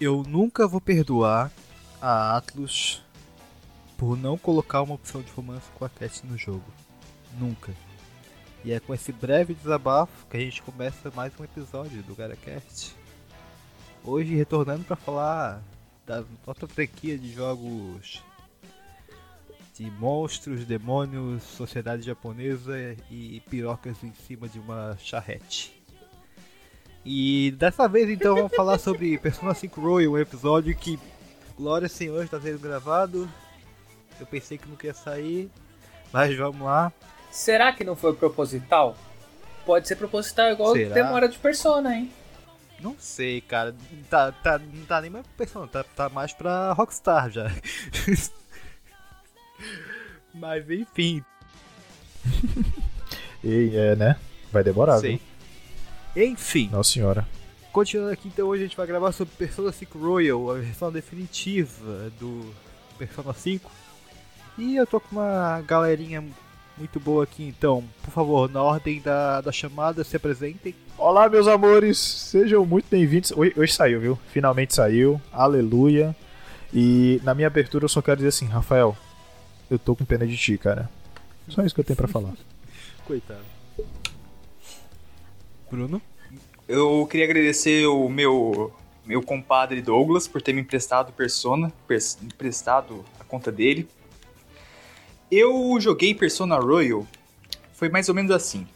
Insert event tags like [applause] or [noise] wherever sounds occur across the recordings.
Eu nunca vou perdoar a Atlus por não colocar uma opção de romance com a Cat no jogo. Nunca. E é com esse breve desabafo que a gente começa mais um episódio do GaraCast. Hoje retornando para falar da nossa franquia de jogos de monstros, demônios, sociedade japonesa e pirocas em cima de uma charrete. E dessa vez então vamos falar sobre Persona 5 Royal, um episódio que, glória Senhor, está sendo gravado. Eu pensei que não ia sair, mas vamos lá. Será que não foi proposital? Pode ser proposital igual Será? demora de Persona, hein? Não sei, cara. Tá, tá, não tá nem mais pra Persona, tá, tá mais pra Rockstar já. [laughs] mas enfim, E é, né? Vai demorar, sei. viu? Enfim. Nossa senhora. Continuando aqui, então hoje a gente vai gravar sobre Persona 5 Royal, a versão definitiva do Persona 5. E eu tô com uma galerinha muito boa aqui, então, por favor, na ordem da, da chamada, se apresentem. Olá, meus amores. Sejam muito bem-vindos. Hoje, hoje saiu, viu? Finalmente saiu. Aleluia. E na minha abertura eu só quero dizer assim, Rafael, eu tô com pena de ti, cara. Só isso que eu tenho pra falar. [laughs] Coitado. Bruno? Eu queria agradecer o meu meu compadre Douglas por ter me emprestado Persona, pers- emprestado a conta dele. Eu joguei Persona Royal, foi mais ou menos assim.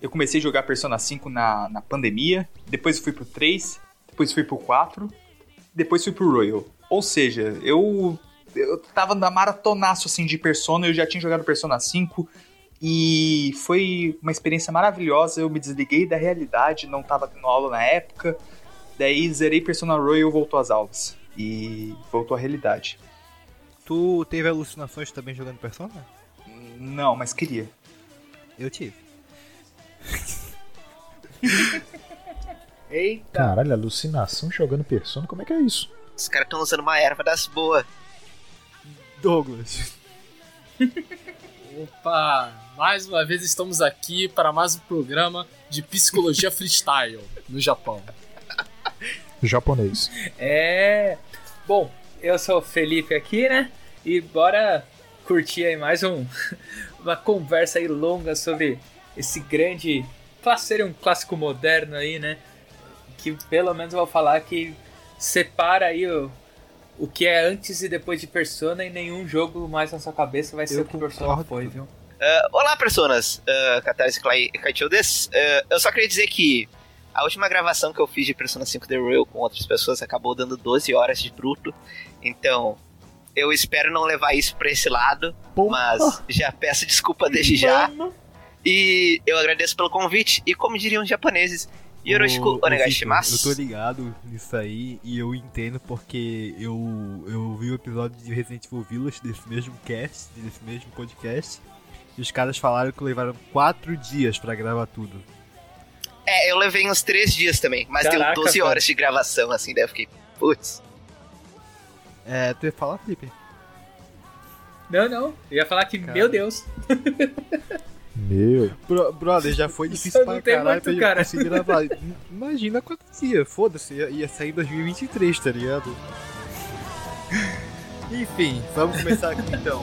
Eu comecei a jogar Persona 5 na, na pandemia, depois fui pro 3, depois fui pro 4, depois fui pro Royal. Ou seja, eu eu tava na maratonaço assim de Persona, eu já tinha jogado Persona 5, e foi uma experiência maravilhosa. Eu me desliguei da realidade, não tava tendo aula na época. Daí zerei Persona Royal voltou às aulas. E voltou à realidade. Tu teve alucinações também jogando Persona? Não, mas queria. Eu tive. Eita! Caralho, alucinação jogando Persona, como é que é isso? Os caras estão usando uma erva das boas. Douglas. Opa! Mais uma vez estamos aqui para mais um programa de psicologia [laughs] freestyle no Japão. Japonês. É. Bom, eu sou o Felipe aqui, né? E bora curtir aí mais um [laughs] uma conversa aí longa sobre esse grande seria um clássico moderno aí, né? Que pelo menos vou falar que separa aí o, o que é antes e depois de Persona e nenhum jogo mais na sua cabeça vai ser Eu o que Persona concordo. foi, viu? Ah, olá, personas. Uh, Catarse. Ah, eu só queria dizer que a última gravação que eu fiz de Persona 5 The Royal com outras pessoas acabou dando 12 horas de bruto. Então, eu espero não levar isso pra esse lado. Porra. Mas já peço desculpa desde já. E eu agradeço pelo convite. E como diriam os japoneses, Yoroshiku. Vitor, Eu tô ligado nisso aí e eu entendo porque eu, eu vi o episódio de Resident Evil Village desse mesmo cast, desse mesmo podcast. E os caras falaram que levaram quatro dias pra gravar tudo. É, eu levei uns 3 dias também. Mas Caraca, deu 12 cara. horas de gravação, assim. Daí eu fiquei, putz. É, tu ia falar, Felipe? Não, não. Eu ia falar que, Cara. meu Deus, Meu. Bro- brother, já foi [laughs] difícil pra caralho muito, pra cara. conseguir gravar. [laughs] Imagina quantos dias, foda-se, ia, ia sair em 2023, tá ligado? [laughs] Enfim, vamos começar aqui então.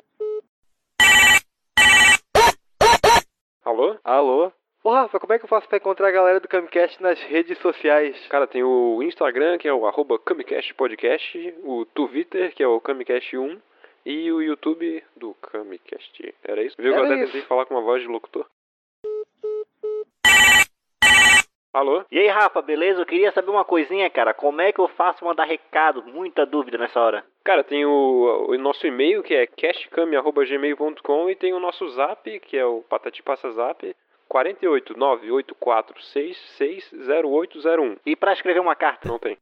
Alô? Alô? Ô Rafa, como é que eu faço pra encontrar a galera do Camicast nas redes sociais? Cara, tem o Instagram, que é o arroba Camicast Podcast, o Twitter, que é o Camicast1, e o YouTube do Camicast. Era isso? Viu que eu até isso. tentei falar com uma voz de locutor? Alô? E aí, Rafa, beleza? Eu queria saber uma coisinha, cara. Como é que eu faço mandar recado? Muita dúvida nessa hora. Cara, tem o, o nosso e-mail, que é castcam.gmail.com e tem o nosso zap, que é o Patati Passa Zap, 48984660801. E pra escrever uma carta? Não tem.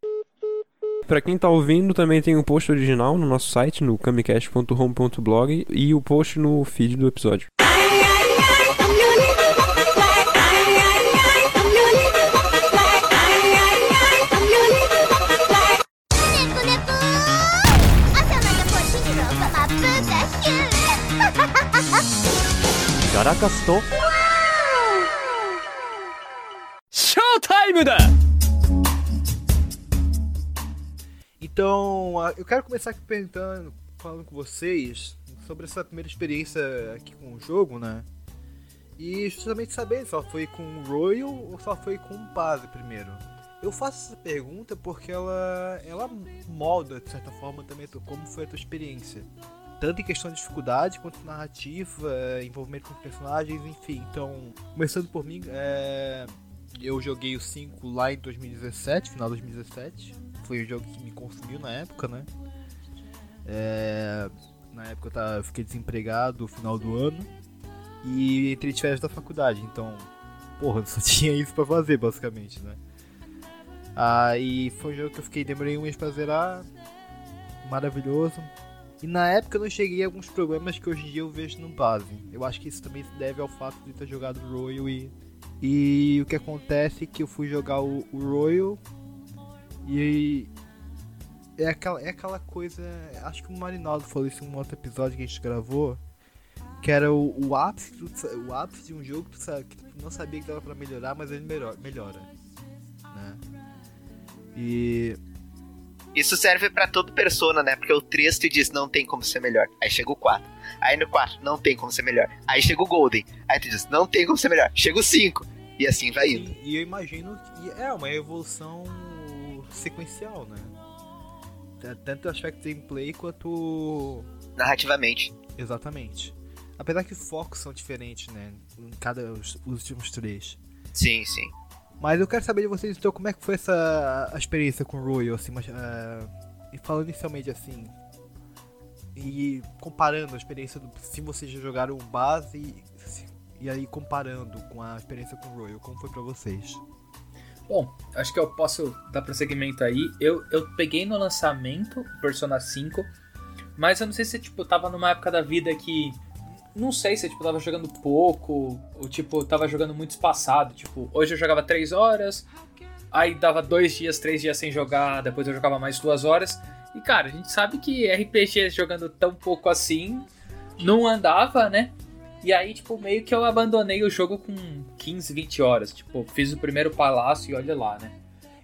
Pra quem tá ouvindo, também tem o post original no nosso site, no camicast.home.blog e o post no feed do episódio. Então, a- eu quero começar aqui perguntando, falando com vocês sobre essa primeira experiência aqui com o jogo, né? E justamente saber se ela foi com o Royal ou se ela foi com o Base primeiro. Eu faço essa pergunta porque ela, ela molda, de certa forma, também como foi a tua experiência. Tanto em questão de dificuldade, quanto narrativa, eh, envolvimento com personagens, enfim. Então, começando por mim, é, eu joguei o 5 lá em 2017, final de 2017. Foi o jogo que me consumiu na época, né? É, na época eu, tava, eu fiquei desempregado no final do ano e entrei de férias da faculdade, então, porra, [laughs] só tinha isso pra fazer, basicamente, né? Aí foi um jogo que eu fiquei, demorei um mês pra zerar, maravilhoso. E na época eu não cheguei a alguns problemas que hoje em dia eu vejo no base. Eu acho que isso também se deve ao fato de ter jogado Royal e. E o que acontece é que eu fui jogar o, o Royal e. É aquela, é aquela coisa. Acho que o Marinaldo falou isso em um outro episódio que a gente gravou. Que era o, o ápice, tu- o ápice de um jogo que tu, que não sabia que dava pra melhorar, mas ele melhora. melhora né? E. Isso serve pra todo persona, né? Porque o 3 te diz não tem como ser melhor. Aí chega o 4. Aí no 4, não tem como ser melhor. Aí chega o Golden. Aí tu diz, não tem como ser melhor. Chega o 5. E assim vai indo. E, e eu imagino que é uma evolução sequencial, né? Tanto o aspecto gameplay quanto. Narrativamente. Exatamente. Apesar que os focos são diferentes, né? Em cada. os últimos três. Sim, sim. Mas eu quero saber de vocês então como é que foi essa experiência com o Royal, assim, mas, ah, e falando inicialmente assim. E comparando a experiência do. Se vocês já jogaram base e, se- e aí comparando com a experiência com o Royal, como foi pra vocês? Bom, acho que eu posso dar prosseguimento aí. Eu, eu peguei no lançamento Persona 5, mas eu não sei se tipo, eu tava numa época da vida que. Não sei se tipo, eu tava jogando pouco, ou tipo, eu tava jogando muito espaçado. Tipo, hoje eu jogava 3 horas, aí dava dois dias, três dias sem jogar, depois eu jogava mais duas horas. E cara, a gente sabe que RPG jogando tão pouco assim não andava, né? E aí, tipo, meio que eu abandonei o jogo com 15, 20 horas. Tipo, fiz o primeiro palácio e olha lá, né?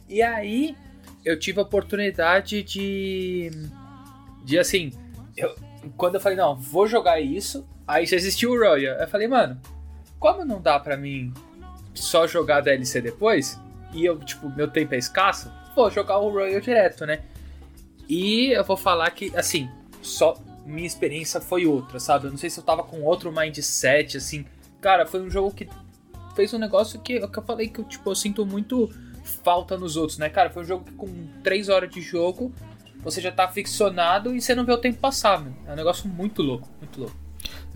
E aí, eu tive a oportunidade de. De assim. Eu, quando eu falei, não, vou jogar isso. Aí já existiu o Royal. Eu falei, mano, como não dá pra mim só jogar DLC depois? E eu, tipo, meu tempo é escasso? Vou jogar o Royal direto, né? E eu vou falar que, assim, só minha experiência foi outra, sabe? Eu não sei se eu tava com outro mindset, assim. Cara, foi um jogo que fez um negócio que, que eu falei que tipo, eu sinto muito falta nos outros, né, cara? Foi um jogo que com 3 horas de jogo você já tá ficcionado e você não vê o tempo passar, meu. É um negócio muito louco, muito louco.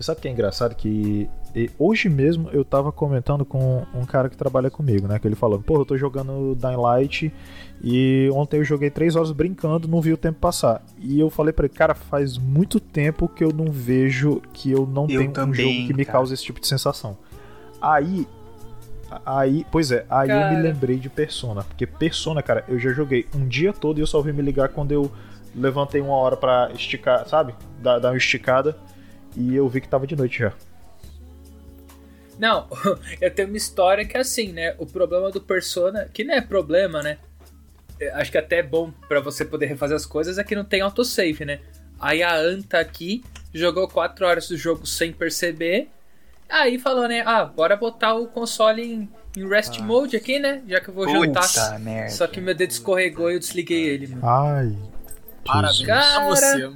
Você sabe o que é engraçado? Que hoje mesmo eu tava comentando com um cara que trabalha comigo, né? Que ele falando, pô, eu tô jogando Dying Light e ontem eu joguei 3 horas brincando, não vi o tempo passar. E eu falei pra ele, cara, faz muito tempo que eu não vejo que eu não Eu tenho um também, jogo que me cara. cause esse tipo de sensação. Aí. Aí, pois é, aí eu Cara. me lembrei de Persona. Porque Persona, cara, eu já joguei um dia todo e eu só vim me ligar quando eu levantei uma hora pra esticar, sabe? Dar, dar uma esticada. E eu vi que tava de noite já. Não, [laughs] eu tenho uma história que é assim, né? O problema do Persona, que não é problema, né? É, Acho que até é bom pra você poder refazer as coisas, é que não tem autosave, né? Aí a Anta aqui jogou 4 horas do jogo sem perceber. Aí falou, né? Ah, bora botar o console em, em rest mode aqui, né? Já que eu vou jantar. Puta merda. Só que meu dedo escorregou e eu desliguei ele, mano. Ai. Parabéns Cara, pra você.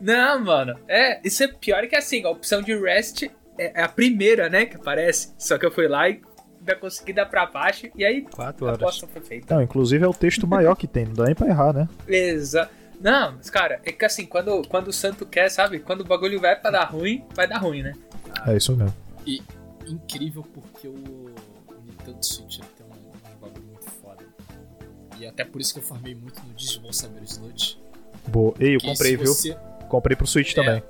Não, mano. É, isso é pior que assim, a opção de rest é, é a primeira, né, que aparece. Só que eu fui lá e ainda consegui dar pra baixo. E aí 4 a horas. aposta foi feita. Não, inclusive é o texto maior que tem, não dá nem pra errar, né? [laughs] Beleza. Não, mas cara, é que assim, quando, quando o santo quer, sabe? Quando o bagulho vai pra dar ruim, vai dar ruim, né? É isso mesmo. E incrível porque o, o Nintendo Switch tem um, um bagulho muito foda. E até por isso que eu farmei muito no Digimon Summer Sludge. Boa. Ei, eu comprei, viu? você- Comprei pro Switch É. também.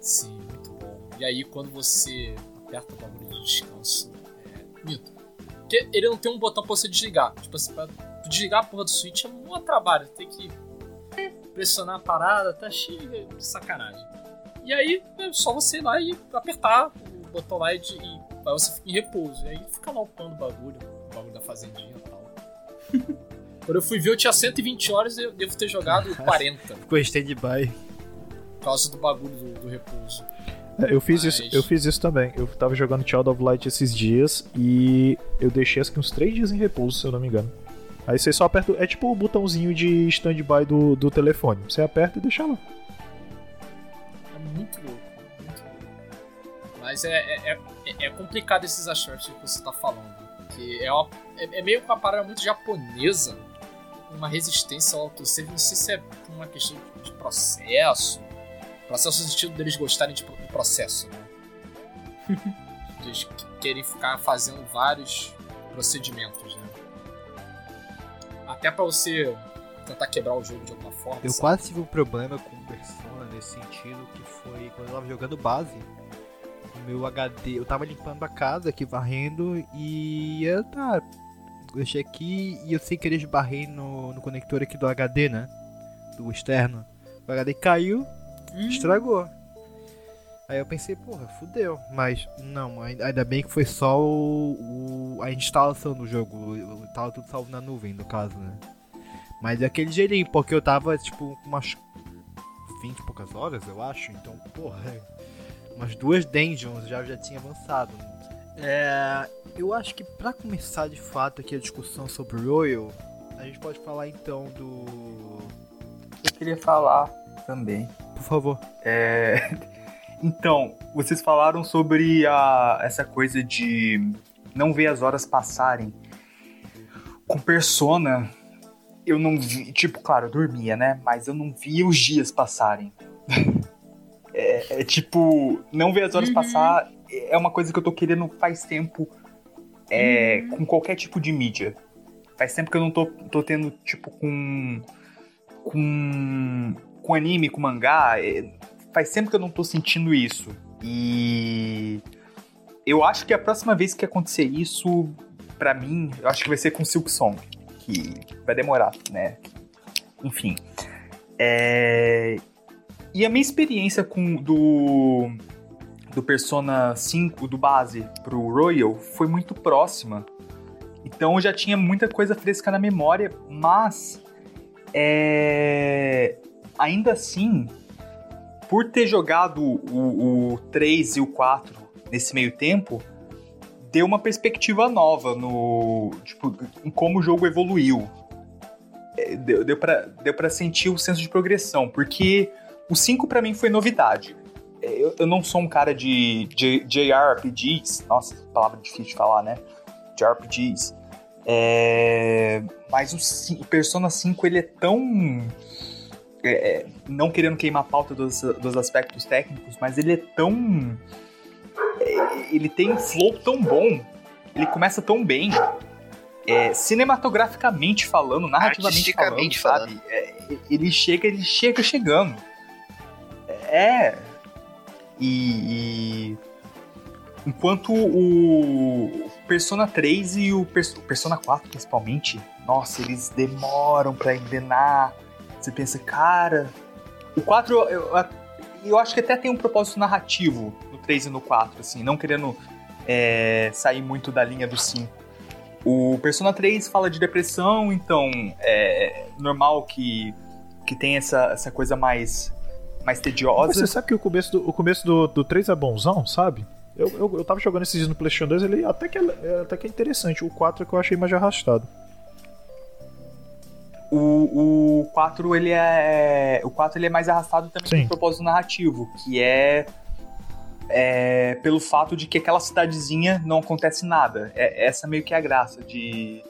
Sim, muito bom. E aí quando você aperta o bagulho de descanso, é mito. Porque ele não tem um botão pra você desligar. Tipo assim, pra desligar a porra do Switch é um trabalho. Tem que pressionar a parada, tá cheio de sacanagem. E aí é só você ir lá e apertar o botão lá e, e aí você fica em repouso. E aí fica lá upando o bagulho, o bagulho da fazendinha e tal. [laughs] Quando eu fui ver, eu tinha 120 horas e eu devo ter jogado 40. Ficou stand-by. Por causa do bagulho do, do repouso. É, Eu fiz, Mas- isso, eu fiz isso também. Eu tava jogando Child of Light esses dias e eu deixei acho que uns 3 dias em repouso, se eu não me engano. Aí você só aperta. É tipo o botãozinho de stand-by do, do telefone. Você aperta e deixa lá. É muito louco, muito louco. Mas é, é, é, é complicado esses aspectos que você tá falando. Porque é, uma- é, é meio que uma parada muito japonesa, uma resistência ao autosave. Não sei se é uma questão de processo. Processo no sentido deles gostarem de pro- do processo, né? [laughs] Eles que- querem ficar fazendo vários procedimentos, né? Até pra você tentar quebrar o jogo de alguma forma. Eu sabe? quase tive um problema com Persona nesse sentido, que foi quando eu tava jogando base. O meu HD, eu tava limpando a casa aqui, varrendo, e eu tá. Deixei aqui e eu sem querer esbarrei no, no conector aqui do HD, né? Do externo. O HD caiu, estragou. Aí eu pensei, porra, fudeu. Mas não, ainda bem que foi só o, o- a instalação do jogo. Eu- Tava tudo salvo na nuvem, no caso, né? Mas é aquele jeitinho, porque eu tava, tipo, com umas 20 e poucas horas, eu acho. Então, porra, umas duas dungeons já, já tinha avançado. É, eu acho que pra começar de fato aqui a discussão sobre Royal, a gente pode falar então do. Eu queria falar também. Por favor. É, [laughs] Então, vocês falaram sobre a... essa coisa de não ver as horas passarem. Com Persona, eu não vi. Tipo, claro, eu dormia, né? Mas eu não via os dias passarem. [laughs] é, é tipo, não ver as horas passar é uma coisa que eu tô querendo faz tempo é, com qualquer tipo de mídia. Faz tempo que eu não tô, tô tendo, tipo, com. Com. Com anime, com mangá. é, faz tempo que eu não tô sentindo isso. E. Eu acho que a próxima vez que acontecer isso, pra mim, eu acho que vai ser com Silk Song. Que vai demorar, né? Enfim. É... E a minha experiência com do. Do Persona 5, do base, pro Royal, foi muito próxima. Então eu já tinha muita coisa fresca na memória, mas. É... Ainda assim, por ter jogado o, o 3 e o 4 nesse meio tempo, deu uma perspectiva nova no. Tipo, em como o jogo evoluiu. É, Deu, deu, pra, deu pra sentir o senso de progressão, porque o 5 pra mim foi novidade. É, Eu, eu não sou um cara de, de JRPGs, nossa, palavra difícil de falar, né? JRPGs. É, mas o, o Persona 5 ele é tão é, é, não querendo queimar a pauta dos, dos aspectos técnicos, mas ele é tão. é, ele tem um flow tão bom, ele começa tão bem, é, cinematograficamente falando, narrativamente falando, Artisticamente sabe? É, ele chega, ele chega chegando. É. E. e- enquanto o Persona 3 e o, Pers- o Persona 4, principalmente, nossa, eles demoram pra engrenar. Você pensa, cara. O 4, eu, eu, acho que até tem um propósito narrativo no 3 e no 4, assim, não querendo é, sair muito da linha do 5. O Persona 3 fala de depressão, então é normal que, que tem essa, essa coisa mais, mais Mas tediosa. você sabe que o começo do, o começo do, do 3 é bonzão, sabe? Eu, eu, eu tava jogando esses dias no PlayStation 2, ele até que é- até que é interessante. O 4 é que eu achei mais arrastado. O, o 4 ele é. O 4 ele é mais arrastado também Sim. propósito narrativo, que é, é pelo fato de que aquela cidadezinha não acontece nada. É, essa meio que é a graça de.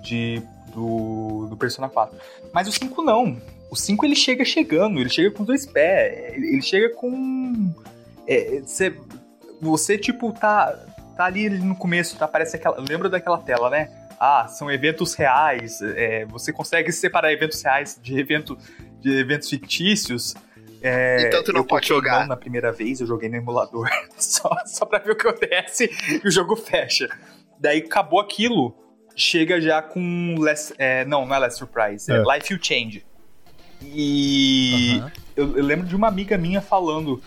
de do, do Persona 4. Mas o 5 não. O 5 ele chega chegando, ele chega com dois pés, ele chega com. é, você, você, tipo, tá, tá tá ali no começo, tá? Parece aquela. Lembra daquela tela, né? Ah, são eventos reais. é, você consegue separar eventos reais de, evento, de eventos fictícios. É, Então tu não pode jogar. na primeira vez, eu joguei no emulador. [laughs] só, só pra ver o que acontece e o jogo fecha. Daí acabou aquilo. Chega já com. Less, é, não, não é Less Surprise. É, É. Life You Change. E eu, eu lembro de uma amiga minha falando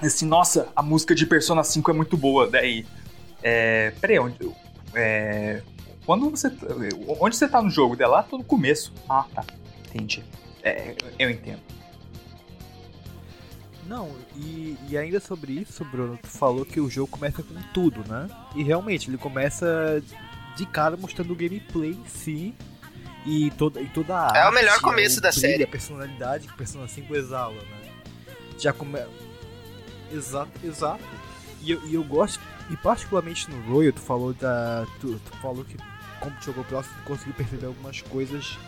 assim, nossa, a música de Persona 5 é muito boa. Daí, é, peraí, onde, é, quando você, onde você tá no jogo? Dela, lá tô no começo. Ah, tá, entendi. É, eu entendo. Não, e, e ainda sobre isso, Bruno, tu falou que o jogo começa com tudo, né? E realmente, ele começa de cara mostrando o gameplay em si e toda, e toda a É o melhor arte, começo da brilho, série. A personalidade que o Persona 5 exala, né? Já começa... Exato, exato. E eu, e eu gosto, e particularmente no Royal, tu falou da... Tu, tu falou que como tu jogou próximo, tu conseguiu perceber algumas coisas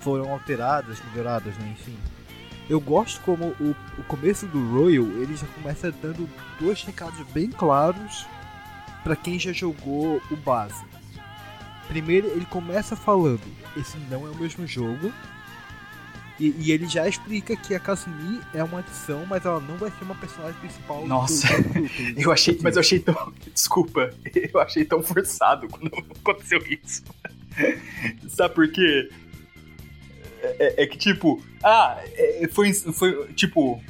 foram alteradas, melhoradas, né? Enfim. Eu gosto como o, o começo do Royal, ele já começa dando dois recados bem claros pra quem já jogou o base. Primeiro, ele começa falando: esse não é o mesmo jogo. E, e ele já explica que a Kasumi é uma adição, mas ela não vai ser uma personagem principal Nossa, do [laughs] Eu achei, mas eu achei tão. Desculpa, [laughs] eu achei tão forçado quando [laughs] aconteceu isso. Sabe por quê? É, é- é que, tipo, ah, é- foi, foi tipo,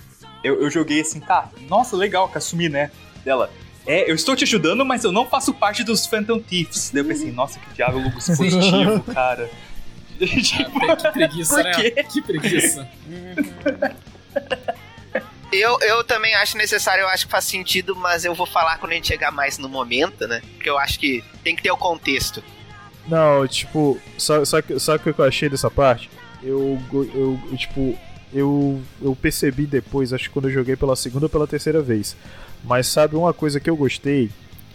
eu, eu joguei assim, tá, nossa, legal, Kasumi, né? Dela, é, eu estou te ajudando, mas eu não faço parte dos Phantom Thieves. Daí eu pensei, nossa, que diálogo positivo, cara. Tipo, Ah, que preguiça, né? Que preguiça. Eu, eu também acho necessário, eu acho que faz sentido, mas eu vou falar quando a gente chegar mais no momento, né? Porque eu acho que tem que ter o contexto. Não, tipo, sabe, sabe, sabe o que eu achei dessa parte? Eu, eu, tipo, eu, eu percebi depois, acho que quando eu joguei pela segunda ou pela terceira vez. Mas sabe uma coisa que eu gostei?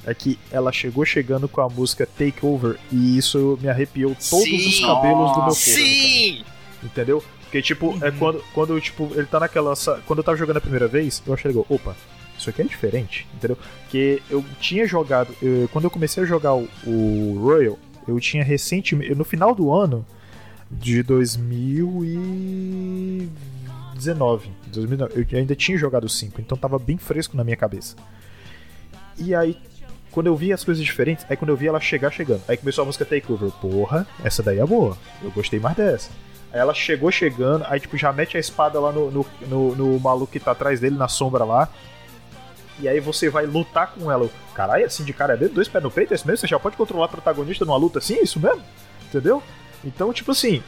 É que ela chegou chegando com a música Take Over e isso me arrepiou todos Sim. os cabelos do meu corpo. Sim! Entendeu? Porque, tipo, é quando, quando tipo, ele tá naquela. Quando eu tava jogando a primeira vez, eu achei legal. Opa, isso aqui é diferente, entendeu? Porque eu tinha jogado. eu- quando eu comecei a jogar o, o Royal, eu tinha recentemente. No final do ano de 2019. 2009 eu ainda tinha jogado o 5, então tava bem fresco na minha cabeça. E aí, quando eu vi as coisas diferentes, aí quando eu vi ela chegar chegando, aí começou a música Takeover. Porra, essa daí é boa. Eu gostei mais dessa. Aí ela chegou chegando, aí tipo, já mete a espada lá no, no, no, no maluco que tá atrás dele, na sombra lá. E aí você vai lutar com ela. Caralho, assim de cara é dois pés no peito, é isso mesmo? Você já pode controlar o protagonista numa luta assim? É isso mesmo? Entendeu? Então, tipo assim,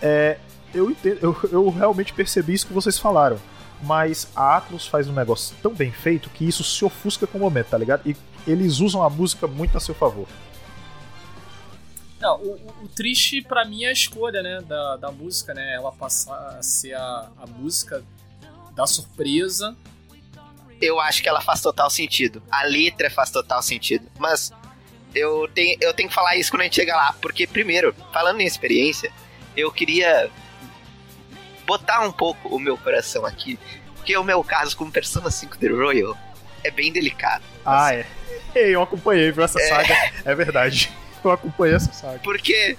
é, eu, entendo, eu, eu realmente percebi isso que vocês falaram. Mas a Atlus faz um negócio tão bem feito que isso se ofusca com o momento, tá ligado? E eles usam a música muito a seu favor. Não, o, o- triste pra mim é a escolha, né, da, da música, né? Ela passar a ser a, a música da surpresa. Eu acho que ela faz total sentido. A letra faz total sentido. Mas eu tenho, eu tenho que falar isso quando a gente chega lá. Porque, primeiro, falando em experiência, eu queria botar um pouco o meu coração aqui. Porque o meu caso com Persona 5 The Royal é bem delicado. Ah, é. [laughs] Eu acompanhei, viu, essa saga. É verdade. Eu acompanhei essa saga. Porque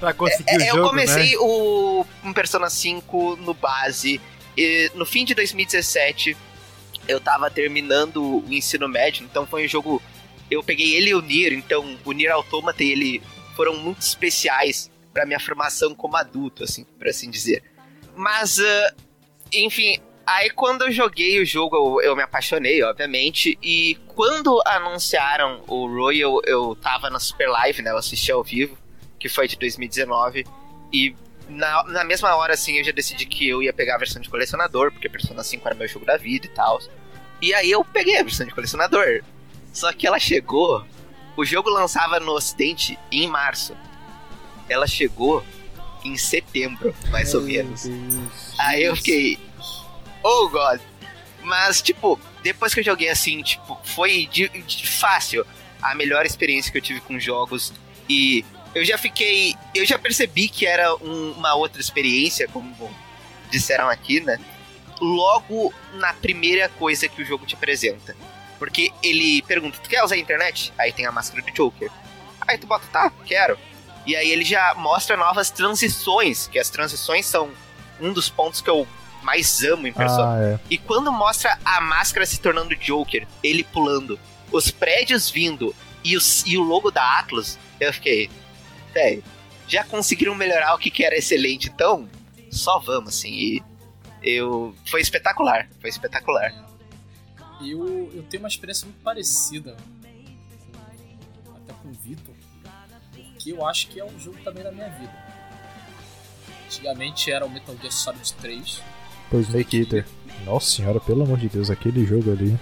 Pra conseguir É, o eu jogo, comecei né? o um Persona 5 no base. E no fim de 2017, eu tava terminando o ensino médio, então foi um jogo. Eu peguei ele e o Nier, então o Nier Automata e ele foram muito especiais pra minha formação como adulto, assim, por assim dizer. Mas, ah, enfim, aí quando eu joguei o jogo, eu, eu me apaixonei, obviamente. E quando anunciaram o Royal, eu tava na Super Live, né? Eu assisti ao vivo, que foi de 2019. E na, na mesma hora, assim, eu já decidi que eu ia pegar a versão de colecionador, porque Persona 5 era meu jogo da vida e tal. E aí eu peguei a versão de colecionador. Só que ela chegou. O jogo lançava no Ocidente em março. Ela chegou em setembro, mais ou menos. Aí eu fiquei. Oh God! Mas, tipo, depois que eu joguei assim, tipo, foi de, de fácil a melhor experiência que eu tive com jogos. E eu já fiquei. Eu já percebi que era um- uma outra experiência, como disseram aqui, né? Logo na primeira coisa que o jogo te apresenta. Porque ele pergunta, tu quer usar a internet? Aí tem a máscara do Joker. Aí tu bota, tá, quero. E aí ele já mostra novas transições, que as transições são um dos pontos que eu mais amo em Persona. Ah, é. E quando mostra a máscara se tornando Joker, ele pulando, os prédios vindo e, os, e o logo da Atlas, eu fiquei, velho, já conseguiram melhorar o que, que era excelente, então só vamos, assim. E eu. Foi espetacular, foi espetacular. Eu, eu tenho uma experiência muito parecida com, até com o Vitor, porque eu acho que é um jogo também da minha vida. Antigamente era o Metal Gear Solid 3, Pô, Snake Eater. Nossa senhora, pelo amor de Deus, aquele jogo ali.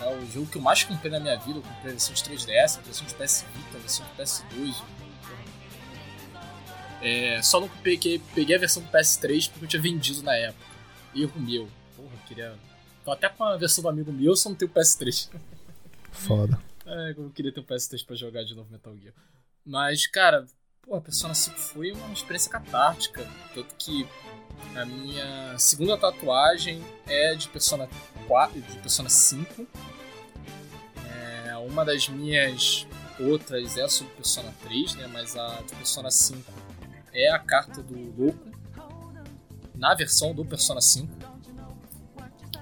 é o jogo que eu mais comprei na minha vida. Eu comprei a versão de 3DS, a versão de PS Vita, a versão de PS2. É, só não peguei, peguei a versão do PS3 porque eu tinha vendido na época. Erro meu. Porra, eu queria. Tô até com a versão do amigo meu, só não tenho o PS3. Foda. É, eu queria ter um PS3 pra jogar de novo Metal Gear. Mas, cara, pô, a Persona 5 foi uma experiência catártica. Tanto que a minha segunda tatuagem é de Persona 4, de Persona 5. É, uma das minhas outras é sobre Persona 3, né? Mas a de Persona 5 é a carta do Louco na versão do Persona 5.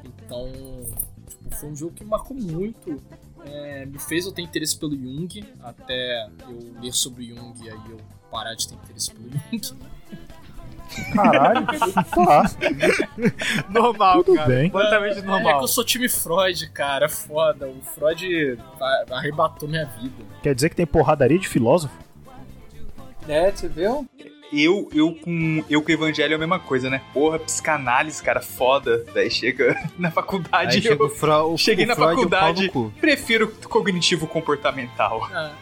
Então, tipo, foi um jogo que marcou muito. é, me fez eu ter interesse pelo Jung, até eu ler sobre Jung e aí eu parar de ter interesse pelo Jung. Caralho, tá. [laughs] Normal, Tudo cara. bem. Completamente É que normal. eu sou time Freud, cara, é foda. O Freud arrebatou minha vida. Quer dizer que tem porradaria de filósofo? É, você viu? Eu, eu com eu com o Evangelho é a mesma coisa, né? Porra, psicanálise, cara, foda. Daí chega [laughs] na faculdade Aí chega o eu Fro, o, cheguei o na Freud, o faculdade. prefiro cognitivo comportamental. Ah,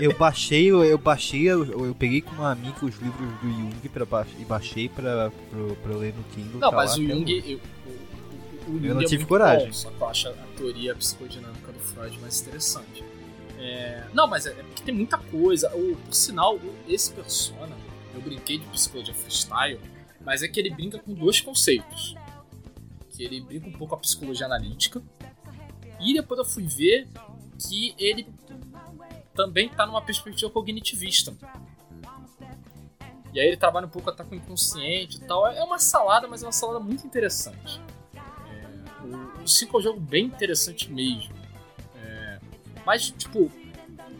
Eu baixei, eu, eu baixei, eu, eu peguei com uma amiga os livros do Jung pra ba e baixei pra, pra, pra ler no Kindle. não, tá mas o Jung. Eu, o, o, o Eu Jung não é tive muito coragem. Bom, só que eu acho a teoria psicodinâmica do Freud mais interessante. É, não, mas é, é porque tem muita coisa. O, por sinal, esse persona, eu brinquei de psicologia freestyle, mas é que ele brinca com dois conceitos. Que ele brinca um pouco com a psicologia analítica. E depois eu fui ver que ele também tá numa perspectiva cognitivista. E aí ele trabalha um pouco até com o inconsciente e tal. É uma salada, mas é uma salada muito interessante. É, o, o 5 é um jogo bem interessante mesmo. É, mas, tipo,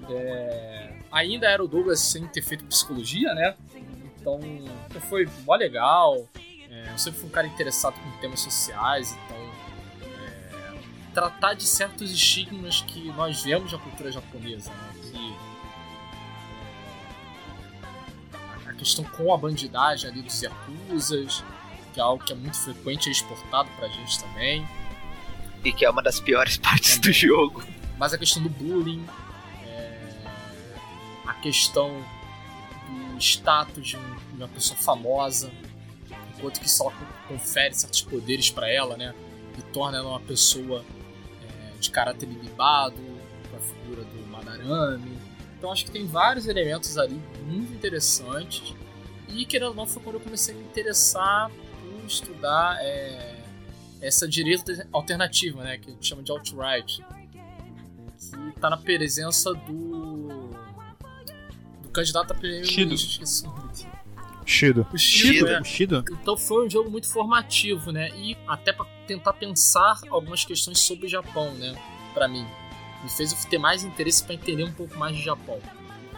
é, ainda era o Douglas sem ter feito psicologia, né? Então, foi mó legal. É, eu sempre fui um cara interessado com temas sociais, então. é, tratar de certos estigmas que nós vemos na cultura japonesa, né? Que a questão com a bandidagem ali dos yakuzas, que é algo que é muito frequente e exportado pra gente também. E que é uma das piores [laughs] partes do Também. jogo. Mas a questão do bullying, é, a questão do status de, um- uma pessoa famosa, enquanto que isso ela confere certos poderes pra ela, né? E torna ela uma pessoa é, de caráter a Madarame. Então acho que tem vários elementos ali muito interessantes. E querendo ou não, foi quando eu comecei a me interessar por estudar é, essa direita alternativa, né? Que a gente chama de alt-right que tá na presença do. do candidato a Shido. primeiro-ministro. Esqueci o nome dele. Shido. O Shido, Shido. é. Shido? Então foi um jogo muito formativo, né? E até pra tentar pensar algumas questões sobre o Japão, né? Pra mim. Me fez ter mais interesse pra entender um pouco mais de Japão.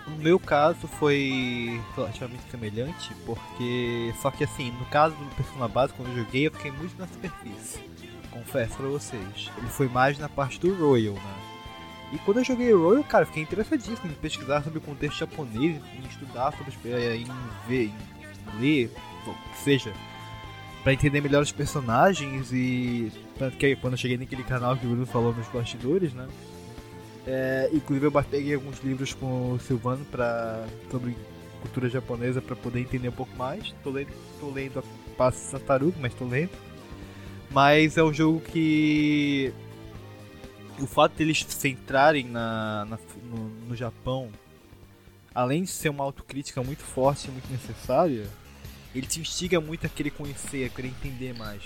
No meu caso foi relativamente semelhante, porque. Só que assim, no caso do Persona Base, quando eu joguei, eu fiquei muito na superfície. Confesso pra vocês. Ele foi mais na parte do Royal, né? E quando eu joguei Royal, cara, fiquei interessadíssimo em pesquisar sobre o contexto japonês, em estudar sobre eh, em ver, em ler, o que seja, pra entender melhor os personagens e. Tanto que quando eu cheguei naquele canal que o Bruno falou nos bastidores, né? É, inclusive eu peguei alguns livros com o Silvano pra, sobre cultura japonesa para poder entender um pouco mais. Tô lendo, tô lendo a Passo Sataruga, mas tô lendo. Mas é um jogo que o fato deles se centrarem na, na- no, no Japão, além de ser uma autocrítica muito forte e muito necessária, ele te instiga muito a querer conhecer, a querer entender mais.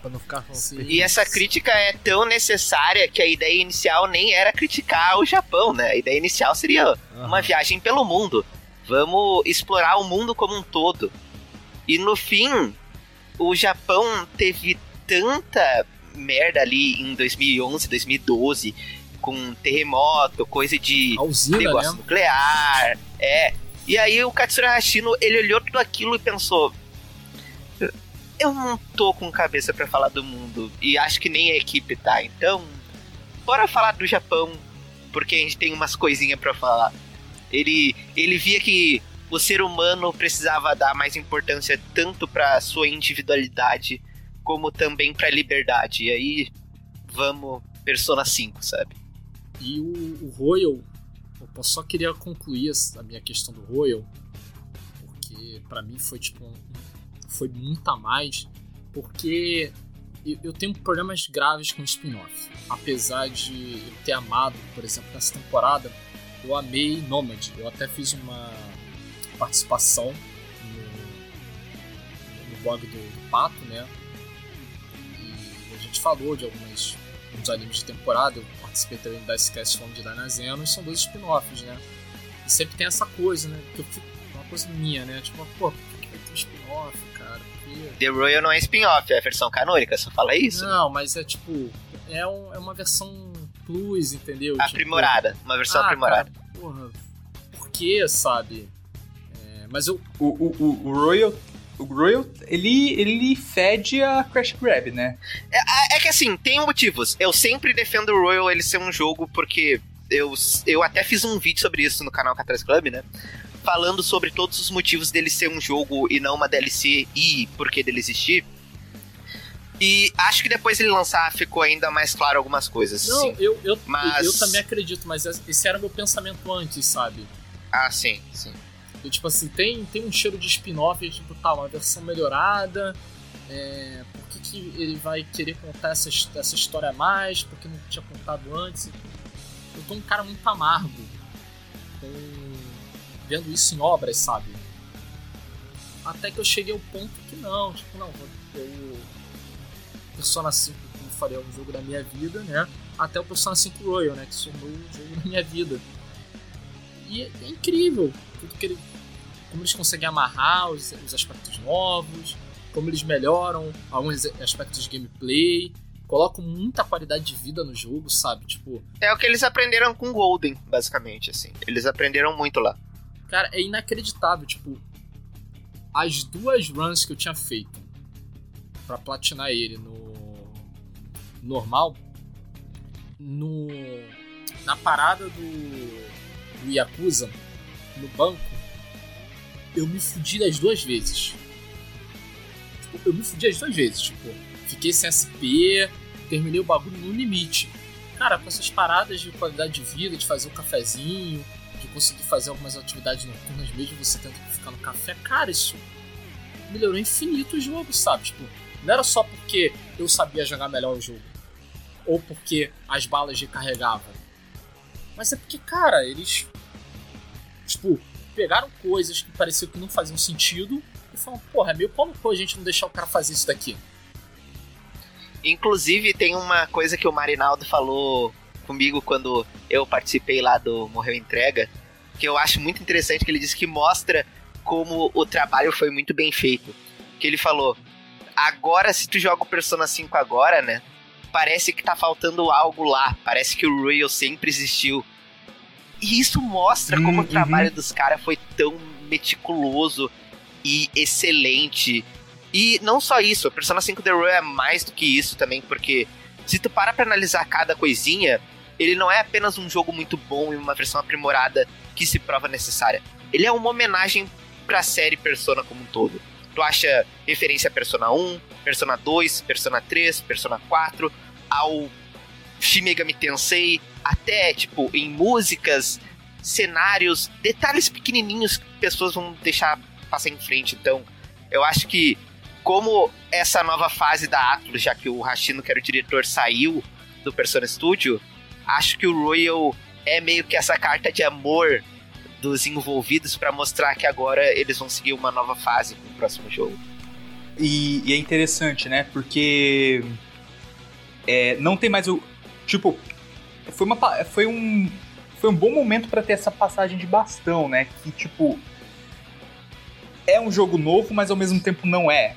Pra não ficar só Sim. E essa crítica é tão necessária que a ideia inicial nem era criticar o Japão, né? A ideia inicial seria uma Aham. viagem pelo mundo. Vamos explorar o mundo como um todo. E no fim, o Japão teve tanta merda ali em 2011, 2012, com terremoto, coisa de A usina, negócio né? nuclear, é. E aí o Katsura Hashino, ele olhou tudo aquilo e pensou: eu não tô com cabeça pra falar do mundo e acho que nem a equipe tá. Então, bora falar do Japão, porque a gente tem umas coisinhas pra falar. Ele ele via que o ser humano precisava dar mais importância tanto pra sua individualidade como também pra liberdade. E aí vamos Persona 5, sabe? E o, o Royal, eu só queria concluir a minha questão do Royal, porque pra mim foi tipo um, foi muito a mais, porque eu, tenho problemas graves com spin-off. Apesar de eu ter amado, por exemplo, nessa temporada, eu amei Nomad. Eu até fiz uma participação no, no blog do, do Pato, né? E a gente falou de algumas uns animes de temporada. Eu participei também da Scast Fome de Danazeno, e são dois spin-offs, né? E sempre tem essa coisa, né? Que eu fico, uma coisa minha, né? Tipo, pô, por que vai ter um spin-off, cara? Por quê? The Royal não é spin-off, é a versão canônica, só fala isso. né? Não, mas é tipo, é, um- é uma versão plus, entendeu? Tipo, Aprimorada, uma versão ah, aprimorada. cara, porra, por que, sabe? É, mas eu, O, o, o, o Royal. O Royal, ele, ele fede a Crash Grab, né? É, é que assim, tem motivos. Eu sempre defendo o Royal ele ser um jogo porque eu, eu até fiz um vídeo sobre isso no canal Catarse Club, né? Falando sobre todos os motivos dele ser um jogo e não uma DLC e por que dele existir. E acho que depois ele lançar ficou ainda mais claro algumas coisas. não, sim. eu, eu, Mas- eu também acredito, mas esse era meu pensamento antes, sabe? Ah, sim, sim. E, tipo assim, tem, tem um cheiro de spin-off, tipo, tá, uma versão melhorada. É, por que, que ele vai querer contar essa, essa história a mais? Porque não tinha contado antes. Eu tô um cara muito amargo com, vendo isso em obras, sabe? Até que eu cheguei ao ponto que não, tipo, não, eu. Persona 5, como falei, é um jogo da minha vida, né? Até o Persona 5 Royal, né? Que se tornou um jogo da minha vida. E é incrível tudo que ele, como eles conseguem amarrar os, os aspectos novos, como eles melhoram alguns aspectos de gameplay, colocam muita qualidade de vida no jogo, sabe? Tipo, É o que eles aprenderam com Golden, basicamente, assim. Eles aprenderam muito lá. cara, é inacreditável, tipo, as duas runs que eu tinha feito pra platinar ele no normal, no na parada do, do Yakuza, no banco, eu me fudi das duas vezes. Tipo, eu me fudi as duas vezes, tipo, fiquei sem SP, terminei o bagulho no limite. Cara, com essas paradas de qualidade de vida, de fazer um cafezinho, de conseguir fazer algumas atividades noturnas mesmo você que ficar no café, cara, isso melhorou infinito o jogo, sabe? Tipo, não era só porque eu sabia jogar melhor o jogo, ou porque as balas recarregavam, mas é porque, cara, eles, tipo, pegaram coisas que pareciam que não faziam sentido e falaram, porra, é meio pau a gente não deixar o cara fazer isso daqui. Inclusive, tem uma coisa que o Marinaldo falou comigo quando eu participei lá do Morreu Entrega, que eu acho muito interessante, que ele disse que mostra como o trabalho foi muito bem feito. Que ele falou, agora se tu joga o Persona 5 agora, né, parece que tá faltando algo lá, parece que o Royal sempre existiu. E isso mostra Hum, como o uhum. trabalho dos caras foi tão meticuloso e excelente. E não só isso, a Persona 5 The Royal é mais do que isso também, porque se tu para pra analisar cada coisinha, ele não é apenas um jogo muito bom e uma versão aprimorada que se prova necessária. Ele é uma homenagem pra série Persona como um todo. Tu acha referência a Persona 1, Persona 2, Persona 3, Persona 4, ao Shin Megami Tensei, até, tipo, em músicas, cenários, detalhes pequenininhos que pessoas vão deixar passar em frente. Então, eu acho que como essa nova fase da Atlus, já que o Hashino, que era o diretor, saiu do Persona Studio, acho que o Royal é meio que essa carta de amor dos envolvidos pra mostrar que agora eles vão seguir uma nova fase com o próximo jogo. E, e é interessante, né? Porque é, não tem mais o. Tipo, foi, uma, foi um. Foi um bom momento pra ter essa passagem de bastão, né? Que, tipo. É um jogo novo, mas ao mesmo tempo não é.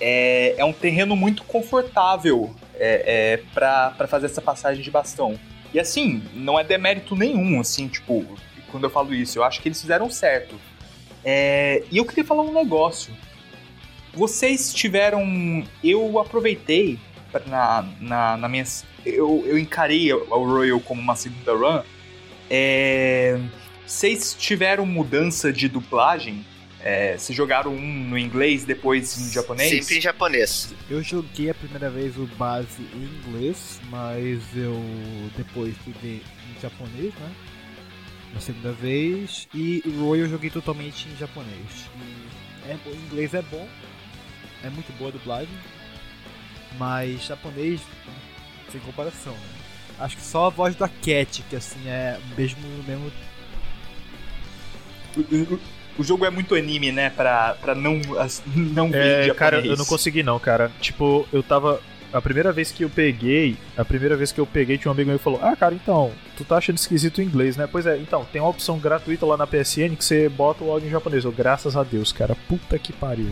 É, é um terreno muito confortável é, é, pra fazer essa passagem de bastão. E assim, não é demérito nenhum, assim, tipo, quando eu falo isso, eu acho que eles fizeram certo. É, e eu queria falar um negócio. Vocês tiveram. Eu aproveitei na, na, na minha. Eu, eu encarei o Royal como uma segunda run. É, vocês tiveram mudança de dublagem? É, vocês jogaram um no inglês, depois em japonês? Sempre em japonês. Eu joguei a primeira vez o base em inglês, mas eu depois fui ver em japonês, né? Na segunda vez. E o Royal eu joguei totalmente em japonês. E é, o inglês é bom, é muito boa a dublagem, mas japonês sem comparação, né? Acho que só a voz da Cat, que assim é mesmo mesmo O, jogo é muito anime, né? Pra, pra não, não É, cara, eu não consegui não, cara. Tipo, eu tava. A primeira vez que eu peguei, a primeira vez que eu peguei, tinha um amigo meu que falou: Ah, cara, então, tu tá achando esquisito o inglês, né? Pois é, então, tem uma opção gratuita lá na PSN que você bota o áudio em japonês. Eu, graças a Deus, cara, puta que pariu.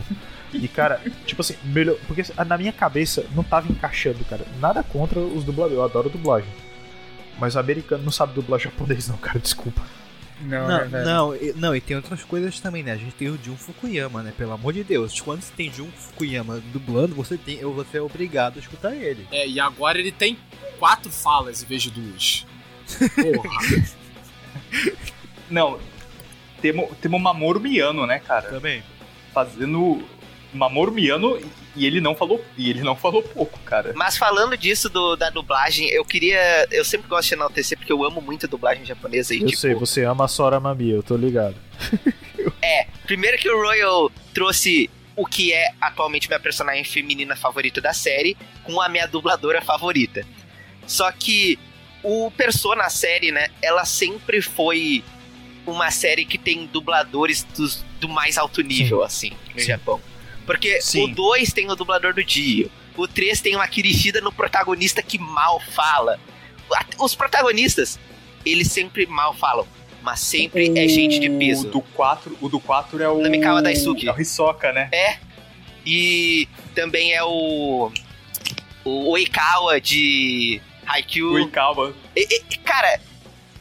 E, cara, tipo assim, melhor. Porque na minha cabeça não tava encaixando, cara. Nada contra os dubladores, eu adoro dublagem. Mas o americano não sabe dublar japonês, não, cara, desculpa. Não, Não, né, não, e- não, e tem outras coisas também, né? A gente tem o Jun Fukuyama, né? Pelo amor de Deus. Quando você tem Jun Fukuyama dublando, você, tem, você é obrigado a escutar ele. É, e agora ele tem quatro falas em vez de duas. Porra. [laughs] Não. Temos temo Mamoru Miano, né, cara? Também. Fazendo Mamoru Miano e ele não falou e ele não falou pouco, cara. Mas falando disso do- da dublagem, eu queria. Eu sempre gosto de enaltecer porque eu amo muito a dublagem japonesa. E, Eu tipo, sei, você ama a Sora Mami, eu tô ligado. [laughs] É, primeiro que o Royal trouxe o que é atualmente minha personagem feminina favorita da série com a minha dubladora favorita. Só que o Persona, a série, né, ela sempre foi uma série que tem dubladores dos- do mais alto nível, assim, no Japão. Porque Sim. o 2 tem o dublador do Dio, o 3 tem uma Kirishida no protagonista que mal fala. Os protagonistas, eles sempre mal falam, mas sempre é gente de peso. O do 4, o do 4 é o Namikawa Daisuke. É o Hisoka, né? É. E também é o. O Oikawa de Haikyuu. O Ikawa. E- e- cara,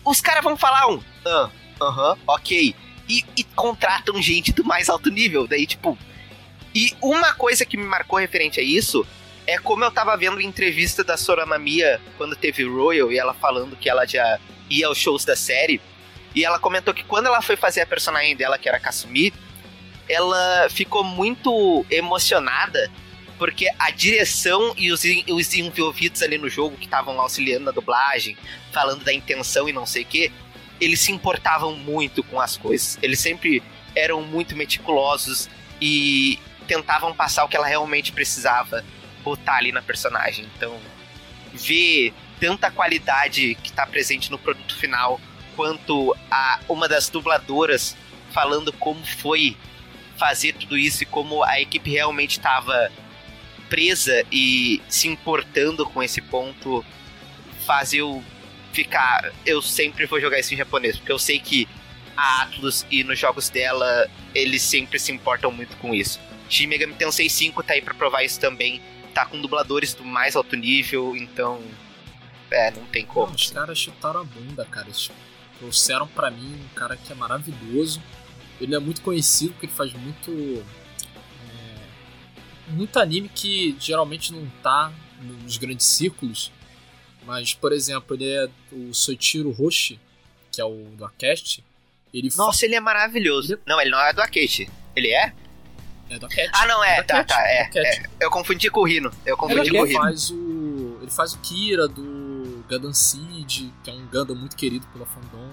os caras vão falar um. Ah, aham, ok. E, e contratam gente do mais alto nível. Daí, tipo. E uma coisa que me marcou referente a isso é como eu tava vendo a entrevista da Sorama Mia quando teve Royal e ela falando que ela já ia aos shows da série. E ela comentou que quando ela foi fazer a personagem dela, que era Kasumi, ela ficou muito emocionada porque a direção e os, os envolvidos ali no jogo que estavam auxiliando na dublagem, falando da intenção e não sei o que, eles se importavam muito com as coisas. Eles sempre eram muito meticulosos e tentavam passar o que ela realmente precisava botar ali na personagem. Então, ver tanta qualidade que está presente no produto final, quanto a uma das dubladoras falando como foi fazer tudo isso e como a equipe realmente estava presa e se importando com esse ponto faz eu ficar. Eu sempre vou jogar isso em japonês, porque eu sei que a Atlus e nos jogos dela eles sempre se importam muito com isso. Shin Megami Tensei 5 tá aí pra provar isso também. Tá com dubladores do mais alto nível, então. É, não tem como. os caras chutaram a bunda, cara. Eles trouxeram pra mim um cara que é maravilhoso. Ele é muito conhecido porque ele faz muito. é, muito anime que geralmente não tá nos grandes círculos. Mas, por exemplo, ele é o Soichiro Roshi, que é o do Acast. Ele fa- Nossa, ele é maravilhoso. Não, ele não é do Akechi. Ele é? É do Acast. Ah, não, é, do tá, Acast, tá, é, Acast. é. Eu confundi com o Rino. Eu confundi com o Ele Rino. faz o. Ele faz o Kira do Gundam Seed, que é um Gundam muito querido pela fandom.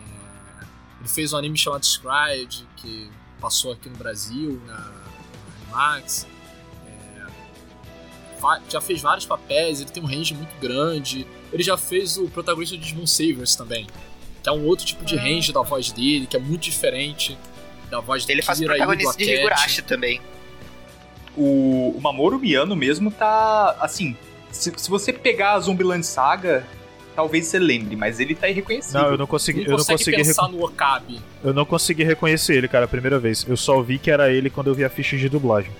É, ele fez um anime chamado Scryed, que passou aqui no Brasil, na, na Animax. É, já fez vários papéis, ele tem um range muito grande. Ele já fez o protagonista de Demon Savers também. Que é um outro tipo de range da voz dele, que é muito diferente da voz do Ele faz o e protagonista de. Higurashi também. O, o Mamoru Miano mesmo tá. Assim, se, se você pegar a Zombieland Saga, talvez você lembre, mas ele tá irreconhecível. Não, eu não consegui, Não eu não consegui, pensar no Okabe. eu não consegui reconhecer ele, cara, a primeira vez. Eu só vi que era ele quando eu vi a ficha de dublagem.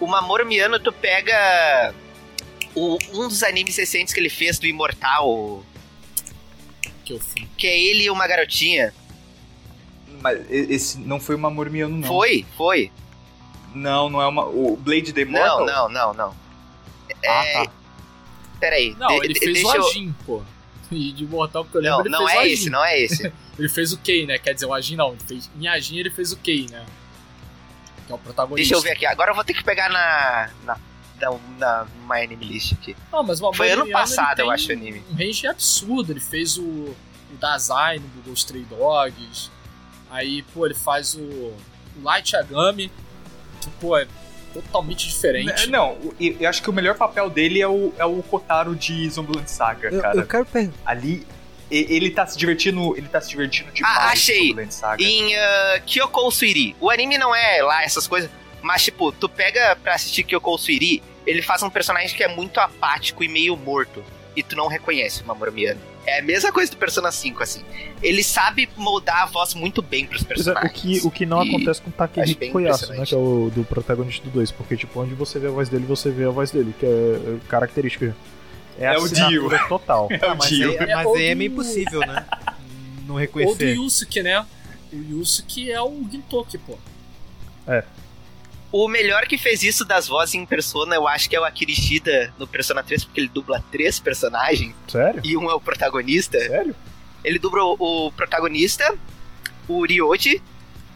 O Mamoru Miano, tu pega o- um dos animes recentes que ele fez do Imortal, Que que é ele e uma garotinha. Mas esse não foi o Mamoru Miano, não. Foi, foi. Não, não é uma. O Blade the Não, Immortal? não, não, não. Ah, É, tá. Peraí. Não, de- ele de- fez deixa o eu- Ajin, pô. E de Mortal que eu lembro, Não, ele não fez o é Ajin. esse, não é esse. [laughs] Ele fez o Kei, né? Quer dizer, o Ajin não. Ele fez... Em Ajin ele fez o Kei, né? Que é o protagonista. Deixa eu ver aqui. Agora eu vou ter que pegar na. na. na, na My Anime List aqui. Não, mas o Foi ano passado, eu acho, o anime. Um range absurdo. Ele fez o, o Dazai no Google Stray Dogs. Aí, pô, ele faz o, o Light Yagami. Que, pô, é totalmente diferente. N- Não, eu acho que o melhor papel dele é o, é o Kotaro de Zombieland Saga, Eu, cara. eu quero perguntar. Ali, e- ele tá se divertindo. Ele tá se divertindo demais. Ah, achei. Zombieland Saga. Em uh, Kyoko Suiri. O anime não é lá essas coisas, mas tipo, tu pega pra assistir Kyoko Suiri, ele faz um personagem que é muito apático e meio morto. E tu não reconhece o Mamoru Miano. É a mesma coisa do Persona 5, assim. Ele sabe moldar a voz muito bem pros Pois é, o personagens. que, o que não E acontece com o Takehiko Koyasu, né? Que é o do protagonista do 2. Porque, tipo, onde você vê a voz dele, você vê a voz dele, que é é característica. É, É a o Dio. [laughs] total. É o mas Dio. É, mas aí é meio impossível, né? Não Ou do reconhecer. Yusuke, né? O Yusuke é o Gintoki, pô. O melhor que fez isso das vozes em Persona, eu acho que é o Akirishida no Persona 3, porque ele dubla três personagens Sério? e um é o protagonista. Sério? Ele dubla o, o protagonista, o Ryoji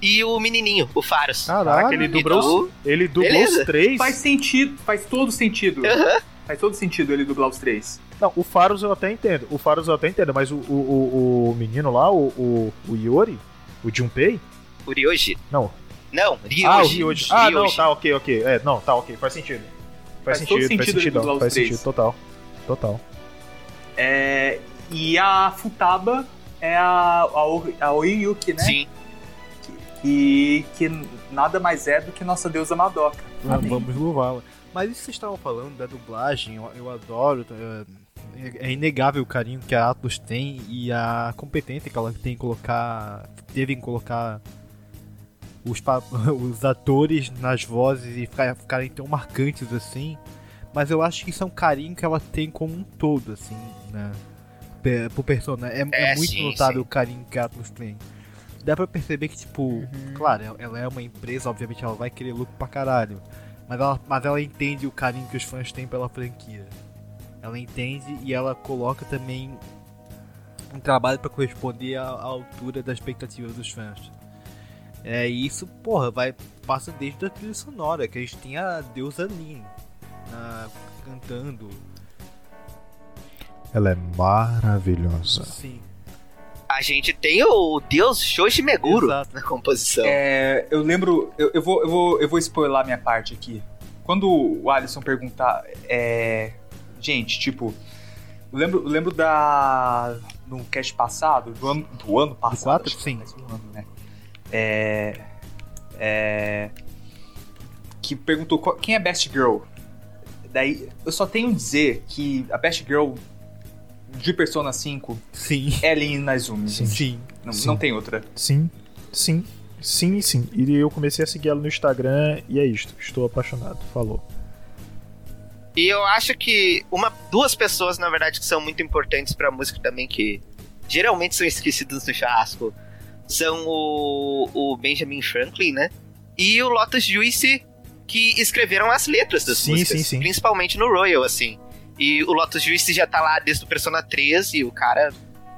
e o menininho, o Faros. Caraca, ele dublou, Então, os, ele dublou beleza. os três. Faz sentido, faz todo sentido. Aham. Faz todo sentido ele dublar os três. Não, o Faros eu até entendo. O Faros eu até entendo, mas o, o, o, o menino lá, o, o, o Iori, o Junpei? O Ryoji. Não. Não, Ryoji. Ah, o Ryoji. Ah, não, tá, ok, ok. É, não, tá, ok, faz sentido. Faz, Faz todo sentido, faz sentido sentido, faz três. sentido, total. Total. É, e a Futaba é a, a, a Oiyuki, né? Sim. E que nada mais é do que nossa deusa Madoka. Ah, vamos louvá-la. Mas isso que vocês estavam falando da dublagem, eu, eu adoro. é, é inegável o carinho que a Atlus tem e a competência que ela tem em colocar. Teve em colocar os, [laughs] os atores nas vozes e ficar- ficarem tão marcantes assim. Mas eu acho que isso é um carinho que ela tem como um todo, assim, né? Pro personagem. É, é É, muito sim, notável sim. o carinho que a Atlus tem. Dá pra perceber que, tipo, claro, ela- é uma empresa, obviamente ela vai querer lucro pra caralho. Mas ela, mas ela entende o carinho que os fãs têm pela franquia. Ela entende e ela coloca também um trabalho pra corresponder à, à altura das expectativas dos fãs. É e isso, porra, vai passa desde a trilha sonora, que a gente tem a deusa Lin na- cantando. Ela é maravilhosa. Sim. A gente tem o deus Shoji Meguro Exato. na composição. É, eu lembro. Eu, eu vou, eu, vou, eu vou spoiler minha parte aqui. Quando o Alisson perguntar. É, gente, tipo. Eu lembro, eu lembro da. No cast passado, do ano, do ano passado. quatro? Sim. um ano, né? É. É. Que perguntou qual- quem é Best Girl. Daí, eu só tenho a dizer que a Best Girl de Persona 5 Sim. é Lin Inazumi. Sim. Sim. Não, Sim. não tem outra. Sim, sim, sim e sim. E eu comecei a seguir ela no Instagram e é isto. Estou apaixonado. Falou. E eu acho que uma, duas pessoas, na verdade, que são muito importantes pra música também, que geralmente são esquecidas no churrasco, são o, o Benjamin Franklin, né? E o Lotus Juice, que escreveram as letras das Sim, músicas. sim, sim. Principalmente no Royal, assim. E o Lotus Juice já tá lá desde o Persona 3 e o cara,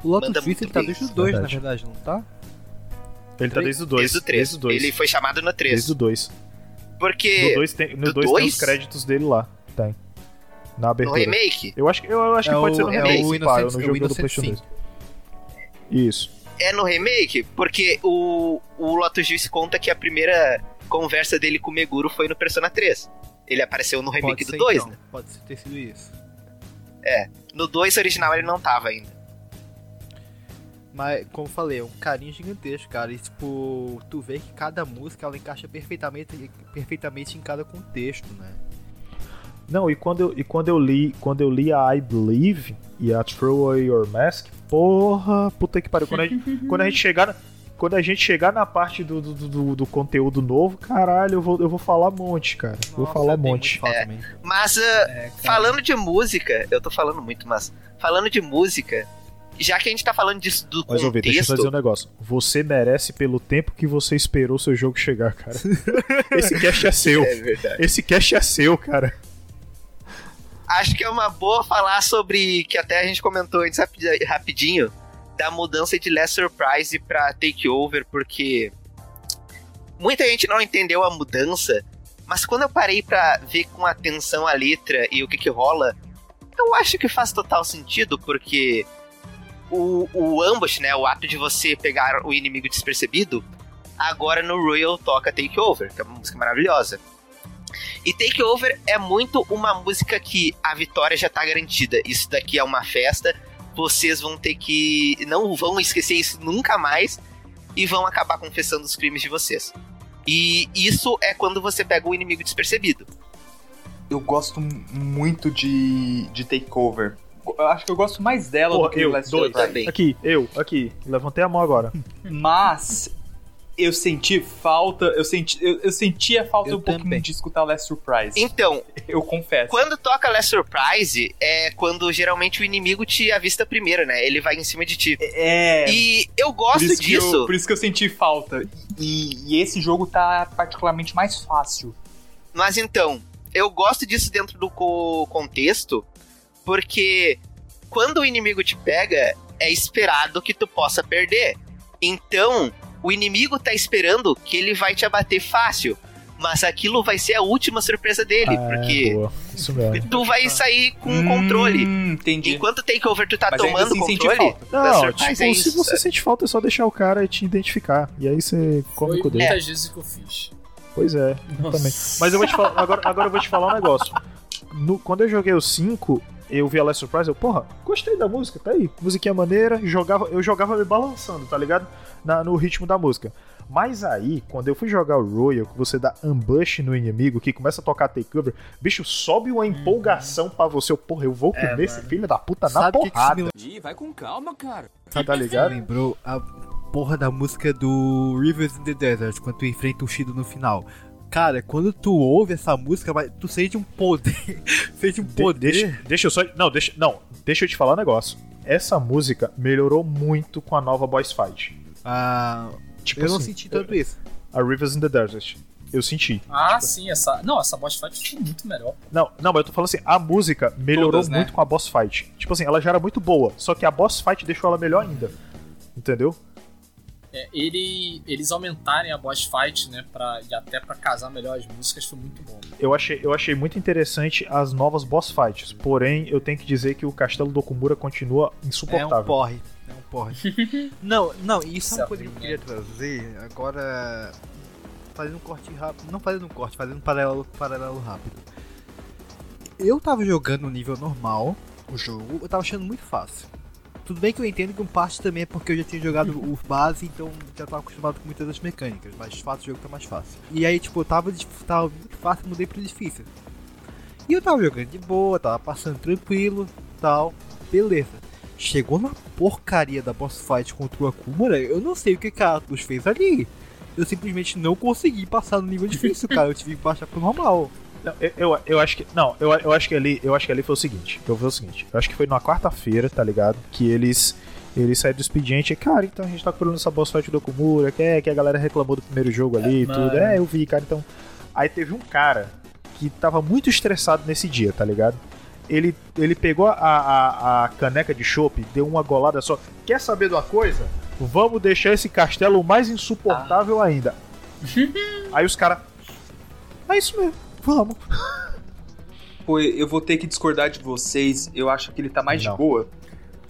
O Lotus Manda Twist muito ele tá desde os dois, na verdade. verdade, não tá? Ele tá desde o 2. desde o 3. Desde o 2. Ele foi chamado no 3. Desde o 2. Porque No 2 tem, no do dois tem dois? os créditos dele lá. Tem. Na no abertura. remake, Eu acho, que- eu, eu acho que É pode o- ser no é remake. o pá, eu Innocent- não é o joguei do PlayStation 2. Isso. É no remake, porque o, o Lotus Juice conta que a primeira conversa dele com o Meguro foi no Persona 3. Ele apareceu no remake Pode do ser, 2, então. né? Pode ter sido isso. No 2 original ele não tava ainda. Mas, como eu falei, é um carinho gigantesco, cara. E, tipo, tu vê que cada música ela encaixa perfeitamente, perfeitamente em cada contexto, né? Não, e quando eu, e quando eu li, quando eu li a I Believe e a Throw Away Your Mask, porra, puta que pariu. Quando a gente, [laughs] quando a gente chegar na, quando a gente chegar na parte do, do, do, do conteúdo novo, caralho, eu vou, eu vou falar um monte, cara. vou Nossa, falar um monte. É. Mas uh, É, cara. falando de música, eu tô falando muito, mas falando de música, já que a gente tá falando disso do Mas, ouvi, deixa eu só dizer um contexto, negócio. Você merece pelo tempo que você esperou seu jogo chegar, cara. [laughs] Esse cast é seu. é verdade. Esse cast é seu, cara. Acho que é uma boa falar sobre que até a gente comentou antes rapi- rapidinho da mudança de Last Surprise pra Takeover, porque muita gente não entendeu a mudança, mas quando eu parei pra ver com atenção a letra e o que que rola, eu acho que faz total sentido, porque o, o ambush, né, o ato de você pegar o inimigo despercebido, agora no Royal toca Takeover, que é uma música maravilhosa. E Takeover é muito uma música que a vitória já tá garantida. Isso daqui é uma festa, vocês vão ter que. Não vão esquecer isso nunca mais e vão acabar confessando os crimes de vocês. E isso é quando você pega o inimigo despercebido. Eu gosto muito de, de Takeover. Eu acho que eu gosto mais dela Porra, do que eu, do Last dois. Também. Aqui, eu, aqui. Levantei a mão agora. Mas eu senti falta, eu senti, eu, eu sentia falta Eu um pouquinho também. de escutar Last Surprise. Então, [laughs] Eu confesso. quando toca Last Surprise, é quando geralmente o inimigo te avista primeiro, né? Ele vai em cima de ti. É. E eu por gosto que disso. eu, por isso que eu senti falta. E, e esse jogo tá particularmente mais fácil. Mas então, eu gosto disso dentro do co- contexto, porque quando o inimigo te pega, é esperado que tu possa perder. Então, o inimigo tá esperando que ele vai te abater fácil. Mas aquilo vai ser a última surpresa dele, Ah, porque. Isso mesmo. tu vai sair com um controle. Hum, entendi. Enquanto o takeover tu tá Mas tomando assim controle, da Não, surprise tipo, é se isso, você sabe? sente falta, é só deixar o cara te identificar. E aí você come com o dele. muitas vezes que eu fiz. Pois é, também. Mas eu vou te falar, agora, agora eu vou te falar um negócio. No- quando eu joguei o 5, eu vi a Last Surprise, eu, porra, gostei da música, tá aí. Musiquinha maneira, jogava, eu jogava me balançando, tá ligado? Na- no ritmo da música. Mas aí, quando eu fui jogar o Royal, que você dá ambush no inimigo, que começa a tocar takeover, bicho, sobe uma empolgação pra você. Eu, porra, eu vou É, comer esse mano. filho da puta na Sabe o que, que isso porrada. me vai com calma, cara. Tá ligado? lembrou? A porra da música do Rivers in the Desert, quando tu enfrenta o Shido no final. Cara, quando tu ouve essa música, tu sente um poder. [laughs] sente um De- poder. deixa, deixa eu só. Não, deixa, não, deixa eu te falar um negócio. Essa música melhorou muito com a nova boss fight. Ah, Tipo eu não assim, senti tanto isso. A Rivers in the Desert. Eu senti. Ah, sim, essa. Não, essa boss fight ficou muito melhor. Não, não, mas eu tô falando assim, a música melhorou Todas, né? muito com a boss fight. Tipo assim, ela já era muito boa, só que a boss fight deixou ela melhor ainda. Entendeu? É, ele, eles aumentarem a boss fight, né, pra, e até pra casar melhor as músicas foi muito bom. Eu achei, eu achei muito interessante as novas boss fights. Porém, eu tenho que dizer que o Castelo do Okumura continua É um insuportável. porre. É um porre. [laughs] não, não, isso é uma Isso coisa que eu é queria trazer. Agora. Fazendo um corte rápido. Não fazendo um corte, fazendo um paralelo, paralelo rápido. Eu tava jogando no nível normal o jogo, eu tava achando muito fácil. Tudo bem que eu entendo que um parte também é porque eu já tinha jogado o base, então já tava acostumado com muitas das mecânicas, mas de fato o jogo tá mais fácil. E aí, tipo, eu tava, tava muito fácil, mudei pro difícil. E eu tava jogando de boa, tava passando tranquilo, tal, beleza. Chegou na porcaria da boss fight contra o Akumura, eu não sei o que Atlus fez ali. Eu simplesmente não consegui passar no nível difícil, cara. Eu tive que baixar pro normal. Não, eu, eu, eu acho que. Não, eu, eu acho que ali. Eu acho que ali foi o seguinte. Eu foi o seguinte. Eu acho que foi numa quarta-feira, tá ligado? Que eles. Eles saíram do expediente. Cara, então a gente tá procurando essa boss fight do Okumura, que é que a galera reclamou do primeiro jogo ali e Mano. tudo. É, eu vi, cara. Então. Aí teve um cara que tava muito estressado nesse dia, tá ligado? Ele, ele pegou a, a, a caneca de chopp, deu uma golada só. Quer saber de uma coisa? Vamos deixar esse castelo mais insuportável ainda. [laughs] Aí os caras. É isso mesmo, vamos. Pô, eu vou ter que discordar de vocês. Eu acho que ele tá mais Não. de boa.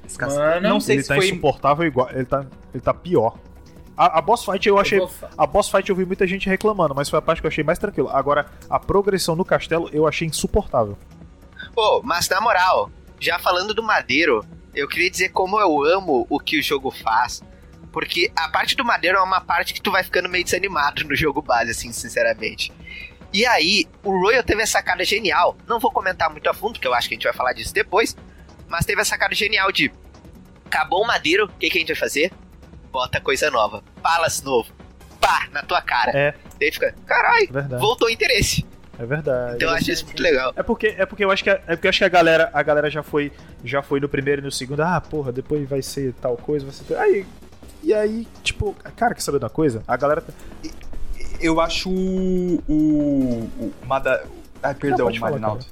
Esse cas- Mano, não sei ele se tá foi. insuportável igual. Ele tá, ele tá pior. A, a boss fight eu achei. A boss fight eu vi muita gente reclamando, mas foi a parte que eu achei mais tranquila. Agora, a progressão no castelo eu achei insuportável. Pô, mas na moral, já falando do Madeiro, Eu queria dizer como eu amo o que o jogo faz. Porque a parte do madeiro é uma parte que tu vai ficando meio desanimado [laughs] no jogo base, assim, sinceramente. E aí, o Royal teve essa sacada genial. Não vou comentar muito a fundo, porque eu acho que a gente vai falar disso depois. Mas teve essa sacada genial de. Acabou o madeiro, o que, que a gente vai fazer? Bota coisa nova. Palace novo. Pá, na tua cara. É. Daí fica, carai, Verdade. voltou o interesse. É verdade. Então eu acho isso muito legal. É porque, é porque eu acho que, a- é porque eu acho que a galera, a galera já foi, já foi no primeiro e no segundo. Ah, porra, depois vai ser tal coisa, vai ser. Aí, e aí, tipo, cara, quer saber da coisa? A galera tá- Eu acho o. o, o Mada... Ai, perdão, pode falar, Marinaldo.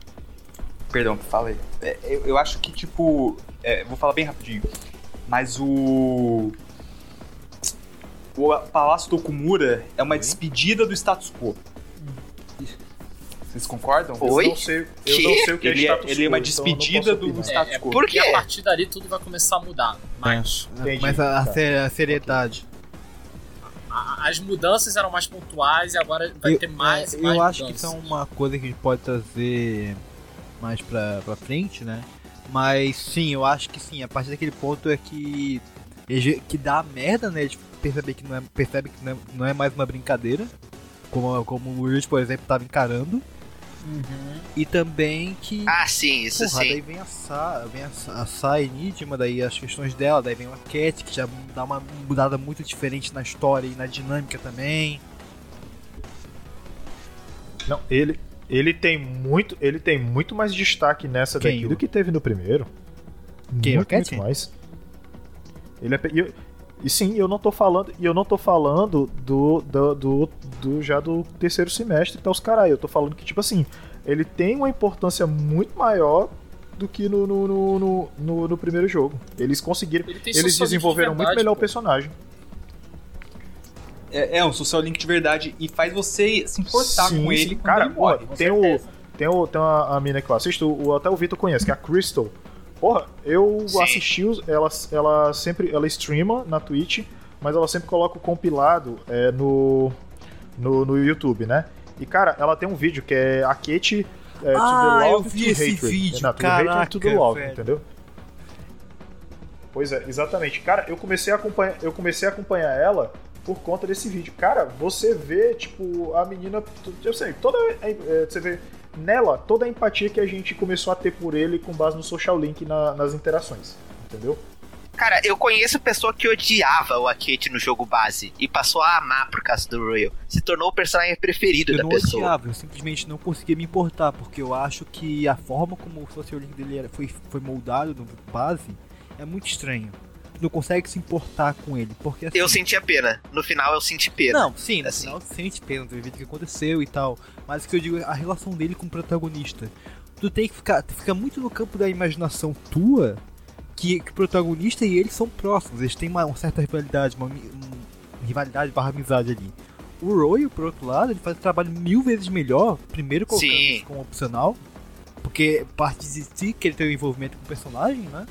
Perdão, fala aí. É, eu, eu acho que, tipo. é, vou falar bem rapidinho. Mas o. O Palácio do Okumura é uma despedida do status quo. Vocês concordam? Oi? Eu não sei, eu Que? não sei o que Ele é, status ele é uma quo, então não despedida posso do status É, é quo. Por porque quê? a partir dali tudo vai começar a mudar. Mas Entendi. Mas a, a Tá. a seriedade. As mudanças eram mais pontuais e agora vai eu, ter mais. é, mais eu acho que mudanças. isso é uma coisa que a gente pode trazer mais pra, pra frente, né? Mas sim, eu acho que sim, a partir daquele ponto é que. Que dá merda, né? De perceber que não é, percebe que não é, não é mais uma brincadeira. Como, como o Will, por exemplo, tava encarando. E também que. Ah, sim, isso Porra, sim. daí vem a Sa, vem a, a Sa Enigma, daí as questões dela, daí vem uma Cat que já dá uma mudada muito diferente na história e na dinâmica também. Não, ele, ele tem muito, ele tem muito mais destaque nessa Quem, daqui o- do que teve no primeiro. Quem, o muito, muito mais. Ele é e, eu- e sim, eu não tô falando, e eu não tô falando do, do, do, do- já do terceiro semestre e tal os caralho. Eu tô falando que tipo assim, ele tem uma importância muito maior do que no, no, no, no, no- no primeiro jogo. Eles conseguiram, Ele eles link de desenvolveram muito verdade, melhor o pô. personagem. É, é um social link de verdade e faz você se importar Sim, com sim. ele quando Cara, ele morre. tem o, tem, o, tem uma, a mina que eu assisto, o, até o Vitor conhece, que é a Crystal. Porra, eu Sim. assisti, os- ela, ela sempre, ela streama na Twitch, mas ela sempre coloca o compilado é, no, no, no YouTube, né? E, cara, ela tem um vídeo que é a Kate é, to Ah, the eu love vi to esse hatred. vídeo, Não, to the hatred to the caraca, love, velho. entendeu? Pois é, exatamente. Cara, eu comecei a acompanhar, eu comecei a acompanhar ela por conta desse vídeo. Cara, você vê, tipo, a menina. Eu sei, toda. é, é, você vê nela toda a empatia que a gente começou a ter por ele com base no social link na- nas interações. Entendeu? Cara, eu conheço pessoa que odiava o Akete no jogo base e passou a amar por causa do Royal. Se tornou o personagem preferido Eu da não pessoa. odiava, eu simplesmente não conseguia me importar, porque eu acho que a forma como o social link dele era, foi, foi moldado no base é muito estranho. Não consegue se importar com ele, porque assim, Eu sentia pena. No final eu senti pena. Não, sim, no Assim. final você sente pena do evento que aconteceu e tal. Mas o que eu digo é a relação dele com o protagonista. Tu tem que ficar. Tu fica muito no campo da imaginação tua que, que o protagonista e ele são próximos. Eles têm uma, uma certa rivalidade, uma, mi- um- rivalidade barra amizade ali. O Roy, por outro lado, ele faz um trabalho mil vezes melhor. Primeiro colocando Sim. isso como opcional. Porque parte de si que ele tem um envolvimento com o personagem, né?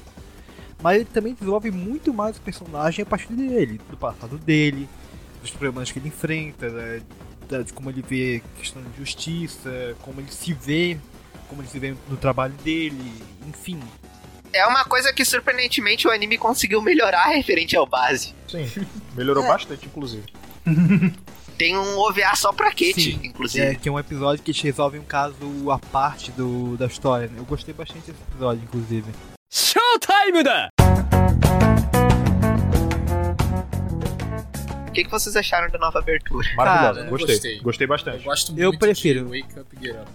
Mas ele também desenvolve muito mais o personagem a partir dele, do passado dele, dos problemas que ele enfrenta, da- de como ele vê questão de justiça, como ele se vê, como ele se vê no trabalho dele, enfim. É uma coisa que surpreendentemente o anime conseguiu melhorar [laughs] referente ao base. Sim. Melhorou bastante, inclusive. [laughs] Tem um OVA só pra Kate, Sim, inclusive. É, que é um episódio que eles resolvem um caso à parte do, da história. né? Eu gostei bastante desse episódio, inclusive. O que, que vocês acharam da nova abertura? Maravilhosa. Cara, eu gostei. gostei. gostei. Eu bastante. gosto muito Eu prefiro. de Wake Up Get Up.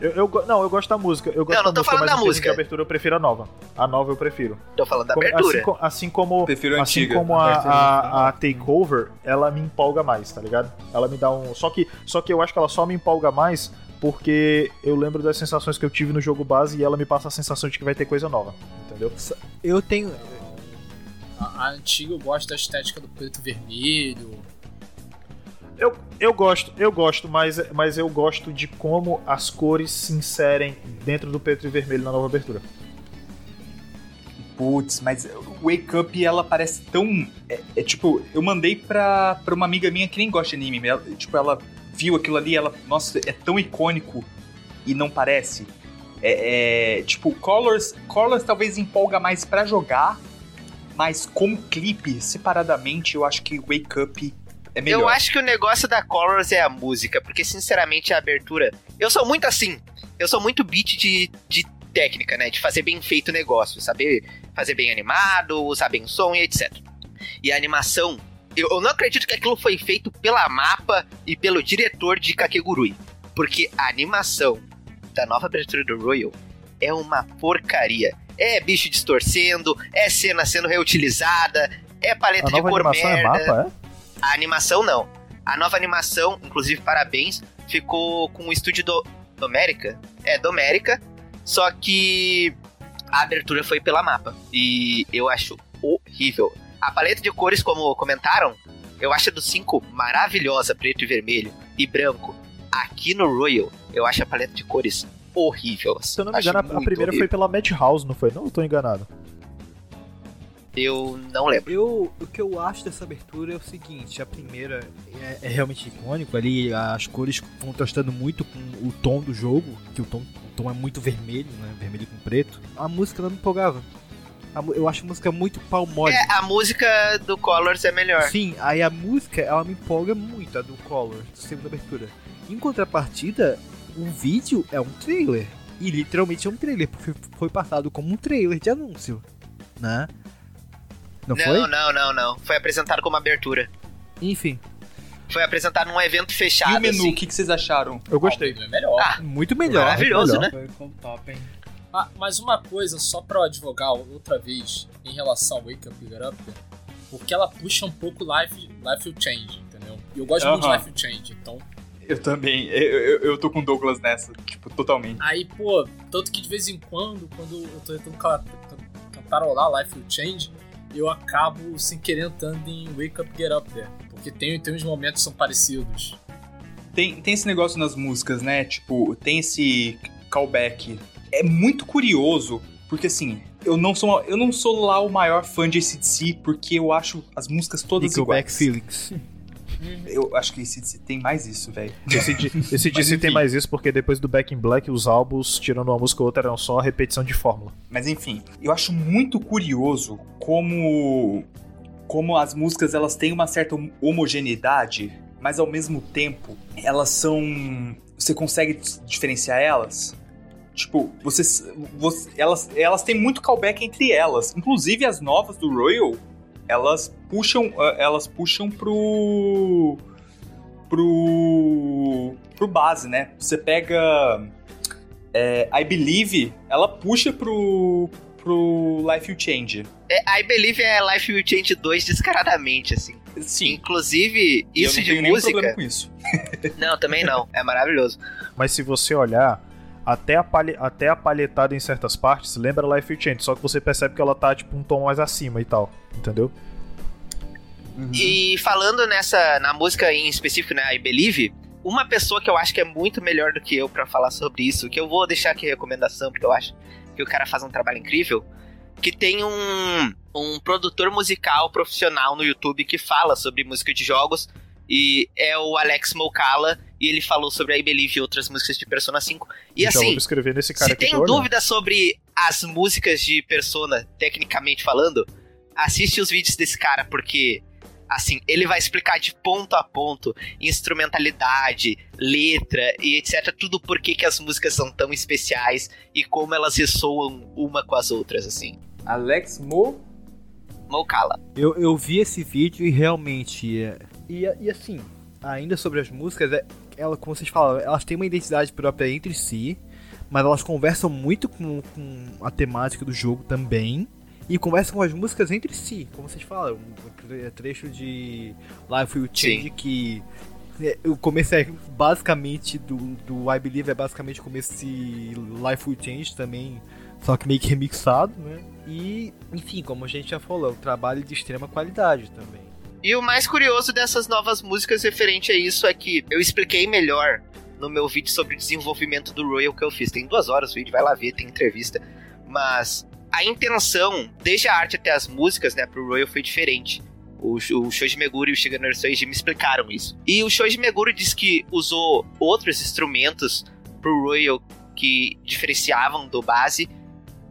Eu, eu não, eu gosto da música. Eu gosto Não, não da tô música, falando mas da em termos música. de abertura eu prefiro a nova. A nova eu prefiro. Tô falando da Como- abertura. Assim, co- assim como, Prefiro a assim antiga. como A abertura a, a Takeover, ela me empolga mais, tá ligado? Ela me dá um. Só que, só que eu acho que ela só me empolga mais porque eu lembro das sensações que eu tive no jogo base e ela me passa a sensação de que vai ter coisa nova, entendeu? Eu tenho. A, a antiga eu gosto da estética do preto e vermelho. Eu, eu gosto, eu gosto, mas, mas eu gosto de como as cores se inserem dentro do preto e vermelho na nova abertura. Putz, mas o Wake Up ela parece tão. É, é tipo, eu mandei pra, pra uma amiga minha que nem gosta de anime. Ela, tipo, ela viu aquilo ali, ela. Nossa, é tão icônico e não parece. É, é, tipo, Colors, Colors talvez empolga mais pra jogar, mas como clipe, separadamente, eu acho que Wake Up é melhor. Eu acho que o negócio da Colors é a música, porque sinceramente a abertura. Eu sou muito assim. Eu sou muito beat de, de técnica, né? De fazer bem feito o negócio, saber fazer bem animado, usar bem o som e etc. E a animação. Eu, eu não acredito que aquilo foi feito pela mapa e pelo diretor de Kakegurui. Porque a animação da nova abertura do Royal é uma porcaria. É bicho distorcendo, é cena sendo reutilizada, é paleta A de nova cor animação é merda. mapa, é? A animação não. A nova animação, inclusive parabéns, ficou com o estúdio do Domérica. É, Domérica. Só que a abertura foi pela mapa. E eu acho horrível. A paleta de cores, como comentaram, eu acho a do 5 maravilhosa, preto e vermelho e branco. Aqui no Royal, eu acho a paleta de cores horrível. Se eu não me Acho engano, a- primeira foi horrível. pela Madhouse, não foi? Não, eu tô enganado. Eu não lembro. Eu, o que eu acho dessa abertura é o seguinte, a primeira é, é realmente icônico, ali as cores contrastando muito com o tom do jogo, que o tom, o tom é muito vermelho, né, vermelho com preto. A música não me empolgava. Eu acho a música muito pau mole. É, a música do Colors é melhor. Sim, aí a música, ela me empolga muito, a do Color, segunda abertura. Em contrapartida, o vídeo é um trailer. E literalmente é um trailer, porque foi passado como um trailer de anúncio, né? Não, não, foi? não, não, não. Foi apresentado como abertura. Enfim, Foi apresentado num evento fechado. E o menu, o assim. que, que vocês acharam? Eu gostei. É melhor. Ah, muito melhor. Maravilhoso, muito né? melhor. Foi com top, hein? Ah, mas uma coisa, só pra eu advogar outra vez em relação ao Wake Up Get Up, porque ela puxa um pouco Life, life will Change, entendeu? E eu gosto muito de. Life will Change, então. Eu também. Eu, eu, eu tô com o Douglas nessa, tipo, totalmente. Aí, pô, tanto que de vez em quando, quando eu tô tentando ca- cantarolar Life will Change, eu acabo sem querer entrando em Wake Up Get Up There. Porque tem, tem uns momentos que são parecidos. Tem, tem esse negócio nas músicas, né? Tipo, tem esse callback. É muito curioso, porque assim, eu não sou, eu não sou lá o maior fã de ACDC, porque eu acho as músicas todas Nickelback iguais. Feelings. Eu acho que ACDC tem mais isso, velho. [laughs] Esse, [laughs] esse DC tem mais isso porque depois do Back in Black, os álbuns, tirando uma música ou outra, eram só repetição de fórmula. Mas enfim, eu acho muito curioso como como as músicas elas têm uma certa homogeneidade, mas ao mesmo tempo elas são você consegue diferenciar elas? Tipo, vocês, você- elas, elas têm muito callback entre elas. Inclusive as novas do Royal, elas puxam, ah, elas puxam pro pro pro base, né? Você pega é, I Believe, ela puxa pro pro Life You Change. É, I Believe é Life Will Change 2 descaradamente, assim. Sim. Inclusive, E eu isso não de tenho nenhum música. problema com isso. Não, também não. É maravilhoso. Mas se você olhar, até a, palhe- até a palhetada em certas partes lembra Life is Change, só que você percebe que ela tá tipo um tom mais acima e tal, entendeu? E falando nessa, na música em específico, né, I Believe, uma pessoa que eu acho que é muito melhor do que eu pra falar sobre isso, que eu vou deixar aqui a recomendação, porque eu acho que o cara faz um trabalho incrível, que tem um, um produtor musical profissional no YouTube que fala sobre música de jogos, e é o Alex Mocala, e ele falou sobre I Believe e outras músicas de Persona 5. E Já assim, escrever nesse cara se aqui tem dúvida sobre as músicas de Persona, tecnicamente falando, assiste os vídeos desse cara, porque, assim, ele vai explicar de ponto a ponto instrumentalidade, letra e etc. Tudo por que que as músicas são tão especiais e como elas ressoam uma com as outras, assim. Alex Mo. Mocala. Eu, eu vi esse vídeo e realmente. é- E, e assim, ainda sobre as músicas, é, ela, como vocês falaram, elas têm uma identidade própria entre si, mas elas conversam muito com, com a temática do jogo também. E conversam com as músicas entre si, como vocês falaram. Um tre- trecho de Life Will Change Sim. que. é, O começo é basicamente do, do I Believe é basicamente o começo de Life Will Change também, só que meio que remixado, né? E, enfim, como a gente já falou, é um trabalho de extrema qualidade também. E o mais curioso dessas novas músicas referente a isso é que eu expliquei melhor no meu vídeo sobre o desenvolvimento do Royal que eu fiz. Tem duas horas o vídeo, vai lá ver, tem entrevista. Mas a intenção, desde a arte até as músicas, né, pro Royal foi diferente. O, o Shoji Meguro e o Shigenori Soeiji me explicaram isso. E o Shoji Meguro disse que usou outros instrumentos pro Royal que diferenciavam do base.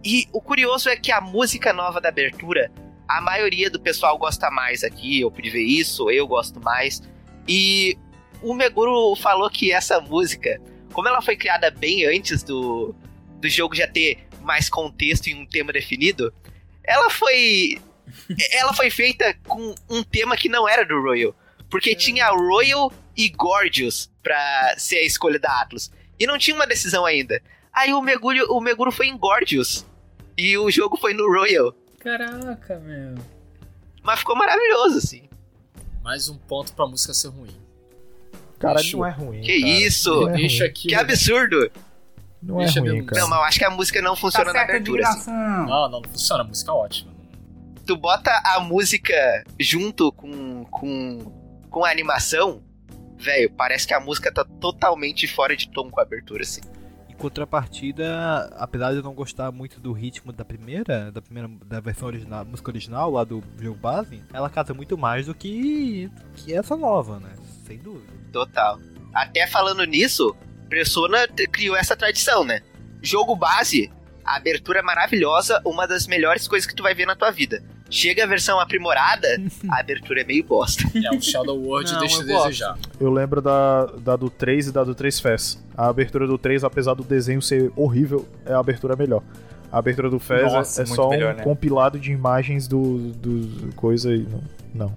E o curioso é que a música nova da abertura, a maioria do pessoal gosta mais aqui, eu pude ver isso, eu gosto mais. E o Meguro falou que essa música, como ela foi criada bem antes do, do jogo já ter mais contexto e um tema definido, ela foi. [laughs] ela foi feita com um tema que não era do Royal. Porque tinha Royal e Gorgeous pra ser a escolha da Atlas. E não tinha uma decisão ainda. Aí o Meguro, o Meguro foi em Gorgeous. E o jogo foi no Royal. Caraca, meu. Mas ficou maravilhoso, assim. Mais um ponto pra música ser ruim. Cara, Deixa- não é ruim. Que cara. isso? É Deixa ruim. aqui. Que absurdo! Não é Deixa ruim, meu- cara. Não, mas eu acho que a música não funciona na abertura, assim. Não, não, não funciona. A música é ótima. tu bota a música junto com, com, com a animação, velho, parece que a música tá totalmente fora de tom com a abertura, assim. Contrapartida, apesar de eu não gostar muito do ritmo da primeira, da primeira da versão original, música original lá do jogo base, ela casa muito mais do que, que essa nova, né? Sem dúvida. Total. Até falando nisso, Persona criou essa tradição, né? Jogo base, a abertura maravilhosa, uma das melhores coisas que tu vai ver na tua vida. Chega a versão aprimorada, a abertura é meio bosta. É, o Shadow World Não, deixa eu desejar. Eu lembro da, da do 3 e da do 3 Fest. A abertura do 3, apesar do desenho ser horrível, é a abertura melhor. A abertura do Fez Nossa, é, é muito só melhor, um né? compilado de imagens do, do coisa e não.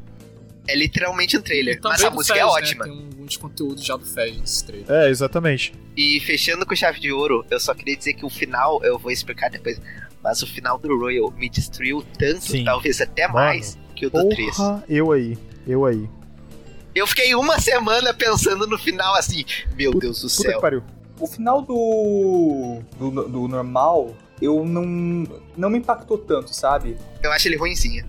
É literalmente um trailer, E mas a música é Fez, né? ótima. Tem alguns conteúdos já do Fez nesse trailer. É, exatamente. E fechando com chave de ouro, eu só queria dizer que o final, eu vou explicar depois, mas o final do Royal me destruiu tanto, Sim. talvez até Mano, mais, que o do 3. Porra, eu aí. Eu aí. Eu fiquei uma semana pensando no final assim, meu Puta- Deus do Puta que céu. pariu. O final do, do, do normal, eu não, não me impactou tanto, sabe? Eu acho ele ruimzinho.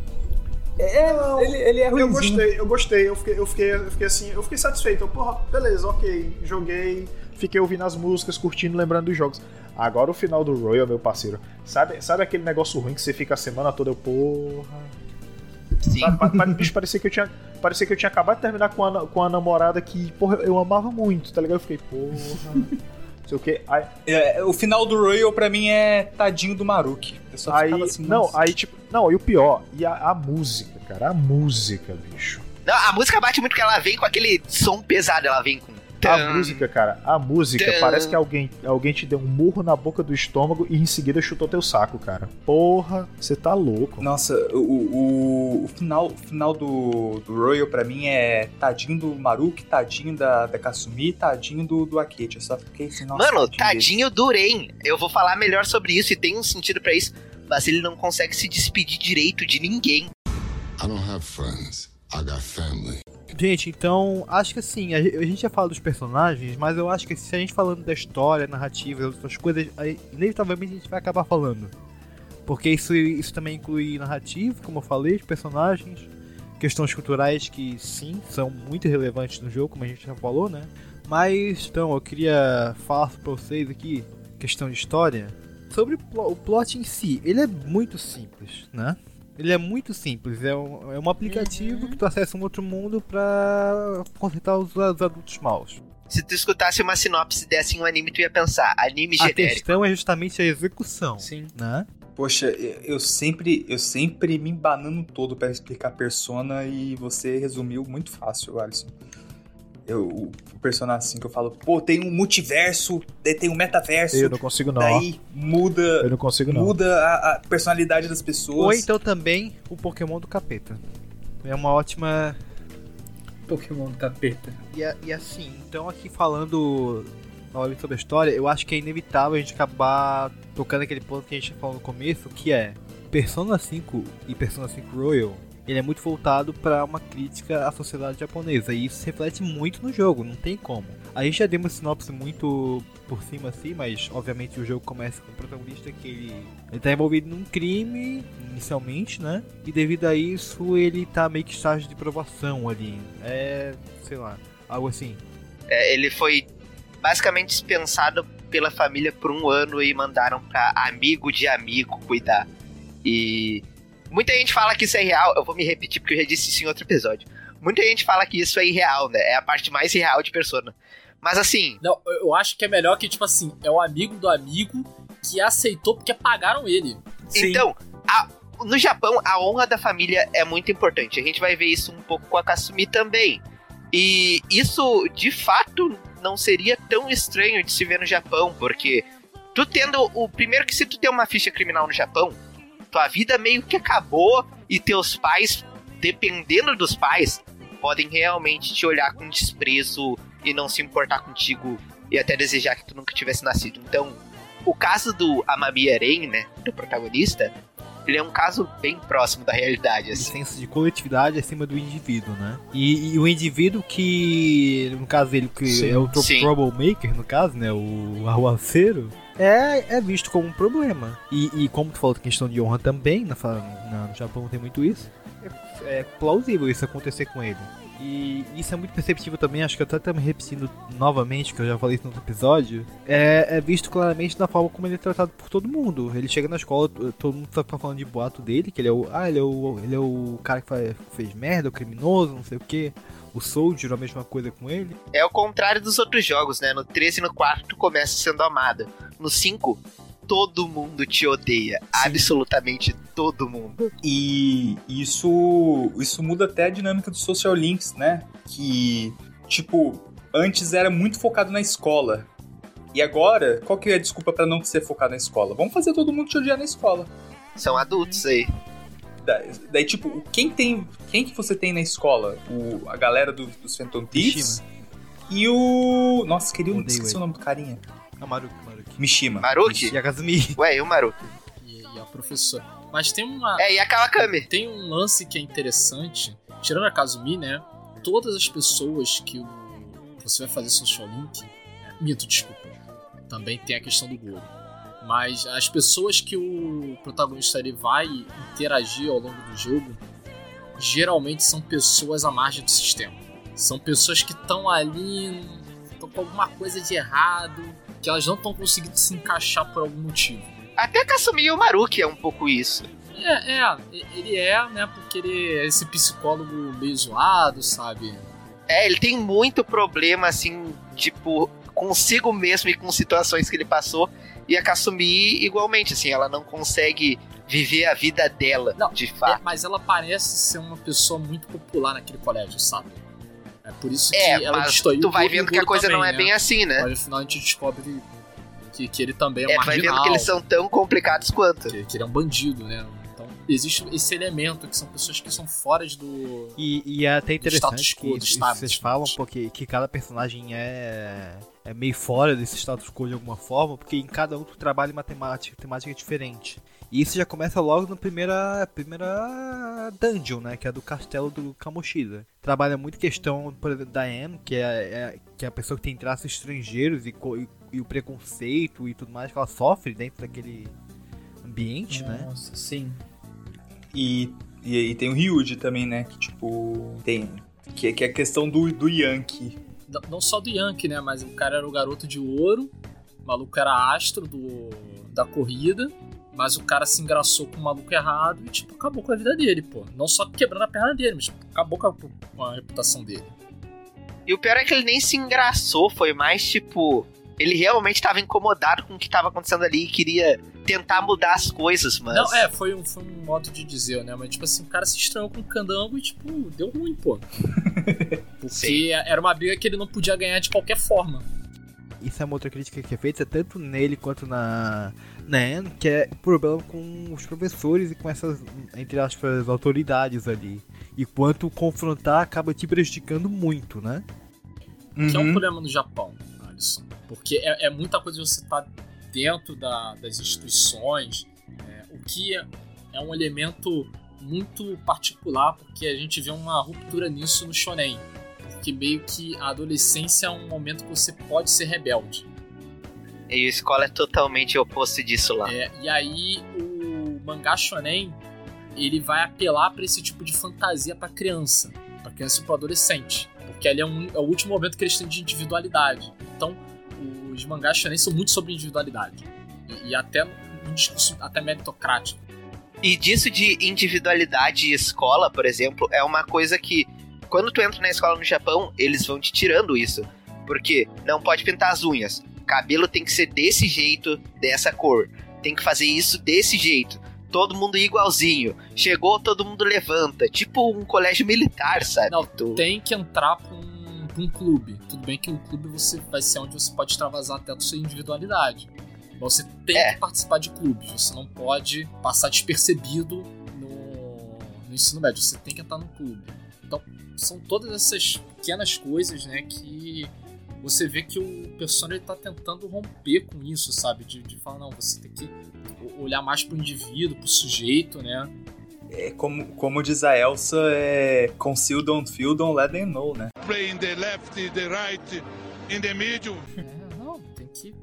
É, ele, ele é Eu ruimzinho. gostei, eu gostei, eu fiquei, eu fiquei, eu fiquei assim, eu fiquei satisfeito. Eu, porra, beleza, ok, joguei, fiquei ouvindo as músicas, curtindo, lembrando dos jogos. Agora o final do Royal, meu parceiro. Sabe, sabe aquele negócio ruim que você fica a semana toda, eu, porra. Sim. Bicho, parecia que eu tinha. Parecia que eu tinha acabado de terminar com a, com a namorada que, porra, eu amava muito, tá ligado? Eu fiquei, porra. [laughs] Não sei o que. Aí, É, o final do Royal pra mim é tadinho do Maruki. Eu só aí assim, não, nossa. aí tipo, não, e o pior, e a, a música, cara, a música, bicho. Não, a música bate muito porque ela vem com aquele som pesado, ela vem com. A música, cara, a música parece que alguém, alguém te deu um murro na boca do estômago e em seguida chutou teu saco, cara. Porra, você tá louco. Nossa, o, o, o final, o final do, do Royal pra mim é tadinho do Maruki, tadinho da, da Kasumi, tadinho do, do Akate. Eu só fiquei assim, nossa. Mano, dele. tadinho do Ren. Eu vou falar melhor sobre isso e tem um sentido pra isso, mas ele não consegue se despedir direito de ninguém. I don't have friends. Gente, então, acho que assim, a ge- a gente já fala dos personagens, mas eu acho que se a gente falando da história, narrativa outras coisas, aí, inevitavelmente a gente vai acabar falando. Porque isso, isso também inclui narrativa, como eu falei, personagens, questões culturais que sim, são muito relevantes no jogo, como a gente já falou, né? Mas, então, eu queria falar pra vocês aqui, questão de história, sobre o plot em si. Ele é muito simples, né? Ele é muito simples, é um, é um aplicativo que tu acessa um outro mundo pra consertar os, os adultos maus. Se tu escutasse uma sinopse desse em um anime, tu ia pensar, anime A genérico. questão é justamente a execução, Sim. né? Poxa, eu sempre, eu sempre me embanando todo pra explicar Persona e você resumiu muito fácil, Alisson. Eu, o Persona 5 eu falo, pô, tem um multiverso, daí tem um metaverso, Eu não consigo não. daí muda, Eu não consigo não. muda a, a personalidade das pessoas. Ou então também o Pokémon do capeta. É uma ótima. Pokémon do capeta. E, a- e assim, então aqui falando novamente sobre a história, eu acho que é inevitável a gente acabar tocando aquele ponto que a gente falou no começo, que é Persona 5 e Persona 5 Royal. Ele é muito voltado para uma crítica à sociedade japonesa e isso se reflete muito no jogo, não tem como. A gente já deu uma sinopse muito por cima assim, mas obviamente o jogo começa com o protagonista que ele, ele tá envolvido num crime inicialmente, né? E devido a isso ele tá meio que estágio de provação ali. É, sei lá, algo assim. É, ele foi basicamente dispensado pela família por um ano e mandaram pra amigo de amigo cuidar. E muita gente fala que isso é real. Eu vou me repetir porque eu já disse isso em outro episódio. Muita gente fala que isso é irreal, né? É a parte mais real de Persona. Mas assim, Não, eu acho que é melhor que, tipo assim, é o amigo do amigo que aceitou porque pagaram ele. Sim. Então, a- no Japão, a honra da família é muito importante. A gente vai ver isso um pouco com a Kasumi também. E isso, de fato, não seria tão estranho de se ver no Japão, porque tu tendo o primeiro que se tu tem uma ficha criminal no Japão, tua vida meio que acabou e teus pais, dependendo dos pais, podem realmente te olhar com desprezo e não se importar contigo e até desejar que tu nunca tivesse nascido. Então, o caso do Amami Eren, né, do protagonista, ele é um caso bem próximo da realidade, Esse assim. senso de coletividade acima do indivíduo, né? E, e o indivíduo que, no caso dele, que Sim. é o Sim. troublemaker, no caso, né? O arruaceiro, é, é visto como um problema. E, e como tu falou, questão de honra também, na, na- no Japão tem muito isso, é, é plausível isso acontecer com ele. E isso é muito perceptível também, acho que eu até me repetindo novamente, que eu já falei isso no outro episódio. É, é visto claramente na forma como ele é tratado por todo mundo. Ele chega na escola, todo mundo tá falando de boato dele, que ele é o. Ah, ele é o. Ele é o cara que faz- fez merda, o criminoso, não sei o que. O Soldier, a mesma coisa com ele. É o contrário dos outros jogos, né? No 13 e no 4 tu começa sendo amado. No 5, todo mundo te odeia. Absolutamente todo mundo. E isso, isso muda até a dinâmica dos social links, né? Que, tipo, antes era muito focado na escola. E agora, qual que é a desculpa pra não ser focado na escola? Vamos fazer todo mundo te odiar na escola. São adultos aí. Da- Daí, tipo, quem tem. Quem que você tem na escola? O, a galera do- dos Phantom Thieves e o. Nossa, queria um. Odeio Esqueci ele. o nome do carinha. A Maruki, Maruki. Mishima. Maruki? E a Kazumi. Ué, e o Maruki? E, e a professora. Mas tem uma. É, e a Kawakami? Tem um lance que é interessante. Tirando a Kazumi, né? Todas as pessoas que o, você vai fazer social link. é, Mito, desculpa. Também tem a questão do Goro. Mas as pessoas que o protagonista ele vai interagir ao longo do jogo geralmente são pessoas à margem do sistema. São pessoas que estão ali, estão com alguma coisa de errado, que elas não estão conseguindo se encaixar por algum motivo. Até a Kasumi e o Maruki é um pouco isso. É, é, ele é, né? Porque ele é esse psicólogo meio zoado, sabe? É, ele tem muito problema, assim, tipo, consigo mesmo e com situações que ele passou. E a Kasumi, igualmente, assim, ela não consegue viver a vida dela, Não, de É, fato. mas ela parece ser uma pessoa muito popular naquele colégio, sabe? É por isso que É, ela destoiu tu o vai vendo que a coisa não também, é bem né? assim, né? Mas no final a gente descobre que, que ele também é um É, tu vai marginal. vendo que eles são tão complicados quanto. que, que ele é um bandido, né? Então existe esse elemento que são pessoas que são fora do. E, e é até interessante quo, que status, vocês né? falam porque que cada personagem é é meio fora desse status quo de alguma forma, porque em cada um tu trabalha uma temática, temática diferente. E isso já começa logo na primeira primeira dungeon, né, que é do castelo do Kamoshida. Trabalha muito questão, por exemplo, da Anne, que é, é- que é a pessoa que tem traços estrangeiros e, e, e o preconceito e tudo mais que ela sofre dentro daquele ambiente, né? Nossa, sim. E, e, e tem o Ryuji também, né? Que tipo. Tem. Que, que é a questão do, do Yankee. Não- Não só do Yankee, né? Mas o cara era o garoto de ouro, o maluco era astro do, da corrida, mas o cara se engraçou com o maluco errado e, tipo, acabou com a vida dele, pô. Não só quebrando a perna dele, mas tipo, acabou com a, com a reputação dele. E o pior é que ele nem se engraçou, foi mais tipo. Ele realmente tava incomodado com o que tava acontecendo ali e queria tentar mudar as coisas, mas. Não, é, foi um, foi um modo de dizer, né? Mas, tipo assim, o cara se estranhou com o candango e, tipo, deu ruim, pô. [laughs] Porque Sim. era uma briga que ele não podia ganhar de qualquer forma. Isso é uma outra crítica que é feita tanto nele quanto na, na Anne, que é problema com os professores e com essas, entre aspas, autoridades ali. E quanto confrontar acaba te prejudicando muito, né? Que é Uhum. um problema no Japão, Alisson. Porque é, é muita coisa de você estar dentro da- das instituições, é, o que é, é um elemento muito particular, porque a gente vê uma ruptura nisso no shonen. Porque meio que a adolescência é um momento que você pode ser rebelde. E a escola é totalmente oposto disso lá. É, e aí o mangá shonen ele vai apelar pra esse tipo de fantasia pra criança, pra criança e pro adolescente, porque ali é, um- é o último momento que eles têm de individualidade. Então, os mangás shonen são muito sobre individualidade e, e até um discurso até meritocrático. E disso de individualidade e escola, por exemplo, é uma coisa que quando tu entra na escola no Japão, eles vão te tirando isso. Porque não pode pintar as unhas. Cabelo tem que ser desse jeito, dessa cor. Tem que fazer isso desse jeito. Todo mundo igualzinho. Chegou, todo mundo levanta. Tipo um colégio militar, sabe? Não, Tu- tem que entrar pra um, um clube. Tudo bem que um clube você vai ser onde você pode extravasar até a sua individualidade. Mas você tem É. que participar de clubes. Você não pode passar despercebido no, no ensino médio. Você tem que entrar no clube. Então, são todas essas pequenas coisas, né, que você vê que o Persona ele tá tentando romper com isso, sabe? De, de falar, não, você tem que olhar mais pro indivíduo, pro sujeito, né? É como, como diz a Elsa, é conceal, don't feel, don't let them know, né? Play in the left, the right, in the middle. É, não, tem que,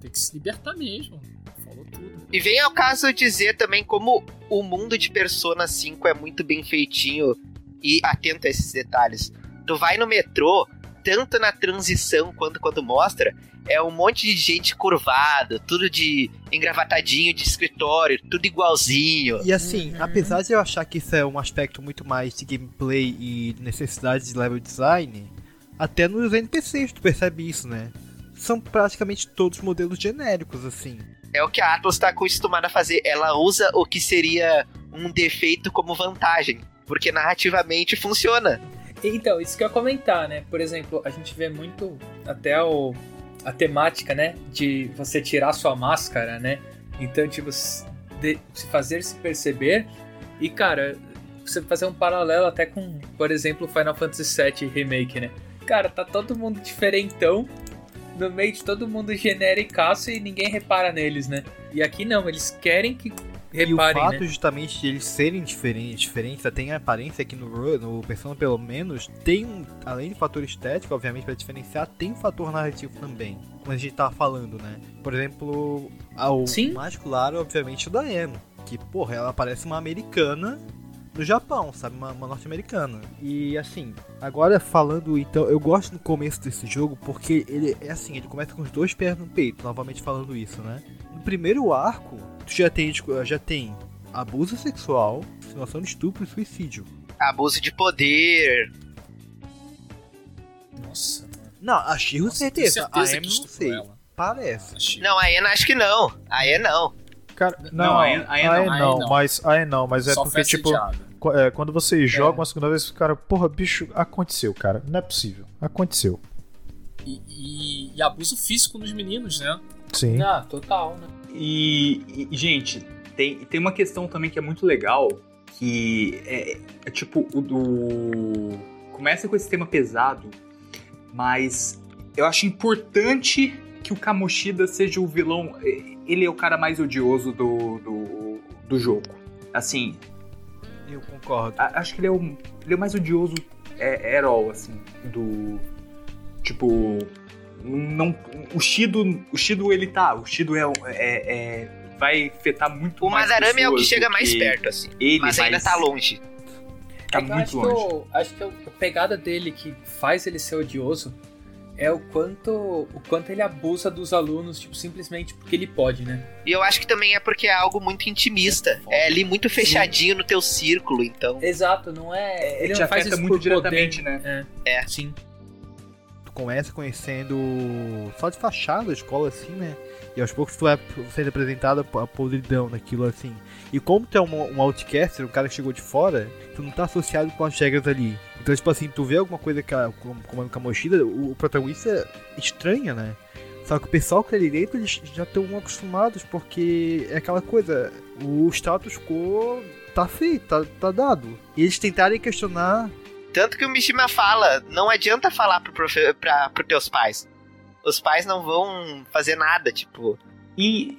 tem que se libertar mesmo. Falou tudo. E vem ao caso dizer também como o mundo de Persona 5 é muito bem feitinho e atento a esses detalhes. Tu vai no metrô, tanto na transição quanto quando mostra, é um monte de gente curvado, tudo de engravatadinho de escritório, tudo igualzinho. E assim, apesar de eu achar que isso é um aspecto muito mais de gameplay e necessidade de level design, até nos NPCs tu percebe isso, né? São praticamente todos modelos genéricos, assim. É o que a Atlas tá acostumada a fazer. Ela usa o que seria um defeito como vantagem, porque narrativamente funciona. Então, isso que eu ia comentar, né? Por exemplo, a gente vê muito até o, a temática, né? De você tirar sua máscara, né? Então, tipo, de, se fazer se perceber. E, cara, você fazer um paralelo até com, por exemplo, Final Fantasy VII Remake, né? Cara, tá todo mundo diferentão. No meio de todo mundo genéricaço e ninguém repara neles, né? E aqui não, eles querem que e o reparem, fato né? justamente de eles serem diferentes, diferentes, tem a aparência aqui no, Ro- no Persona pelo menos, tem um, além do fator estético, obviamente para diferenciar, tem um fator narrativo também. Como a gente tava falando, né? Por exemplo, o Sim. mais claro, obviamente, o da Em, que, porra, ela parece uma americana do Japão, sabe? Uma, uma norte-americana. E assim, agora falando, então, eu gosto no começo desse jogo porque ele é assim, ele começa com os dois pés no peito, novamente falando isso, né? No primeiro arco, tu já tem, tipo, já tem abuso sexual, simulação de estupro e suicídio. Abuso de poder. Nossa. Não, a Shiro Nossa, certeza, a certeza Amy que não sei. ela. Parece. Não, a Ena acho que não. A Ena não. Cara, não, Não, a aí- E aí não, não. Mas aí não, mas é Só porque tipo, é, quando você joga uma segunda vez, cara, porra, bicho, aconteceu, cara, não é possível, aconteceu. E, e- e abuso físico nos meninos, né? Sim. Ah, total, né? E, e, gente, tem, tem uma questão também que é muito legal, que é, é tipo o do... Começa com esse tema pesado, mas eu acho importante que o Kamoshida seja o vilão... Ele é o cara mais odioso do, do, do jogo. Assim, Eu concordo. a- acho que ele é o, ele é o mais odioso é, herói, assim, do... Tipo... Não, o Shido, o Shido ele tá, o Shido é, é, é- vai afetar muito O mais Madarame é o que chega mais perto, assim. Ele, Mas ainda mas tá longe. Tá É muito acho longe. Que o, acho que o- a pegada dele que faz ele ser odioso é o quanto, o quanto ele abusa dos alunos, tipo, simplesmente porque ele pode, né? E eu acho que também é porque é algo muito intimista. É ali muito fechadinho no teu círculo, então. Exato, não é. Ele te não faz afeta isso muito diretamente, poder. né? É. É. Sim. Começa conhecendo só de fachada a escola, assim, né? E aos poucos tu vai sendo apresentado a podridão daquilo, assim. E como tu é um, um outcaster, um cara que chegou de fora, tu não tá associado com as regras ali. Então, tipo assim, tu vê alguma coisa que a, como, como a Kamoshida, o, o protagonista estranha, né? Só que o pessoal que tá ali dentro, eles já estão acostumados, porque é aquela coisa, o status quo tá feito, tá, tá dado. E eles tentarem questionar Tanto que o Mishima fala, não adianta falar pro, profe- pra, pro teus pais. Os pais não vão fazer nada, tipo. E,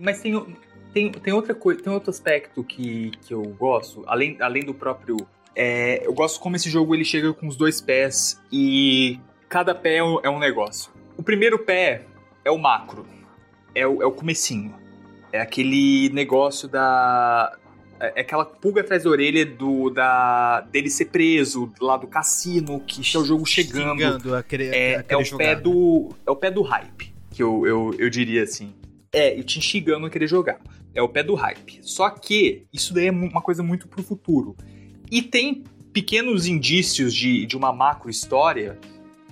mas tem, tem, tem outra coisa, tem outro aspecto que, que eu gosto, além, além do próprio. é, eu gosto como esse jogo ele chega com os dois pés e cada pé é um, é um negócio. O primeiro pé é o macro, é o, é o comecinho. É aquele negócio da. É é aquela pulga atrás da orelha do, da, dele ser preso lá do cassino, que é o jogo chegando. xingando a querer, É, a é querer o jogar, pé né? do. É o pé do hype, que eu, eu, eu diria assim. É, e te instigando a querer jogar. É o pé do hype. Só que isso daí é uma coisa muito pro futuro. E tem pequenos indícios de, de uma macro história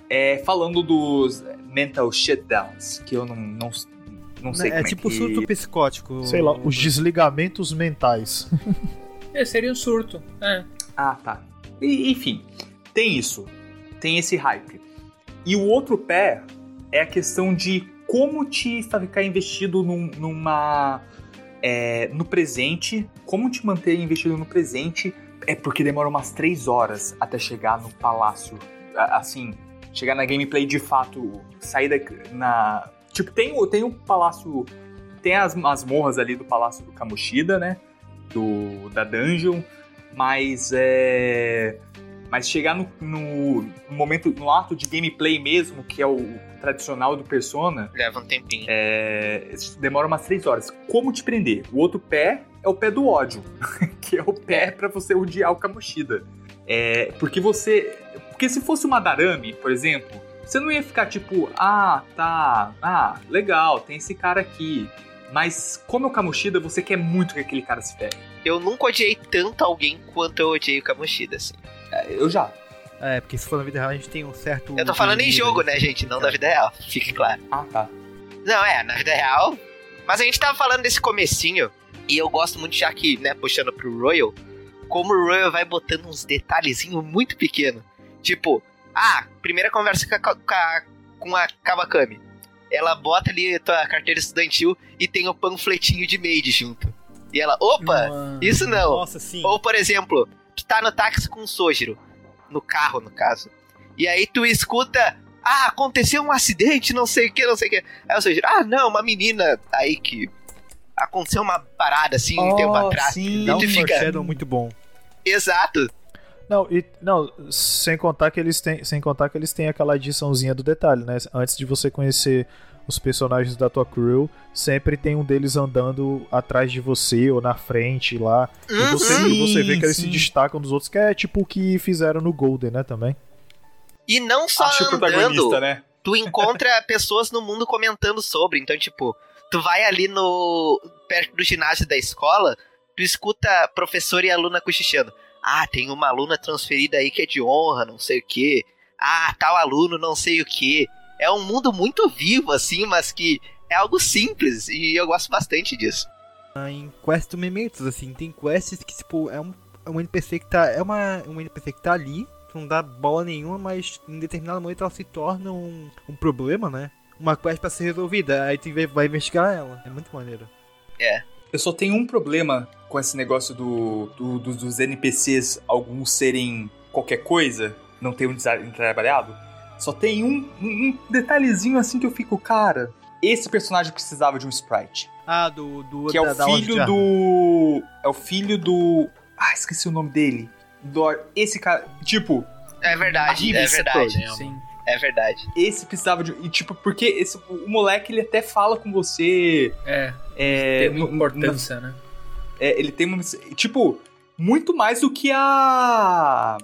é, falando dos mental shutdowns, que eu não, não, não sei é como é tipo que... surto psicótico. Sei lá, os desligamentos mentais. [laughs] É, seria um surto. É. Ah, tá. E, enfim, tem isso. Tem esse hype. E o outro pé é a questão de como te ficar investido num- numa. é, no presente. Como te manter investido no presente. É porque demora umas três horas até chegar no palácio. Assim, chegar na gameplay de fato. Sair da, na. Tipo, tem, o- tem o palácio. Tem as masmorras ali do palácio do Kamoshida, né? Do, da dungeon. Mas é. Mas chegar no, no, momento, no ato de gameplay mesmo, que é o tradicional do Persona, Leva um tempinho. é, demora umas três horas. Como te prender? O outro pé é o pé do ódio, [laughs] que é o pé pra você odiar o Kamoshida. É, porque você. Porque se fosse uma Darame, por exemplo, você não ia ficar tipo, ah, tá, ah, legal, tem esse cara aqui. Mas como é o Kamoshida, você quer muito que aquele cara se ferre. Eu nunca odiei tanto alguém quanto eu odiei o Kamoshida, assim. É, Eu já. É, porque se for na vida real a gente tem um certo. Eu tô falando em jogo, né, gente? Não na vida real, fique claro. Ah, tá. Não, é, na vida real. Mas a gente tava falando desse comecinho, e eu gosto muito, já que, né, puxando pro Royal, como o Royal vai botando uns detalhezinhos muito pequenos. Tipo, ah, primeira conversa com a, com a, com a Kawakami. Ela bota ali a tua carteira estudantil e tem o panfletinho de maid junto. E ela, opa, Mano. isso não. Nossa, sim. Ou, por exemplo, tu tá no táxi com o Sojiro. No carro, no caso. E aí tu escuta. Ah, aconteceu um acidente, não sei o que, não sei o que. Aí o Sojiro, ah, não, uma menina aí que. Aconteceu uma parada assim um tempo atrás. sim. Dá um tu fica- muito bom. Exato. Não, e, não, sem contar que eles têm, sem contar que eles têm aquela adiçãozinha do detalhe, né? Antes de você conhecer os personagens da tua crew, sempre tem um deles andando atrás de você ou na frente lá. E você, Uhum. e você vê que eles sim. se destacam dos outros, que é tipo o que fizeram no Golden, né, também. E não só Acho o andando, protagonista, né? tu encontra [laughs] pessoas no mundo comentando sobre. Então, tipo, tu vai ali no. perto do ginásio da escola, tu escuta professor e aluna cochichando. Ah, tem uma aluna transferida aí que é de honra, não sei o quê. Ah, tal aluno, não sei o quê. É um mundo muito vivo, assim, mas que é algo simples. E eu gosto bastante disso. Em quest Mementos, assim, tem quests que, tipo, é um, é um NPC que tá. É uma, um NPC que tá ali, que não dá bola nenhuma, mas em determinado momento ela se torna um, um problema, né? Uma quest pra ser resolvida, aí tu vai- vai investigar ela. É muito maneiro. Eu só tenho um problema com esse negócio do, do- do- dos NPCs, alguns serem qualquer coisa, não ter um design trabalhado. Só tem um, um- detalhezinho assim que eu fico, cara, esse personagem precisava de um sprite. Ah, do. do Que é da- o filho do. É o filho do. Ah, esqueci o nome dele. Do, esse cara. Tipo, É verdade, é verdade. Sim. É verdade. esse precisava de. E tipo, porque esse, o moleque ele até fala com você. É, É, tem uma importância, né? É, ele tem uma. Tipo, muito mais do que a.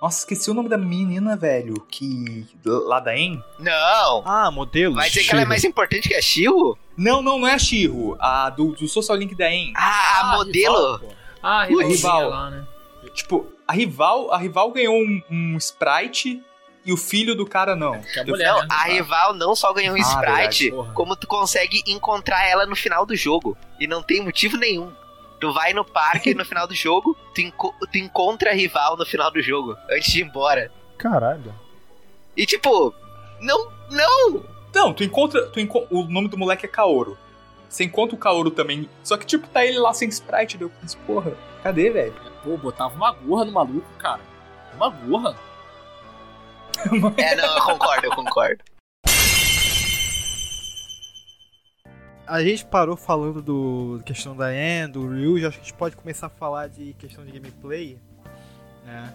Nossa, esqueci o nome da menina, velho. Que. Lá da En? Não! Ah, modelo. Vai dizer que ela é mais importante que a Shiro? Não, não, não é a Shiro. A do, do Social Link da En. Ah, a modelo? rival. Ah, a rival. lá, né? Tipo, a rival, a rival ganhou um, um sprite e o filho do cara não. Que é a mulher, Não, né? a rival não só ganhou um Ah, sprite, verdade, como tu consegue encontrar ela no final do jogo. E não tem motivo nenhum. Tu vai no parque no final do [laughs] jogo, tu, enco- tu encontra a rival no final do jogo, antes de ir embora. Caralho. E tipo, não, não! Não, tu encontra. Tu enco- o nome do moleque é Kaoru. Você encontra o Kaoru também. Só que, tipo, tá ele lá sem sprite. Deu, porra, cadê, velho? Pô, botava uma gorra no maluco, cara. Uma gorra. [laughs] É, não, eu concordo, eu concordo. A gente parou falando do questão da Anne, do Ryu, já acho que a gente pode começar a falar de questão de gameplay, né?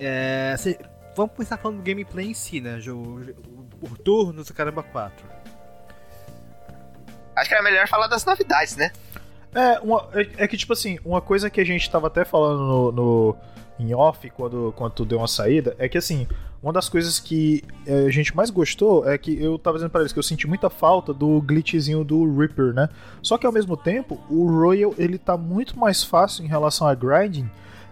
É, cê- vamos começar falando do gameplay em si, né? Por turnos, o caramba 4. Acho que era melhor falar das novidades, né? É, uma- é, é que, tipo assim, uma coisa que a gente tava até falando no, no- em off quando, quando tu deu uma saída é que, assim, uma das coisas que é, a gente mais gostou é que eu tava dizendo pra eles que eu senti muita falta do glitchzinho do Reaper, né? Só que ao mesmo tempo, o Royal ele tá muito mais fácil em relação a grinding.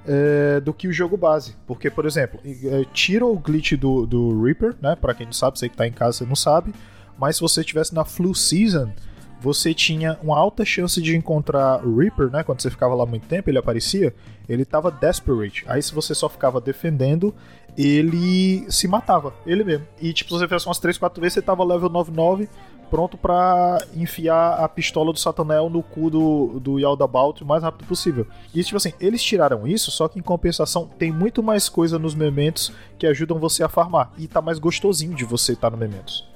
é, do que o jogo base. Porque, por exemplo, é, tira o glitch do, do Reaper, né? Pra quem não sabe, você que tá em casa, você não sabe. Mas se você estivesse na Flu Season, você tinha uma alta chance de encontrar o Reaper, né? Quando você ficava lá muito tempo, ele aparecia, ele tava desperate. Aí se você só ficava defendendo, ele se matava, ele mesmo. E tipo, se você fizesse umas 3, 4 vezes, você tava level 99, pronto pra enfiar a pistola do Satanel no cu do, do Yaldabaoth o mais rápido possível. E tipo assim, eles tiraram isso, só que em compensação tem muito mais coisa nos mementos que ajudam você a farmar. E tá mais gostosinho de você estar tá no mementos.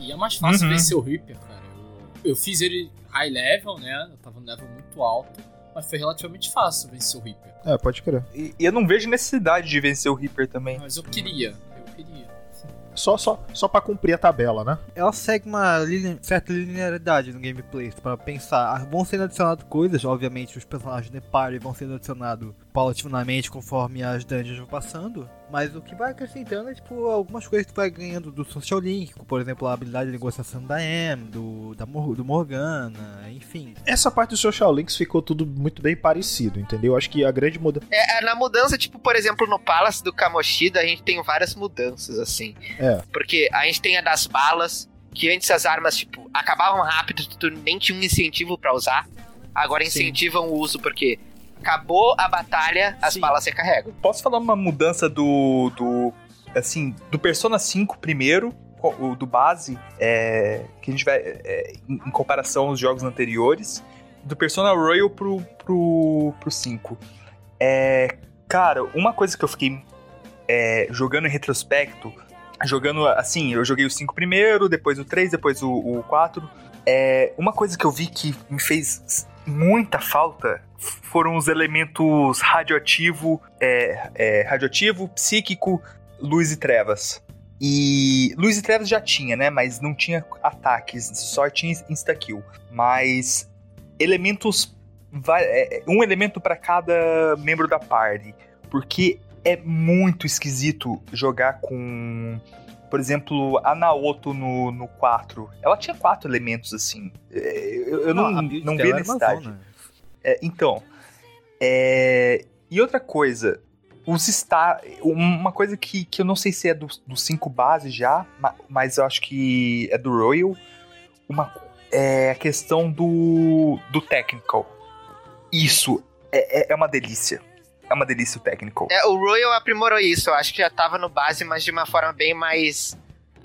E é mais fácil Uhum. vencer o Reaper, cara. Eu, fiz ele high level, né? Eu tava no level muito alto, mas foi relativamente fácil vencer o Reaper. É, pode crer. E, e eu não vejo necessidade de vencer o Reaper também. Mas eu queria, eu queria. Só, só, só pra cumprir a tabela, né? Ela segue uma line- certa linearidade no gameplay, para pensar. Ah, Vão sendo adicionadas coisas, obviamente os personagens de party vão sendo adicionados paulatinamente conforme as dungeons vão passando. Mas o que vai acrescentando é tipo algumas coisas que tu vai ganhando do Social Link, como, por exemplo a habilidade de negociação da M, do, da Mor- do Morgana, enfim. Essa parte do Social Links ficou tudo muito bem parecido, entendeu? Acho que a grande mudança. É, é, na mudança, tipo, por exemplo, no Palace do Kamoshida, a gente tem várias mudanças, assim. É. Porque a gente tem a das balas, que antes as armas, tipo, acabavam rápido, tu nem tinha um incentivo pra usar. Agora incentivam o uso, porque acabou a batalha, as Sim. balas recarregam. Posso falar uma mudança do. do assim, do Persona 5 primeiro, o do base, é, que a gente vai. é, em, em comparação aos jogos anteriores, do Persona Royal pro, pro, pro 5. É, cara, uma coisa que eu fiquei é, jogando em retrospecto, jogando assim, eu joguei o 5 primeiro, depois o 3, depois o, o 4. É, uma coisa que eu vi que me fez muita falta foram os elementos radioativo, é, é, radioativo, psíquico, luz e trevas. E luz e trevas já tinha, né? Mas não tinha ataques, só tinha insta-kill. Mas elementos. va- é, um elemento para cada membro da party. Porque é muito esquisito jogar com. Por exemplo, a Naoto no, no 4. Ela tinha quatro elementos assim. É, Eu, eu não, não, build vi a necessidade. É, então. é, E outra coisa. Os está Uma coisa que, que eu não sei se é do 5 base já, ma- mas eu acho que é do Royal. Uma, é a questão do, do technical. Isso é, é, é uma delícia. É uma delícia o technical. É, o Royal aprimorou isso, eu acho que já tava no base, mas de uma forma bem mais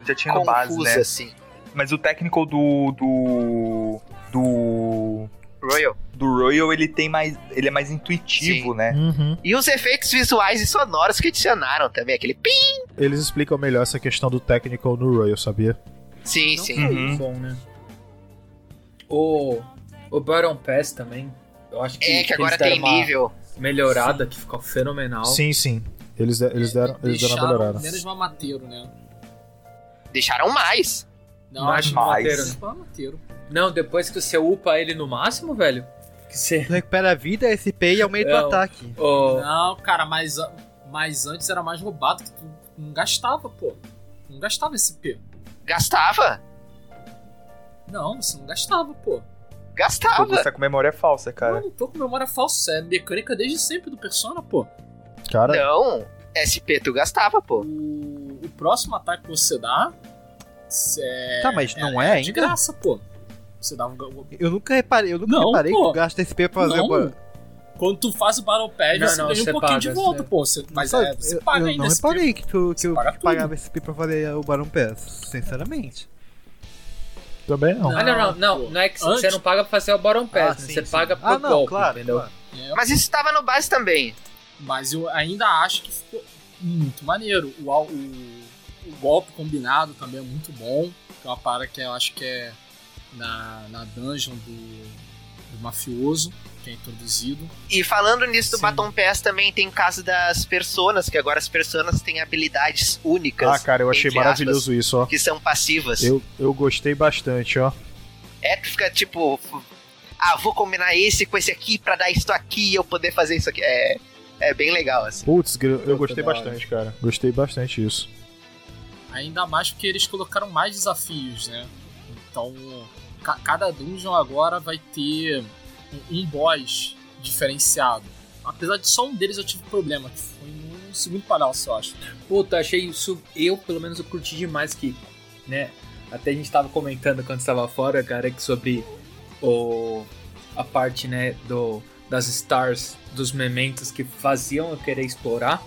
Já tinha no base, confusa, né? assim. Mas o technical do. do. do. Royal. do Royal, ele tem mais. Ele é mais intuitivo, Sim. né? Uhum. E os efeitos visuais e sonoros que adicionaram também, aquele pim. Eles explicam melhor essa questão do technical no Royal, sabia? Sim, Não sim. Uhum. bom, né? O, o Baron Pass também. Eu acho que, É, que agora tem uma nível. Melhorada que ficou fenomenal. Sim, sim. Eles, de- eles deram, eles deram uma Deixaram melhorada. menos mamateiro, né? Deixaram mais. Não, Mais mais. né? mamateiro. Não, depois que você upa ele no máximo, velho. Que você. Recupera a vida, SP e aumenta É, o ataque. Não, cara, mas, mas antes era mais roubado que tu não gastava, pô. Não gastava SP. Gastava. Não, você não gastava, pô. Pô, Gastava. Você tá com memória falsa, Eu cara. não tô com memória falsa, é mecânica desde sempre do Persona, pô. Cara, Não. SP tu gastava, pô. O, o próximo ataque que você dá. É, Tá, mas não é de ainda? graça, pô. Você dá um. Eu nunca reparei, eu nunca Não, reparei pô. que tu gasta SP pra fazer Não. Quando tu faz o Battle Pass, Não, você não, ganha um você pouquinho paga, de volta, você- pô. Você, mas é, você eu, paga eu ainda não SP. reparei que tu, que eu paga pagava SP pra fazer o Baron Pass, sinceramente. Também não. Ah, não, não, pô. não. Não é que Antes- você não paga pra fazer o Baron Pass, Ah, né? sim, você sim. paga por Ah, não, golpe, claro, entendeu? claro. É, Mas isso tava no base também. Mas eu ainda acho que ficou muito maneiro. O, o, o golpe combinado também é muito bom. Que é uma parada que eu acho que é na, na dungeon do, do mafioso, é introduzido. E falando nisso do Sim. Baton Pass, também tem o caso das personas, que agora as personas têm habilidades únicas. Ah, cara, eu achei maravilhoso isso, ó. aspas, que são passivas. Eu, eu gostei bastante, ó. É, tu fica tipo. Ah, vou combinar esse com esse aqui pra dar isso aqui e eu poder fazer isso aqui. É, é bem legal, assim. Putz, eu, eu gostei bastante, cara. Gostei bastante disso. Ainda mais porque eles colocaram mais desafios, né? Então, ca- cada dungeon agora vai ter um, boss diferenciado. Apesar de só um deles eu tive problema, que foi no segundo palácio, eu acho. Puta, achei isso. Eu, pelo menos, eu curti demais que, né? Até a gente tava comentando quando estava fora, cara, que sobre o. a parte, né, do, das stars, dos mementos que faziam eu querer explorar.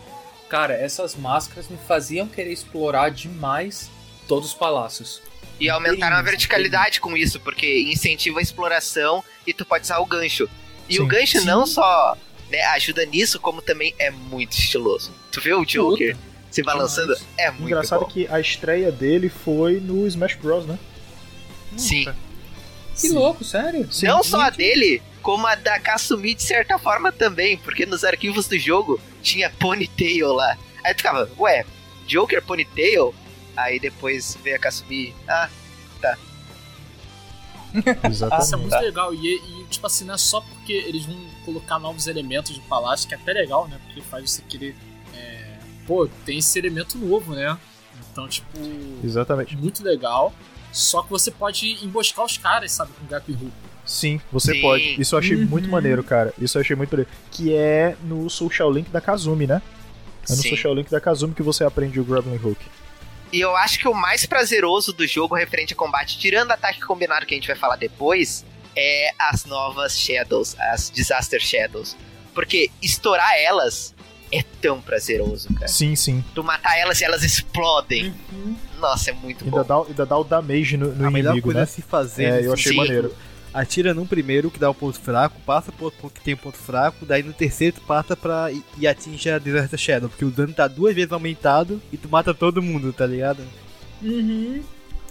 Cara, essas máscaras me faziam querer explorar demais todos os palácios. E aumentaram a verticalidade com isso, porque incentiva a exploração e tu pode usar o gancho. E Sim. o gancho Sim. não só né, ajuda nisso, como também é muito estiloso. Tu vê o Joker se balançando? É muito Engraçado bom. que a estreia dele foi no Smash Bros, né? Sim. Que louco, sério? Não só a dele, como a da Kasumi de certa forma também, porque nos arquivos do jogo tinha Ponytail lá. Aí tu ficava, ué, Joker Ponytail? Aí depois veio a Kasumi, ah, [laughs] Isso é Exatamente. muito legal. E, e, tipo assim, não é só porque eles vão colocar novos elementos de palácio, que é até legal, né? Porque faz você querer. é, Pô, tem esse elemento novo, né? Então, tipo. Exatamente. Muito legal. Só que você pode emboscar os caras, sabe, com Grappling Hook. Sim, você Sim. pode. Isso eu achei Uhum. muito maneiro, cara. Isso eu achei muito maneiro. Que é no Social Link da Kazumi, né? É no Sim. Social Link da Kazumi que você aprende o Grappling Hook. E eu acho que o mais prazeroso do jogo referente a combate, tirando o ataque combinado que a gente vai falar depois, é as novas Shadows, as Disaster Shadows. Porque estourar elas é tão prazeroso, cara. Sim, sim. Tu matar elas e elas explodem. Nossa, é muito Ainda bom. dá, ainda dá o damage no, no a melhor inimigo, coisa né? a se fazer. É, eu achei Sim. maneiro. Atira num primeiro que dá o ponto fraco, passa pro outro ponto que tem um ponto fraco, daí no terceiro tu passa pra. e, e atinge a Desert Shadow, porque o dano tá duas vezes aumentado e tu mata todo mundo, tá ligado? Uhum.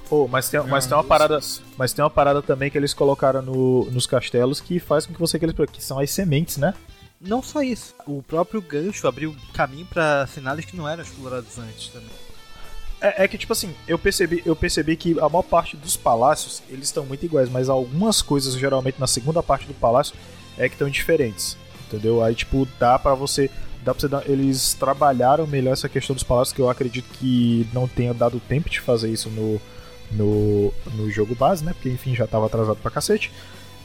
Pô, mas tem, mas tem uma parada. Mas tem uma parada também que eles colocaram no- nos castelos que faz com que você aqueles que são as sementes, né? Não só isso, o próprio gancho abriu caminho pra cenários que não eram explorados antes também. É, é que, tipo assim, eu percebi, eu percebi que a maior parte dos palácios, eles estão muito iguais, mas algumas coisas, geralmente, na segunda parte do palácio, é que estão diferentes. Entendeu? Aí, tipo, dá pra você. Dá pra você dar, eles trabalharam melhor essa questão dos palácios, que eu acredito que não tenha dado tempo de fazer isso no, no, no jogo base, né? Porque, enfim, já tava atrasado pra cacete.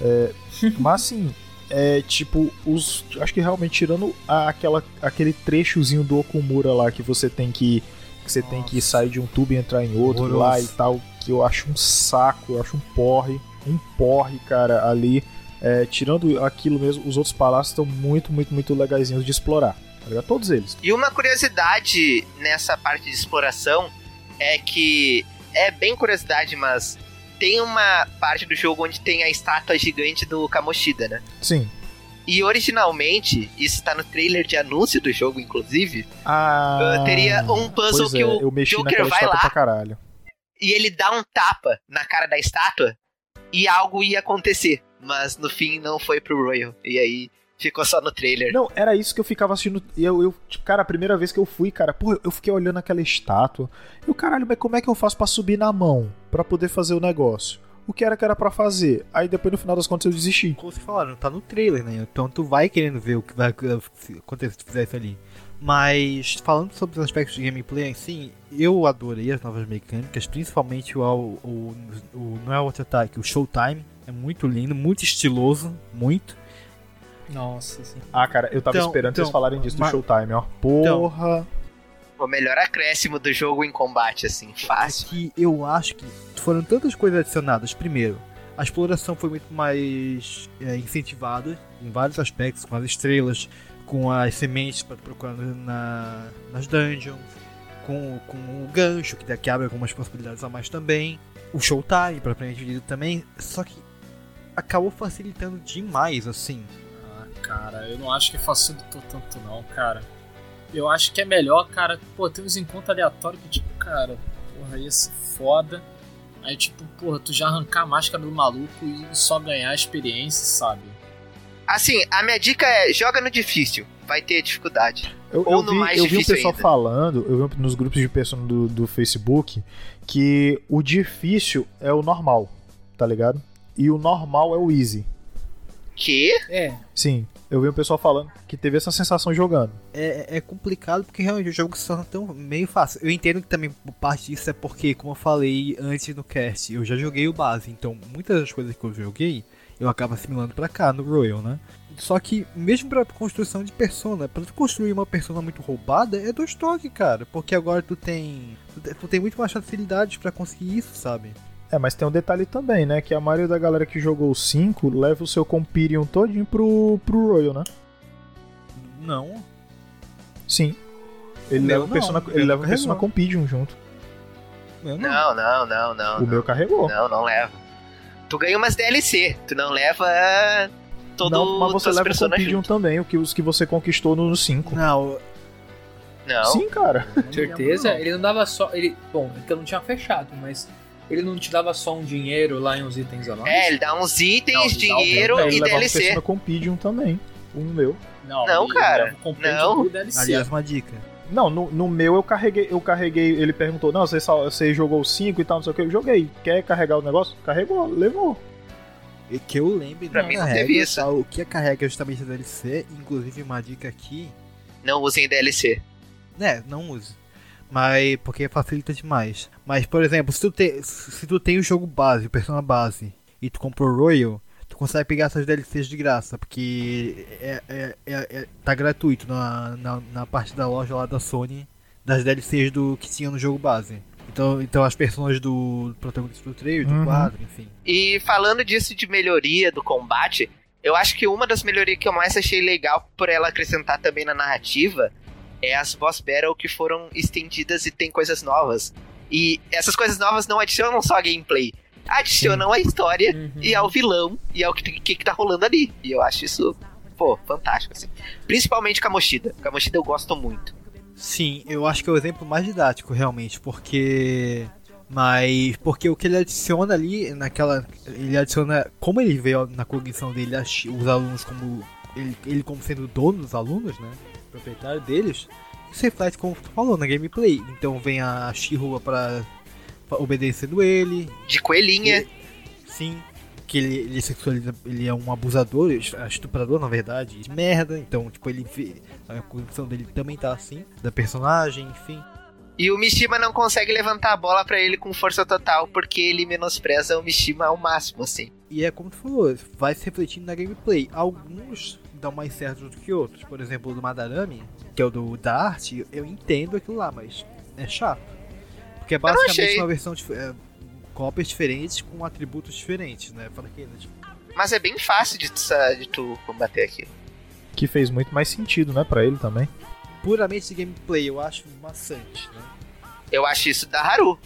É, [laughs] mas, assim, é tipo, os. Acho que realmente, tirando a- aquela, aquele trechozinho do Okumura lá que você tem que. Que você tem que sair de um tubo e entrar em outro Horroroso. lá e tal. Que eu acho um saco, eu acho um porre. Um porre, cara, ali. É, tirando aquilo mesmo, os outros palácios estão muito, muito, muito legaisinhos de explorar. Tá? Todos eles. E uma curiosidade nessa parte de exploração é que é bem curiosidade, mas tem uma parte do jogo onde tem a estátua gigante do Kamoshida, né? Sim. E originalmente, isso tá no trailer de anúncio do jogo, inclusive, Ah, teria um puzzle que é, o Joker vai lá. pra caralho. e ele dá um tapa na cara da estátua e algo ia acontecer. Mas no fim não foi pro Royal. E aí ficou só no trailer. Não, era isso que eu ficava assistindo. E eu, eu, tipo, cara, a primeira vez que eu fui, cara, porra, eu fiquei olhando aquela estátua. E o caralho, mas como é que eu faço pra subir na mão? Pra poder fazer o negócio? O que era que era pra fazer? Aí depois no final das contas eu desisti. Como vocês falaram, tá no trailer, né? Então tu vai querendo ver o que vai acontecer se tu fizer isso ali. Mas falando sobre os aspectos de gameplay assim, eu adorei as novas mecânicas, principalmente o, o, o não é o auto-attack, o Showtime. É muito lindo, muito estiloso, muito. Nossa, sim. Ah, cara, eu tava Então, esperando então, vocês falarem disso do Showtime, ó. Porra. O melhor acréscimo do jogo em combate, assim, fácil. que eu acho que foram tantas coisas adicionadas. Primeiro, a exploração foi muito mais é, incentivada em vários aspectos, com as estrelas, com as sementes para procurar na, nas dungeons, com, com o gancho, que daqui abre algumas possibilidades a mais também, o showtime, propriamente dito também, só que acabou facilitando demais, assim. Ah, cara, eu não acho que facilitou tanto não, cara. Eu acho que é melhor, cara, pô, tem uns encontros aleatórios que, tipo, cara, porra, ia ser foda. Aí, tipo, porra, tu já arrancar a máscara do maluco e só ganhar experiência, sabe? Assim, a minha dica é joga no difícil. Vai ter dificuldade. Eu, Ou eu no vi, mais eu vi um difícil pessoal ainda. falando, eu vi nos grupos de pessoas do, do Facebook, que o difícil é o normal, tá ligado? E o normal é o easy. Que? É. Sim, eu vi um pessoal falando que teve essa sensação jogando. É, é complicado porque realmente o jogo se torna tão meio fácil. Eu entendo que também parte disso é porque, como eu falei antes no cast, eu já joguei o base, então muitas das coisas que eu joguei eu acabo assimilando pra cá no Royal, né? Só que, mesmo pra construção de persona, pra tu construir uma persona muito roubada, é dois toques, cara. Porque agora tu tem. Tu te- tu tem muito mais facilidades pra conseguir isso, sabe? É, mas tem um detalhe também, né? Que a maioria da galera que jogou o 5 leva o seu Compirion todinho pro, pro Royal, né? Não. Sim. Ele O leva o não, Persona, ele leva o. Persona Compendium junto. Eu Não, não, não, não. o meu carregou. Não, não leva. Tu ganha umas DLC, tu não leva todo não, mas você leva o junto. também, o que, os que você conquistou no 5. Não, Não. Sim, cara. Certeza? Ele não dava só. Ele, bom, é que eu não tinha fechado, mas ele não te dava só um dinheiro lá em uns itens a mais? É, ele dá uns itens, Não, ele dá um- dinheiro ele e DLC. Persona Compendium também. O meu. Não, Não, ele cara, não. aliás, uma dica. Não, no, no meu eu carreguei, eu carreguei, ele perguntou, não, você, só, você jogou o 5 e tal, não sei o que, eu joguei. Quer carregar o negócio? Carregou, levou. E que eu lembre, Pra não mim não carrega, teve isso. O que carrega é justamente a DLC, inclusive uma dica aqui, Não usem DLC. né, não use. Mas porque facilita demais. Mas, por exemplo, se tu, tem, se tu tem o jogo base, o Persona base, e tu comprou o Royal, tu consegue pegar essas DLCs de graça, porque é, é- é- é- tá gratuito na, na, na parte da loja lá da Sony, das DLCs do que tinha no jogo base. Então, então as personagens do, do protagonista do trailer, do Uhum. quadro, enfim. E falando disso de melhoria do combate, eu acho que uma das melhorias que eu mais achei legal por ela acrescentar também na narrativa é as boss battle que foram estendidas e tem coisas novas. E essas coisas novas não adicionam só a gameplay, adicionam a história Uhum. e ao vilão e ao que, que, que tá rolando ali. E eu acho isso, pô, fantástico, assim. Principalmente Kamoshida. Kamoshida eu gosto muito. Sim, eu acho que é o exemplo mais didático, realmente, porque. Mas. Porque o que ele adiciona ali, naquela. Ele adiciona. Como ele veio na cognição dele, os alunos como. Ele, ele como sendo dono dos alunos, né? Proprietário deles. Isso reflete, como tu falou, na gameplay. Então vem a Shihua pra. pra obedecendo ele. De coelhinha. Sim. Que ele, ele sexualiza. Ele é um abusador, estuprador, na verdade. de Merda. Então, tipo, ele. A cognição dele também tá assim. Da personagem, enfim. E o Mishima não consegue levantar a bola pra ele com força total porque ele menospreza o Mishima ao máximo, assim. E é como tu falou, vai se refletindo na gameplay. Alguns dão mais certo do que outros. Por exemplo, o do Madarame, que é o do, da arte, eu entendo aquilo lá, mas é chato. Porque é basicamente uma versão de é, cópias diferentes com atributos diferentes, né? Fala que, né, tipo, Mas é bem fácil de, de tu combater aqui. Que fez muito mais sentido, né, pra ele também. puramente de gameplay, eu acho maçante, né? Eu acho isso da Haru.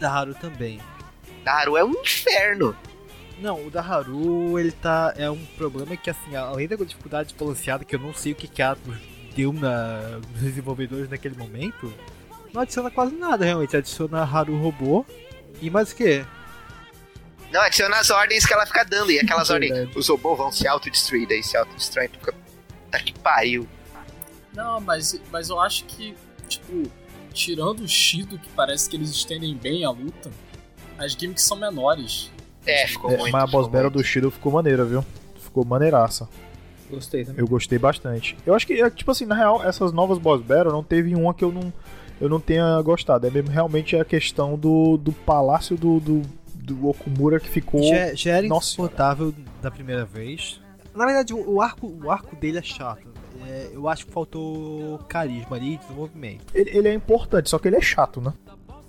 Da Haru também. Da Haru é um inferno. Não, o da Haru, ele tá. É um problema que, assim, além da dificuldade balanceada, que eu não sei o que que a Atlus deu na, nos desenvolvedores naquele momento, não adiciona quase nada, realmente. Adiciona Haru robô e mais o que? Não, adiciona as ordens que ela fica dando. E aquelas [laughs] ordens. Verdade. Os robôs vão se autodestruir, daí se fica. Tá que pariu. Não, mas, mas eu acho que, tipo, tirando o Shido, que parece que eles estendem bem a luta, as gimmicks são menores. É, ficou É, muito. mas a boss battle muito. do Shido ficou maneira, viu? Ficou maneiraça. Gostei também. Eu gostei bastante. Eu acho que, é, tipo assim, na real, essas novas boss battle não teve uma que eu não, eu não tenha gostado. É mesmo realmente a questão do, do palácio do, do, do Okumura que ficou. Já, já era Nossa insuportável da primeira vez. Na verdade, o, o arco, o arco dele é chato. É, eu acho que faltou carisma ali desenvolvimento. Ele, ele é importante, só que ele é chato, né?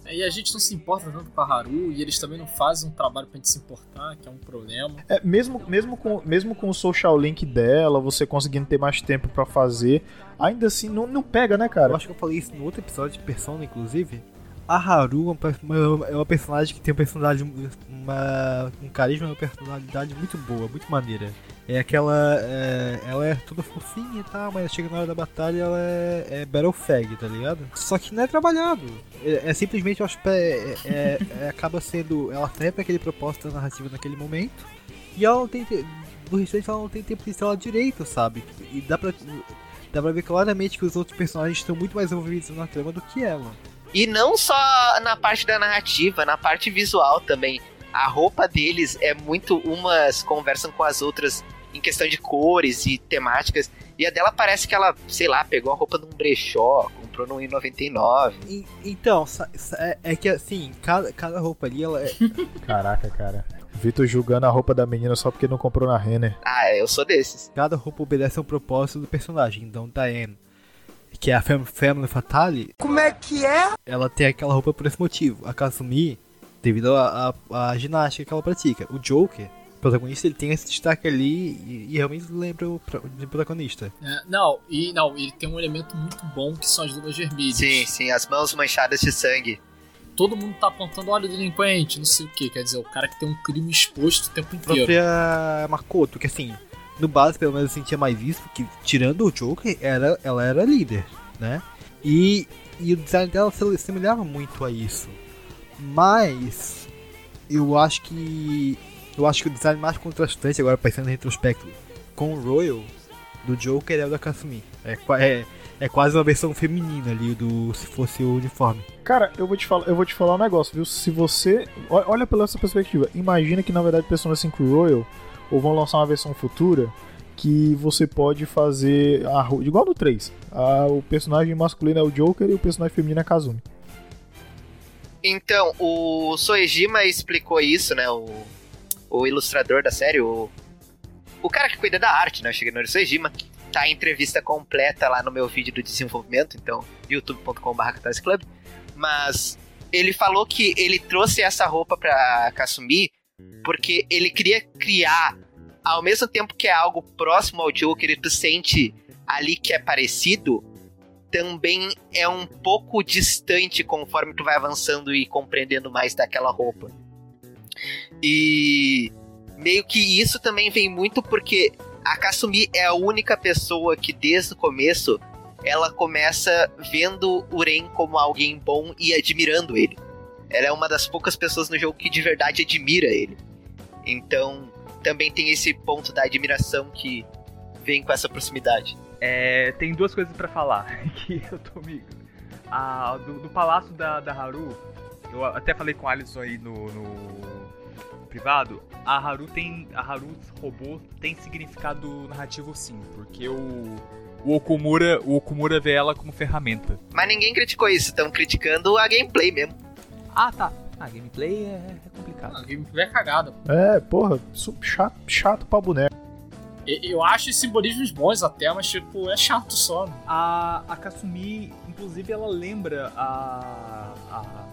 E a gente não se importa tanto com a Haru, e eles também não fazem um trabalho pra gente se importar, que é um problema. É, mesmo, mesmo, com, mesmo com o social link dela, você conseguindo ter mais tempo pra fazer, ainda assim não, não pega, né, Eu cara? acho que eu falei isso no outro episódio de Persona, inclusive. A Haru é é uma personagem que tem uma personalidade, uma, um carisma e uma personalidade muito boa, muito maneira. É aquela. é, ela é toda fofinha e tal, mas chega na hora da batalha ela é, é Battle Fag, tá ligado? Só que não é trabalhado. É, é simplesmente, eu acho que é, é- é- acaba sendo. Ela serve pra aquele propósito narrativo naquele momento. E ela não tem. te- Do restante ela não tem tempo de instalar direito, sabe? E dá pra. Dá pra ver claramente que os outros personagens estão muito mais envolvidos na trama do que ela. E não só na parte da narrativa, na parte visual também. A roupa deles é muito. Umas conversam com as outras em questão de cores e temáticas. E a dela parece que ela, sei lá, pegou a roupa num brechó, comprou no I99. E- então, é, é que assim, cada, cada roupa ali ela é, [laughs] Caraca, cara. Vitor julgando a roupa da menina só porque não comprou na Renner. Ah, eu sou desses. Cada roupa obedece a um propósito do personagem. Então, Diane, que é a Fam- Family Fatale, Como é que é? ela tem aquela roupa por esse motivo. A Kasumi, devido à ginástica que ela pratica. O Joker, protagonista, ele tem esse destaque ali e, e realmente lembra o de protagonista. É, não, e não, ele tem um elemento muito bom que são as luvas vermelhas. Sim, sim, as mãos manchadas de sangue. Todo mundo tá apontando, olha o delinquente, não sei o que. Quer dizer, o cara que tem um crime exposto o tempo A inteiro. própria Makoto, que assim, no base pelo menos eu sentia mais isso, que tirando o Joker, era, ela era líder, né? E, e o design dela se semelhava muito a isso. Mas eu acho que. Eu acho que o design mais contrastante, agora pensando em retrospecto, com o Royal do Joker é o da Kasumi. É, é, é quase uma versão feminina ali do se fosse o uniforme. Cara, eu vou te falar, eu vou te falar um negócio, viu? Se você. Olha pela essa perspectiva. Imagina que na verdade Persona 5 Royal ou vão lançar uma versão futura que você pode fazer a, igual no 3. A- o personagem masculino é o Joker e o personagem feminino é a Kazumi. Então, o Soejima explicou isso, né? O, o ilustrador da série, o, o cara que cuida da arte, né? O Shigenori Soejima. Tá a entrevista completa lá no meu vídeo do desenvolvimento, então, youtube.com.br. Mas ele falou que ele trouxe essa roupa pra Kasumi porque ele queria criar, ao mesmo tempo que é algo próximo ao Joker e tu sente ali que é parecido, também é um pouco distante conforme tu vai avançando e compreendendo mais daquela roupa. E meio que isso também vem muito porque a Kasumi é a única pessoa que desde o começo ela começa vendo o Ren como alguém bom e admirando ele. Ela é uma das poucas pessoas no jogo que de verdade admira ele. Então, também tem esse ponto da admiração que vem com essa proximidade. É, tem duas coisas pra falar [laughs] que eu tô me. A, do, do palácio da, da Haru, eu até falei com o Alisson aí no, no privado. A Haru tem. A Haru robô tem significado narrativo sim, porque o. O Okumura, o Okumura vê ela como ferramenta. Mas ninguém criticou isso, estão criticando a gameplay mesmo. Ah, tá. A gameplay é, é complicado. Ah, a gameplay é cagada. É, porra, chato, chato pra boneco. Eu acho os simbolismos bons até, mas tipo, é chato só. né? A, a Kasumi, inclusive, ela lembra a, a-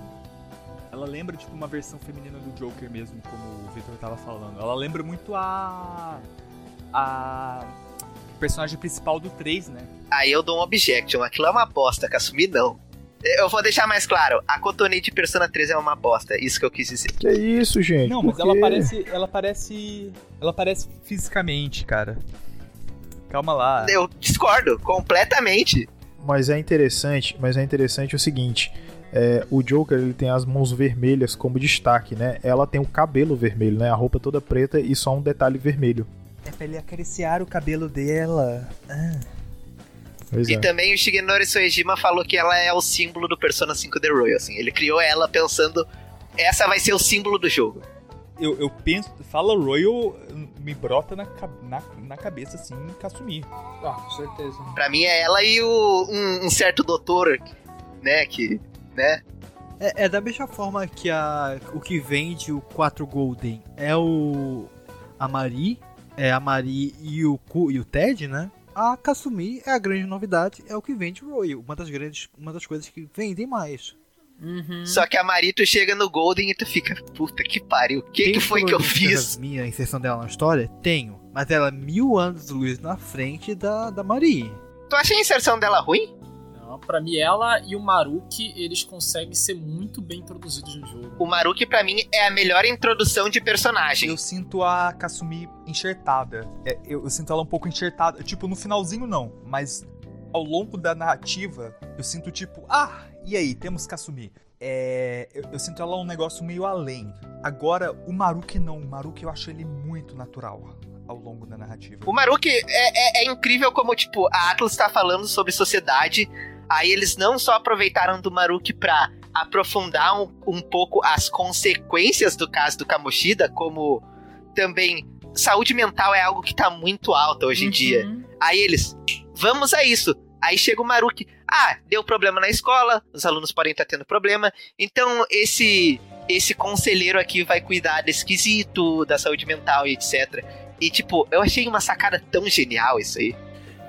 Ela lembra, tipo, uma versão feminina do Joker mesmo, como o Victor tava falando. Ela lembra muito a. A. personagem principal do 3, né? Aí eu dou um objection, aquilo é uma bosta, Kasumi não. Eu vou deixar mais claro, a Cotonei de Persona 3 é uma bosta, isso que eu quis dizer. Que isso, gente? Não, mas ela parece. Ela parece. Ela parece fisicamente, cara. Calma lá. Eu discordo completamente. Mas é interessante, mas é interessante o seguinte. É, o Joker ele tem as mãos vermelhas como destaque, né? Ela tem o cabelo vermelho, né? A roupa toda preta e só um detalhe vermelho. É pra ele acariciar o cabelo dela. Pois E é. também o Shigenori Soejima falou que ela é o símbolo do Persona 5 The Royal, assim. Ele criou ela pensando, essa vai ser o símbolo do jogo. Eu, eu penso, fala Royal, me brota na, na, na cabeça assim, Kasumi. Ah, com certeza. Pra mim é ela e o, um, um certo doutor, né, que, né? É, é da mesma forma que a, o que vende o 4 Golden é o. A Mari, é a Mari e o, Ku, e o Ted, né? A Kasumi é a grande novidade, é o que vende o Royal. Uma das grandes. Uma das coisas que vendem mais. Só que a Marito chega no Golden e tu fica, puta que pariu, o que, Tem que foi que eu fiz? Minha inserção dela na história? Tenho. Mas ela é mil anos de luz na frente da, da Mari. Tu acha a inserção dela ruim? Não, pra mim, ela e o Maruki, eles conseguem ser muito bem introduzidos no jogo. O Maruki, pra mim, é a melhor introdução de personagem. Eu sinto a Kasumi enxertada. É, eu, eu sinto ela um pouco enxertada. Tipo, no finalzinho não, mas ao longo da narrativa, eu sinto tipo, ah, e aí, temos Kasumi. É, eu, eu sinto ela um negócio meio além. Agora, o Maruki não. O Maruki eu acho ele muito natural ao longo da narrativa. O Maruki é, é- é incrível como, tipo, a Atlas tá falando sobre sociedade, aí eles não só aproveitaram do Maruki pra aprofundar um, um pouco as consequências do caso do Kamoshida, como também saúde mental é algo que tá muito alta hoje em dia. Aí eles, vamos a isso. Aí chega o Maruki, ah, deu problema na escola, os alunos podem estar tendo problema, então esse esse conselheiro aqui vai cuidar desse quesito, da saúde mental e etc. E, tipo, eu achei uma sacada tão genial isso aí.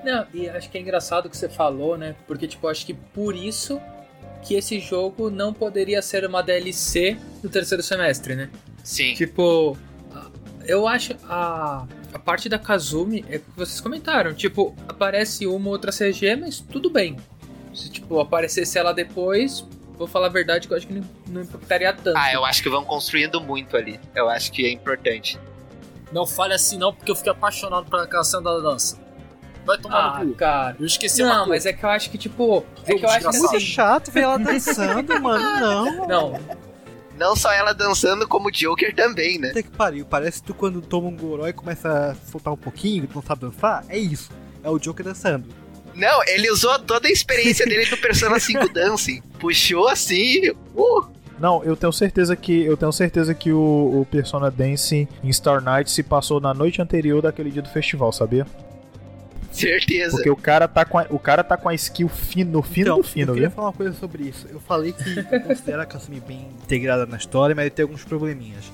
Não, e acho que é engraçado o que você falou, né? Porque, tipo, acho que por isso que esse jogo não poderia ser uma DLC no terceiro semestre, né? Sim. Tipo, eu acho a, a parte da Kazumi é o que vocês comentaram. Tipo, aparece uma ou outra CG, mas tudo bem. Se, tipo, aparecesse ela depois, vou falar a verdade que eu acho que não, não impactaria tanto. Ah, eu acho que vão construindo muito ali. Eu acho que é importante. Não fale assim não, porque eu fiquei apaixonado por aquela cena da dança. Vai tomar Ah, no cu. cara. Eu esqueci Não, mas é que eu acho que, tipo. É que eu acho que desgraçado. Muito assim. chato ver ela dançando, mano. Não. Não, Não só ela dançando, como o Joker também, né? Puta que pariu. Parece que tu quando toma um goró e começa a soltar um pouquinho, tu não sabe dançar. É isso. É o Joker dançando. Não, ele usou toda a experiência dele do Persona [laughs] 5 Dancing. Puxou assim. Uh, Não, eu tenho certeza que eu tenho certeza que o, o Persona Dance em Star Night se passou na noite anterior daquele dia do festival, sabia? [laughs] certeza. Porque o cara tá com a, o cara tá com a skill fino, no fino Então, do fino, eu queria viu? falar uma coisa sobre isso. Eu falei que eu considero a Kasumi bem integrada na história, mas tem alguns probleminhas.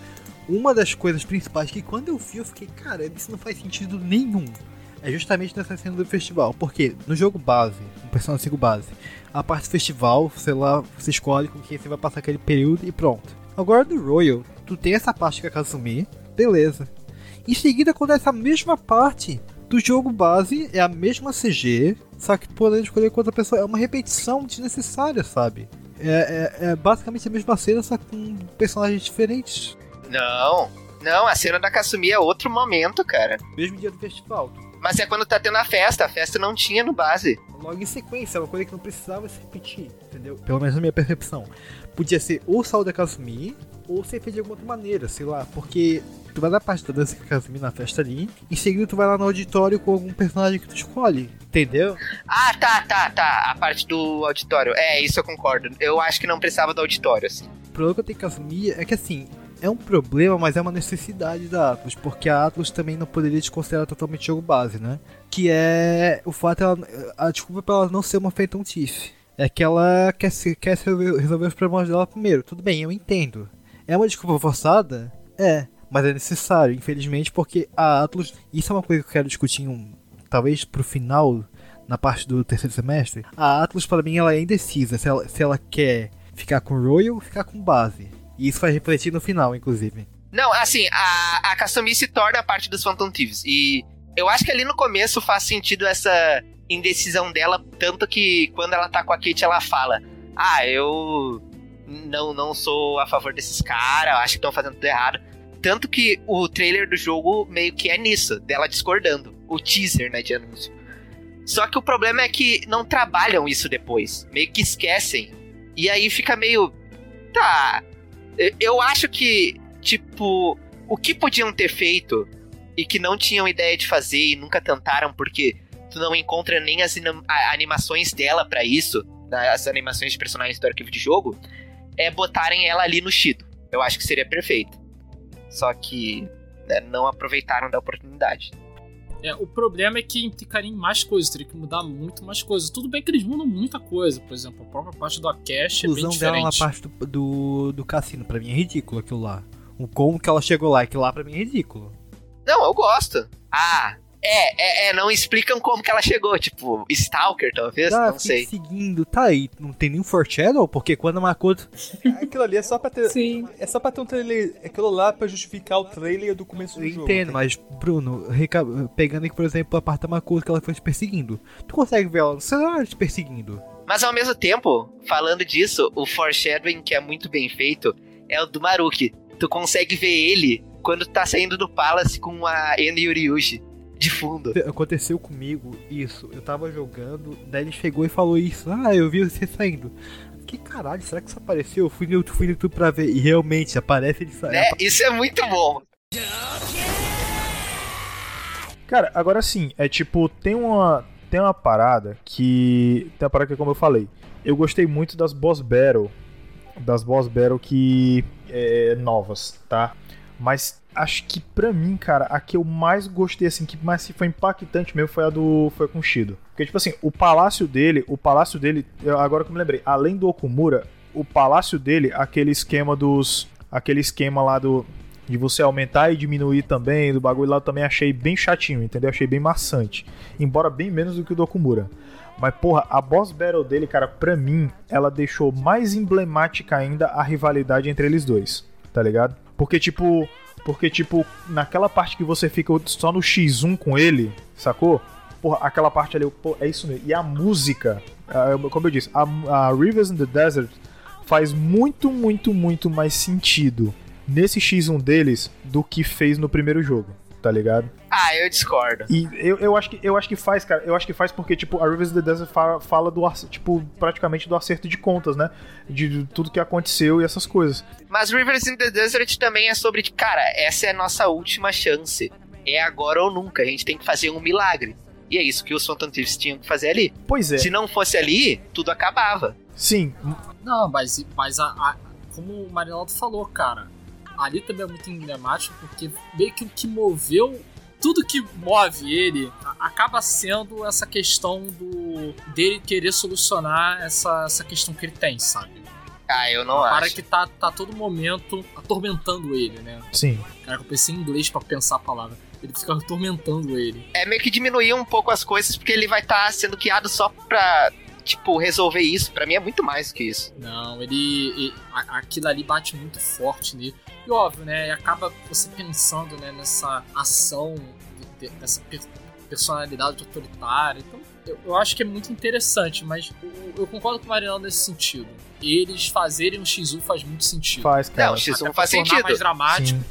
Uma das coisas principais que quando eu vi eu fiquei, cara, isso não faz sentido nenhum. É justamente nessa cena do festival. Porque no jogo base, no Persona 5 base, a parte do festival, sei lá, você escolhe com quem você vai passar aquele período e pronto. Agora no Royal, tu tem essa parte com a Kasumi, beleza. Em seguida acontece a mesma parte do jogo base, é a mesma CG, só que podendo escolher com outra pessoa. É uma repetição desnecessária, sabe? É, é- é basicamente a mesma cena, só com personagens diferentes. Não, não, a cena da Kasumi é outro momento, cara. Mesmo dia do festival. Mas é quando tá tendo a festa. A festa não tinha no base. Logo em sequência, é uma coisa que não precisava se repetir, entendeu? Pelo menos na minha percepção. Podia ser ou o Saul da Kasumi, ou ser feito de alguma outra maneira, sei lá, porque tu vai na parte da dança com a Kasumi na festa ali, em seguida tu vai lá no auditório com algum personagem que tu escolhe, entendeu? Ah, tá, tá, tá. A parte do auditório. É, isso eu concordo. Eu acho que não precisava do auditório, assim. O problema que eu tenho com a Kasumi é que assim, é um problema, mas é uma necessidade da Atlas, porque a Atlas também não poderia desconsiderar totalmente jogo base, né? Que é o fato ela, a desculpa pra ela não ser uma Thief. É que ela quer, se, quer resolver os problemas dela primeiro. Tudo bem, eu entendo. É uma desculpa forçada? É, mas é necessário, infelizmente, porque a Atlas. Isso é uma coisa que eu quero discutir um, talvez pro final, na parte do terceiro semestre. A Atlas, para mim, ela é indecisa se ela, se ela quer ficar com Royal ou ficar com base. E isso vai refletir no final, inclusive. Não, assim, a, a Kasumi se torna parte dos Phantom Thieves. E eu acho que ali no começo faz sentido essa indecisão dela, tanto que quando ela tá com a Kate, ela fala: Ah, eu não, não sou a favor desses caras, acho que estão fazendo tudo errado. Tanto que o trailer do jogo meio que é nisso, dela discordando. O teaser, né, de anúncio. Só que o problema é que não trabalham isso depois. Meio que esquecem. E aí fica meio. Tá. eu- acho que, tipo, o que podiam ter feito e que não tinham ideia de fazer e nunca tentaram porque tu não encontra nem as ina- a- animações dela pra isso, né, as animações de personagens do arquivo de jogo, é botarem ela ali no Shido. Eu acho que seria perfeito. Só que né, não aproveitaram da oportunidade. É, o problema é que implicaria em mais coisas, teria que mudar muito mais coisas. Tudo bem que eles mudam muita coisa, por exemplo, a própria parte do Akash é bem inclusão dela na diferente. parte do, do, do cassino, pra mim é ridículo aquilo lá. O como que ela chegou lá, aquilo lá pra mim é ridículo. Não, eu gosto. Ah, é, é, é, não explicam como que ela chegou, tipo, Stalker, talvez, Ah, não sei. seguindo, tá aí. Não tem nenhum foreshadow, porque quando a Makoto. [laughs] Aquilo ali é só pra ter. Sim. É só pra ter um trailer. Aquilo lá pra justificar o trailer do começo do Eu jogo. entendo, mas, Bruno, reca- pegando aqui, por exemplo, a parte da Makoto que ela foi te perseguindo. Tu consegue ver ela no celular te perseguindo. Mas ao mesmo tempo, falando disso, o foreshadowing que é muito bem feito é o do Maruki. Tu consegue ver ele quando tá saindo do Palace com a Eno Yuriushi de fundo. Aconteceu comigo isso. Eu tava jogando, daí ele chegou e falou isso. Ah, eu vi você saindo. Que caralho, será que isso apareceu? Eu fui no, fui no YouTube pra ver. E realmente aparece ele saindo. Né? Isso é muito bom. Cara, agora sim, é tipo, tem uma, tem uma parada que. Tem uma parada que, como eu falei, eu gostei muito das boss battle. Das boss battle que. É, novas, tá? Mas acho que pra mim, cara, a que eu mais gostei, assim, que mais foi impactante mesmo foi a do. Foi com o Shido. Porque, tipo assim, o palácio dele, o palácio dele, agora que eu me lembrei, além do Okumura, o palácio dele, aquele esquema dos. aquele esquema lá do de você aumentar e diminuir também, do bagulho lá eu também achei bem chatinho, entendeu? Achei bem maçante. Embora bem menos do que o do Okumura. Mas, porra, a boss battle dele, cara, pra mim, ela deixou mais emblemática ainda a rivalidade entre eles dois, tá ligado? Porque, tipo, porque, tipo, naquela parte que você fica só no X1 com ele, sacou? Porra, aquela parte ali, pô, é isso mesmo. E a música, como eu disse, a, a Rivers in the Desert faz muito, muito, muito mais sentido nesse X1 deles do que fez no primeiro jogo, tá ligado? Ah, eu discordo. E eu, eu, acho que, eu acho que faz, cara. Eu acho que faz porque, tipo, a Rivers of the Desert fala, fala do, tipo, praticamente do acerto de contas, né? De, de tudo que aconteceu e essas coisas. Mas Rivers in the Desert também é sobre, de, cara, essa é a nossa última chance. É agora ou nunca. A gente tem que fazer um milagre. E é isso que os Phantom Thieves tinham que fazer ali. Pois é. Se não fosse ali, tudo acabava. Sim, Não, mas, mas a, a- como o Marinaldo falou, cara, ali também é muito emblemático porque meio que o que moveu. Tudo que move ele acaba sendo essa questão do dele querer solucionar essa, essa questão que ele tem, sabe? Ah, eu não Para acho. que tá, tá todo momento atormentando ele, né? sim. Cara, eu pensei em inglês pra pensar a palavra. Ele fica atormentando ele. É meio que diminuir um pouco as coisas, porque ele vai estar sendo guiado só pra, tipo, resolver isso. Pra mim é muito mais do que isso. Não, ele. ele- a- aquilo ali bate muito forte nele. E óbvio, né? E acaba você pensando né, nessa ação, de- de- dessa per- personalidade autoritária. Então, eu, eu acho que é muito interessante, mas eu, eu concordo com o Mariano nesse sentido. Eles fazerem um X1 faz muito sentido. Faz, cara. Não, o X1 Até pra faz sentido. mais dramático. Sim.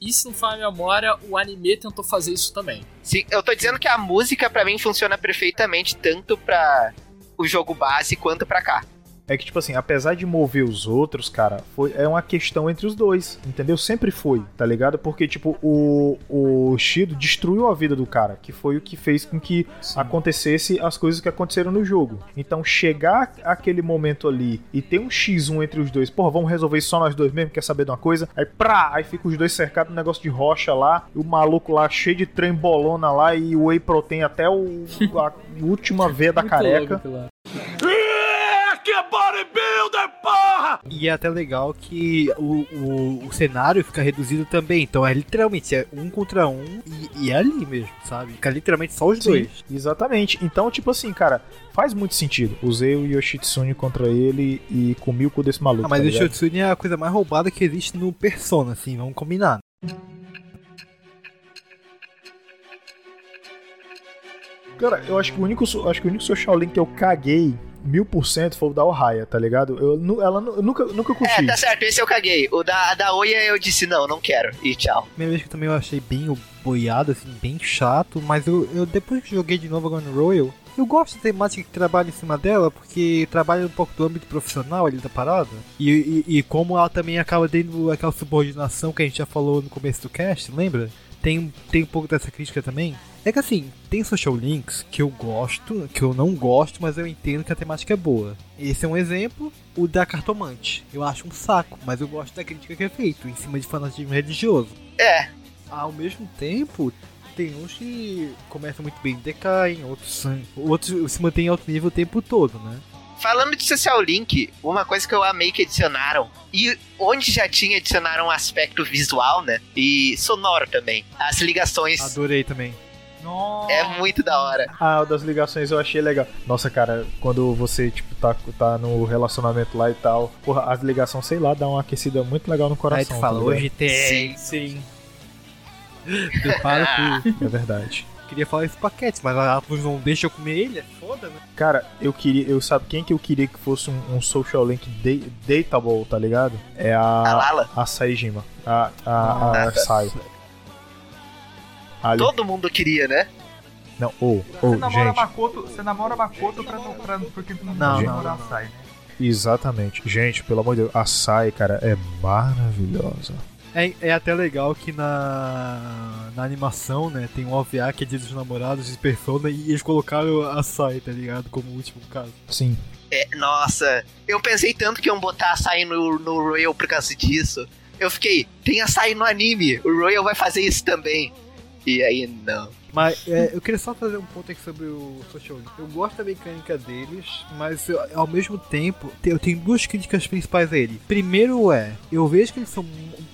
E se não falha a memória, o anime tentou fazer isso também. Sim, eu tô dizendo que a música pra mim funciona perfeitamente tanto pra o jogo base quanto pra cá. É que, tipo assim, apesar de mover os outros, cara, foi, é uma questão entre os dois, entendeu? Sempre foi, tá ligado? Porque, tipo, o, o Shido destruiu a vida do cara, que foi o que fez com que acontecesse as coisas que aconteceram no jogo. Então, chegar aquele momento ali e ter um X1 entre os dois, porra, vamos resolver isso só nós dois mesmo, quer saber de uma coisa? Aí, prá, aí fica os dois cercados no negócio de rocha lá, e o maluco lá cheio de trem bolona lá e o Whey Protein até o, a última veia da Muito careca. Lá. E é até legal que o, o, o cenário fica reduzido também. Então é literalmente é um contra um e, e é ali mesmo, sabe? Fica literalmente só os Sim, dois. exatamente. Então, tipo assim, cara, faz muito sentido. Usei o Yoshitsune contra ele e comi o cu desse maluco. Ah, mas tá o ligado? Shotsune é a coisa mais roubada que existe no Persona, assim, vamos combinar. Cara, eu acho que o único, acho que o único Social Link que eu caguei mil por cento foi o da Ohaya, tá ligado? Eu, nu- ela eu nunca, nunca curti. É, tá certo, esse eu caguei. O da, a da Oia eu disse não, não quero. E tchau. Primeira vez que também eu achei bem boiado, assim, bem chato, mas eu, eu depois que joguei de novo agora no Royal, eu gosto da temática que trabalha em cima dela, porque trabalha um pouco do âmbito profissional ali da parada. E, e, e como ela também acaba tendo aquela subordinação que a gente já falou no começo do cast, lembra? Tem, tem um pouco dessa crítica também. É que assim, tem social links que eu gosto, que eu não gosto, mas eu entendo que a temática é boa. Esse é um exemplo, o da cartomante. Eu acho um saco, mas eu gosto da crítica que é feito em cima de fanatismo religioso. É, Ao mesmo tempo, tem uns que começam muito bem e decaem, outros, outros se mantêm em alto nível o tempo todo, né? falando de Social Link, uma coisa que eu amei que adicionaram, e onde já tinha adicionaram um aspecto visual, né? E sonoro também. As ligações. Adorei também. É muito da hora. Ah, o das ligações eu achei legal. Nossa, cara, quando você, tipo, tá, tá no relacionamento lá e tal, porra, as ligações, sei lá, dá uma aquecida muito legal no coração. Aí tu fala, tá hoje tem. Sim. Prepara pro. [laughs] É verdade. Queria falar esse paquete, mas a não deixa eu comer ele, é foda, né? Cara, eu queria. Eu sabe quem que eu queria que fosse um, um social link da- dateable, tá ligado? É a. A Lala. A Saijima. A. A. A Ah. Sai. Ali. Todo mundo queria, né? Não, ô, ô, Você namora gente. Makoto, você namora Makoto pra não, pra, porque tu não, Não, pode namorar a Sai, né? Exatamente. Gente, pelo amor de Deus, a Sai, cara, é maravilhosa. É, é até legal que na, na animação, né, tem um OVA que é Dia dos Namorados de Persona e eles colocaram a Sai, tá ligado? Como último caso. Sim. É, nossa, eu pensei tanto que iam botar açaí no, no Royal por causa disso. Eu fiquei, tem açaí no anime, o Royal vai fazer isso também. E aí, não. Mas é, eu queria só trazer um ponto aqui sobre o Social. Eu gosto da mecânica deles, mas eu- ao mesmo tempo, te- eu tenho duas críticas principais a ele. Primeiro é, eu vejo que eles são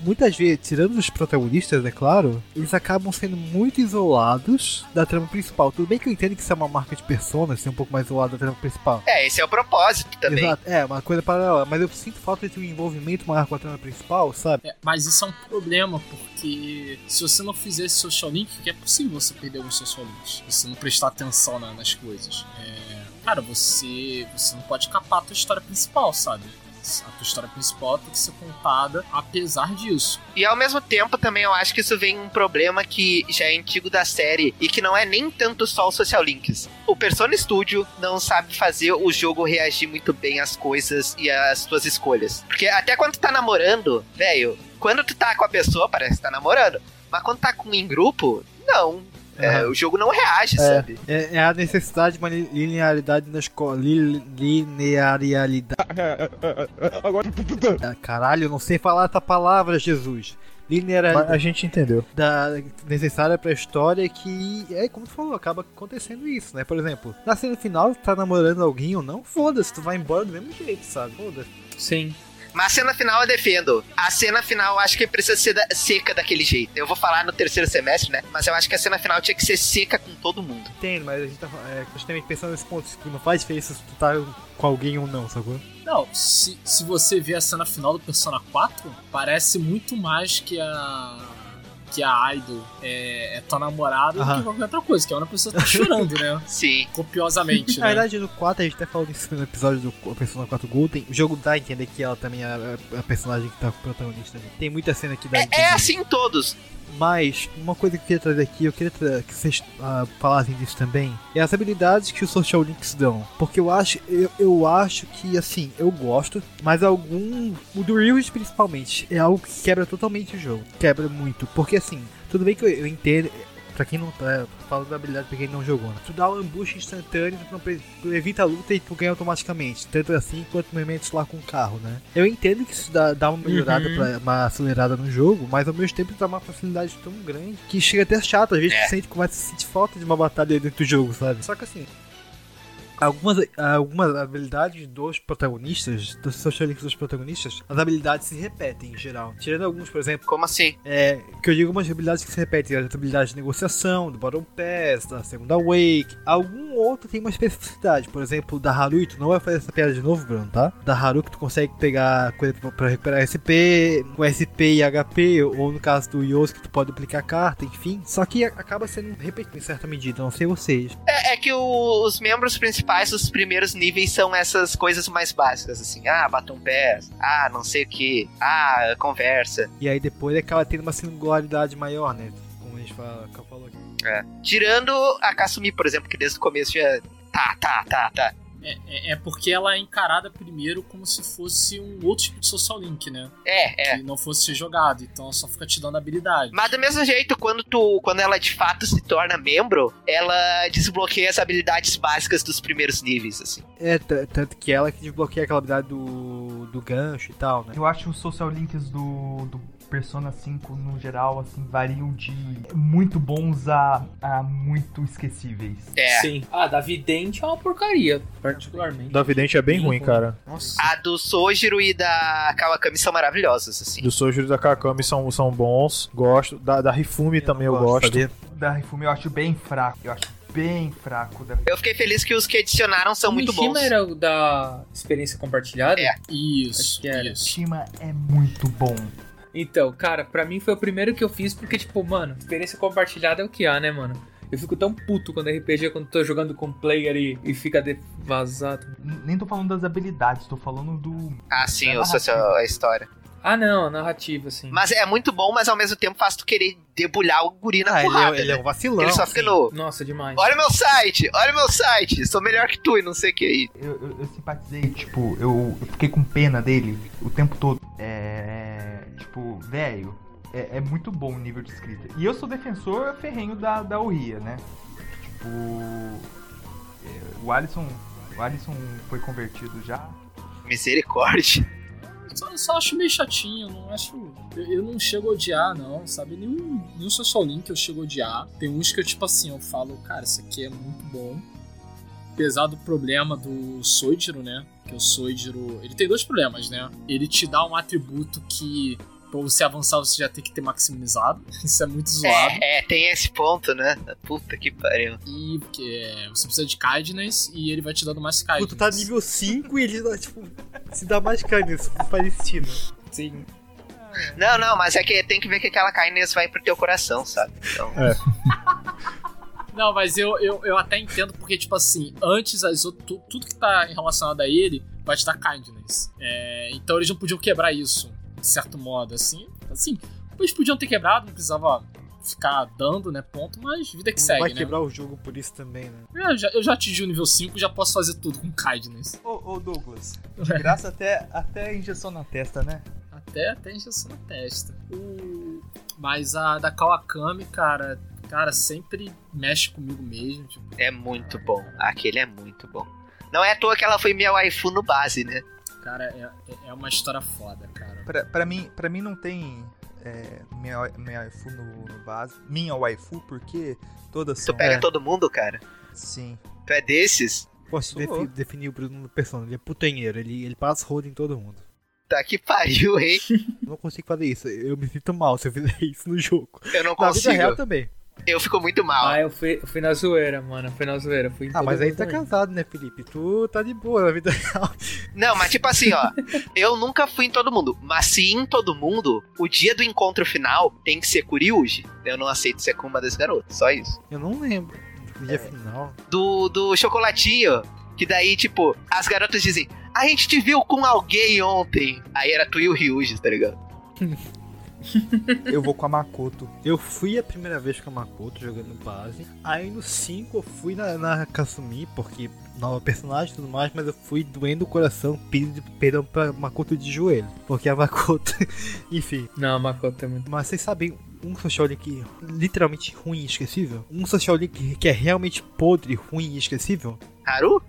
muitas vezes, tirando os protagonistas, é claro, eles acabam sendo muito isolados da trama principal. Tudo bem que eu entendo que isso é uma marca de persona, ser um pouco mais isolado da trama principal. É, esse é o propósito também. Exato, é, uma coisa paralela, mas eu sinto falta de um envolvimento maior com a trama principal, sabe? É, mas isso é um problema, porque se você não fizer esse social link, que é possível você perder alguns social links. Se você não prestar atenção na- nas coisas. É, cara, você, você não pode capar a tua história principal, sabe? A tua história principal tem que ser contada apesar disso. E ao mesmo tempo também eu acho que isso vem um problema que já é antigo da série e que não é nem tanto só os social links. O Persona Studio não sabe fazer o jogo reagir muito bem às coisas e às tuas escolhas. Porque até quando tu tá namorando, velho, quando tu tá com a pessoa parece que tá namorando, mas quando tá com em grupo, não. É, o jogo não reage, sabe? É, é a necessidade de uma li- linearidade na escola. Li, linearidade. [laughs] Ah, Caralho, eu não sei falar essa palavra, Jesus. Mas a Linearidade gente entendeu. da, necessária pra história que é como tu falou, acaba acontecendo isso, né? Por exemplo, na cena final, tu tá namorando alguém ou não, foda-se, tu vai embora do mesmo jeito, sabe? Foda-se. Sim. Mas a cena final eu defendo. A cena final eu acho que precisa ser da- seca daquele jeito. Eu vou falar no terceiro semestre, né? Mas eu acho que a cena final tinha que ser seca com todo mundo. Entendo, mas a gente tá é, justamente pensando nesse ponto, que não faz diferença se tu tá com alguém ou não, sacou? Não, se, se você ver a cena final do Persona 4, parece muito mais que a. que a Idol é, é tua namorada do Aham. que qualquer outra coisa, que é uma pessoa que tá chorando, né? [laughs] Sim. Copiosamente, Na né? verdade, no 4, a gente até falou nisso no episódio do Persona 4 Golden, o jogo dá a entender que ela também é a, a personagem que tá com o protagonista. né? Tem muita cena que dá a entender. É assim em todos. Mas, uma coisa que eu queria trazer aqui, eu queria que vocês ah, falassem disso também, é as habilidades que os social links dão. Porque eu acho, eu, eu acho que, assim, eu gosto, mas algum. O do Reels principalmente, é algo que quebra totalmente o jogo. Quebra muito. Porque, assim, tudo bem que eu, eu entendo. Pra quem não tá falando da habilidade pra quem não jogou, né? Tu dá um ambush instantâneo, tu, tu evita a luta e tu ganha automaticamente. Tanto assim quanto movimentos lá com o carro, né? Eu entendo que isso dá, dá uma melhorada, Uhum. pra, uma acelerada no jogo, mas ao mesmo tempo dá uma facilidade tão grande que chega até chato. Às vezes É. tu sente, começa a sentir falta de uma batalha dentro do jogo, sabe? Só que assim. Algumas, algumas habilidades dos protagonistas, dos social links dos protagonistas, as habilidades se repetem em geral. Tirando alguns, por exemplo, Como assim? é, que eu digo algumas habilidades que se repetem, as habilidades de negociação, do Battle Pass, da segunda Wake. Algum outro tem uma especificidade, por exemplo, da Haru, tu não vai fazer essa piada de novo, Bruno, tá? Da Haru que tu consegue pegar coisa pra, pra recuperar SP, com SP e HP, ou no caso do Yosuke que tu pode duplicar carta, enfim. Só que acaba sendo repetido em certa medida, não sei vocês. É, é que o- os membros principais dos primeiros níveis são essas coisas mais básicas, assim. Ah, batom pés. Ah, não sei o que. Ah, conversa. E aí depois acaba tendo uma singularidade maior, né? Como a gente fala, que eu falo aqui. É. Tirando a Kasumi, por exemplo, que desde o começo já. Tá, tá, tá, tá. É, é- é porque ela é encarada primeiro como se fosse um outro tipo de social link, né? É, é. Que não fosse ser jogado, então ela só fica te dando habilidade. Mas do mesmo jeito, quando tu. Quando ela de fato se torna membro, ela desbloqueia as habilidades básicas dos primeiros níveis, assim. É, tanto que ela que desbloqueia aquela habilidade do, do gancho e tal, né? Eu acho os social links do, do Persona 5 no geral, assim, variam de muito bons a, a muito esquecíveis. É. Sim. Ah, da Vidente é uma porcaria, particularmente. Da Vidente é bem Bem ruim, cara. Nossa. A do Sojiro e da Kawakami são maravilhosos, assim. Do Sojiro e da Kakami são, são bons. Gosto. Da, da Rifumi também eu gosto. sabia? Da Rifume eu acho bem fraco. Eu acho bem fraco. Da... Eu fiquei feliz que os que adicionaram são o muito Mishima bons. era o da experiência compartilhada? É. Isso, Acho que era. isso. Shima é muito bom. Então, cara, pra mim foi o primeiro que eu fiz porque, tipo, mano, experiência compartilhada é o que há, né, mano? Eu fico tão puto quando RPG, quando tô jogando com player e, e fica vazado. Nem tô falando das habilidades, tô falando do. Ah, sim, o social, a história. Ah, não, a narrativa, assim. Mas é muito bom, mas ao mesmo tempo faz tu querer debulhar o guri na Ah, ele porrada. é, ele é um vacilão. Ele só fica no. Nossa, demais. Olha meu site, olha meu site, sou melhor que tu e não sei o que aí. Eu, eu, eu simpatizei, tipo, eu, eu fiquei com pena dele o tempo todo. É. Tipo, velho, é, é muito bom o nível de escrita. E eu sou defensor ferrenho da, da Ohia, né? Tipo. é, O Alisson. O Alisson foi convertido já. Misericórdia. Eu só, só acho meio chatinho, eu não acho. Eu, eu não chego a odiar, não, sabe? Nenhum, nenhum social link eu chego a odiar. Tem uns que eu, tipo assim, eu falo, cara, isso aqui é muito bom. Apesar do problema do Soijiro, né? Que o Soijiro. Ele tem dois problemas, né? Ele te dá um atributo que. Pra você avançar, você já tem que ter maximizado. [laughs] Isso é muito zoado. É, é, tem esse ponto, né? Puta que pariu. E porque você precisa de kindness e ele vai te dando mais kindness. Pô, tu tá nível 5 e ele dá, tipo, se dá mais kindness, sentido. Sim. Não, não, mas é que tem que ver que aquela kindness vai pro teu coração, sabe? Então, É. [laughs] Não, mas eu, eu, eu até entendo porque, tipo assim, antes as outras, tu- tudo que tá relacionado a ele vai te dar kindness. É, então eles não podiam quebrar isso, de certo modo, assim. Assim, eles podiam ter quebrado, não precisava ficar dando, né, ponto, mas vida que Não segue, vai né? quebrar o jogo por isso também, né? Eu já, eu já atingi o nível 5, já posso fazer tudo com kindness. Ô, ô Douglas, [laughs] de graça até, até injeção na testa, né? Até, até injeção na testa. O... Mas a da Kawakami, cara, cara, sempre mexe comigo mesmo. Tipo, é muito bom. Aquele é muito bom. Não é à toa que ela foi minha waifu no base, né? Cara, é, é- é uma história foda, cara. Pra, pra, mim, pra mim não tem é, minha, minha waifu no, no base. Minha waifu, porque todas Tu são. pega é, todo mundo, cara. Sim. Tu é desses? Posso defi- definir o Bruno no persona, ele é putanheiro, ele, ele passa rodo em todo mundo. Tá que pariu, hein? Eu não consigo fazer isso, eu me sinto mal se eu fizer isso no jogo. Eu não Na vida real consigo. também. Eu fico muito mal. Ah, eu fui, eu fui na zoeira, mano. Eu fui na zoeira. Fui em Ah, mas aí tá casado, né, Felipe? Tu tá de boa na vida real. Não, mas tipo assim, ó. [laughs] eu nunca fui em todo mundo. Mas se em todo mundo, o dia do encontro final tem que ser Kuriuji. Eu não aceito ser com uma das garotas. Só isso. Eu não lembro do dia final. Do, do chocolatinho. Que daí, tipo, as garotas dizem: A gente te viu com alguém ontem. Aí era tu e o Ryuji, tá ligado? [laughs] [laughs] Eu vou com a Makoto. Eu fui a primeira vez com a Makoto jogando base. Aí no 5 eu fui na, na Kasumi, porque nova personagem e tudo mais, mas eu fui doendo o coração, pedindo perdão pra Makoto de joelho. Porque a Makoto, [laughs] enfim. Não, Makoto é muito. Mas vocês sabem um social link literalmente ruim e esquecível? Um social link que é realmente podre, ruim e esquecível? Haru?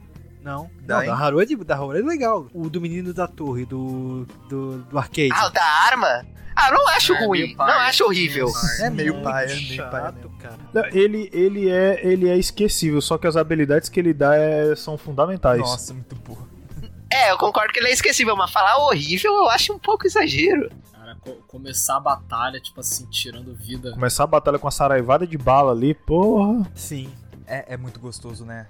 Não. Daí? Não, da Haru é, de, da Haru é legal. O do menino da torre, do, do, do arcade. Ah, o da arma? Ah, não acho Ah, ruim. Não acho horrível. É meio muito paia, meio cara. Não, Ele, ele, é, ele é esquecível, só que as habilidades que ele dá é- são fundamentais. Nossa, muito boa. É, eu concordo que ele é esquecível, mas falar horrível eu acho um pouco exagero. Cara, co- começar a batalha, tipo assim, tirando vida. Começar a batalha com a saraivada de bala ali, porra. Sim. É, é muito gostoso, né?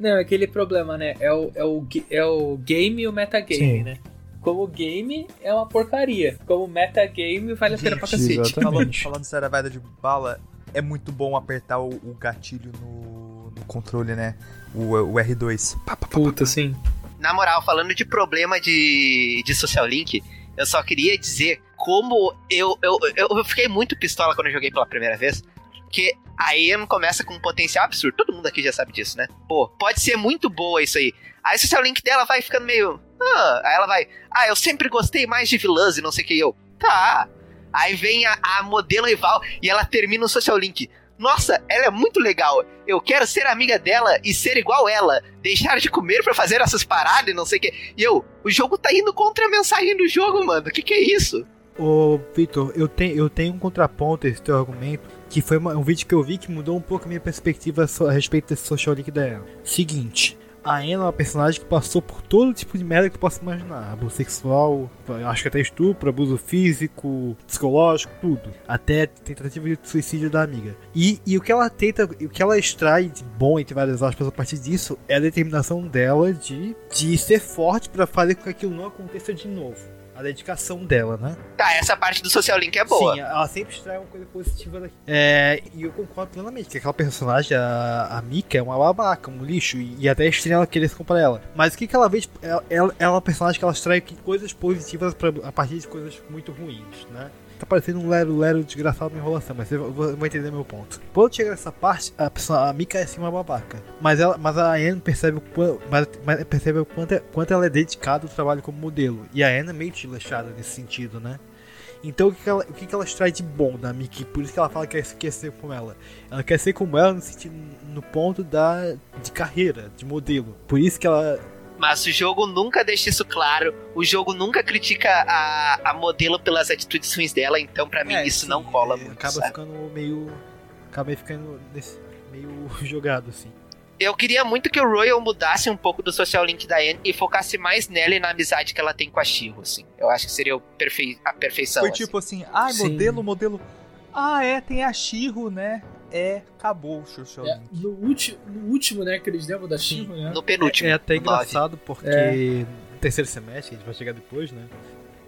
Não, é aquele problema, né? É o, é o, é o game e o metagame, Sim. né? Como game é uma porcaria. Como metagame vale a pena pra cacete. Falando, falando de Saravada de bala, é muito bom apertar o, o gatilho no, no controle, né? O, o R2. Pá, pá, pá, Puta, sim. Na moral, falando de problema de, de social link, eu só queria dizer como eu, eu, eu, eu fiquei muito pistola quando eu joguei pela primeira vez. Que a Ian começa com um potencial absurdo. Todo mundo aqui já sabe disso, né? Pô, pode ser muito boa isso aí. Aí o social link dela vai ficando meio. Ah, aí ela vai. Ah, eu sempre gostei mais de vilãs e não sei o que. Eu. Tá. Aí vem a, a modelo rival e ela termina o social link. Nossa, ela é muito legal. Eu quero ser amiga dela e ser igual ela. Deixar de comer pra fazer essas paradas e não sei o que. E eu, o jogo tá indo contra a mensagem do jogo, mano. Que que é isso? Ô, Victor, eu tenho, eu tenho um contraponto a esse teu argumento, que foi um vídeo que eu vi que mudou um pouco a minha perspectiva a respeito desse social link dela. Seguinte, a Ana é uma personagem que passou por todo tipo de merda que tu possa imaginar. Abuso sexual, acho que até estupro, abuso físico, psicológico, tudo. Até tentativa de suicídio da amiga. E, e o que ela tenta, o que ela extrai de bom, entre várias aspas, a partir disso, é a determinação dela de, de ser forte pra fazer com que aquilo não aconteça de novo. A dedicação dela, né? Tá, essa parte do social link é boa. Sim, ela sempre extrai uma coisa positiva daqui. É, e eu concordo plenamente que aquela personagem, a, a Mika, é uma babaca, um lixo, e, e até é estranho ela querer se comparar ela. Mas o que, que ela vê, tipo, ela, ela, ela é uma personagem que ela extrai que- coisas positivas pra, a partir de coisas muito ruins, né? Tá parecendo um lero-lero desgraçado na enrolação, mas você vai, entender meu ponto. Quando chega nessa parte, a, pessoa, a Mika é sim uma babaca. Mas, ela, mas a Anne percebe o quanto, mas, mas percebe o quanto, é- quanto ela é dedicada ao trabalho como modelo. E a Anne é meio desleixada nesse sentido, né? Então o que, que ela, o que, que ela extrai de bom da Miki? Por isso que ela fala que quer ser como ela. Ela quer ser como ela no sentido no ponto da de carreira, de modelo. Por isso que ela Mas o jogo nunca deixa isso claro. O jogo nunca critica a, a modelo pelas atitudes ruins dela, então pra mim É, isso sim, não cola é, muito. Acaba sabe? ficando meio. Acaba ficando meio [laughs] jogado, assim. Eu queria muito que o Royal mudasse um pouco do social link da Anne e focasse mais nela e na amizade que ela tem com a Shiro, assim. Eu acho que seria perfe... a perfeição. Foi assim. tipo assim, ai, Sim. modelo, modelo. Ah, é, tem a Shiro, né? É, acabou o Social É, Link. no, ulti, no último, né, que eles lembram da Shiro, né? No penúltimo. É até no nove. engraçado porque É. no terceiro semestre, a gente vai chegar depois, né?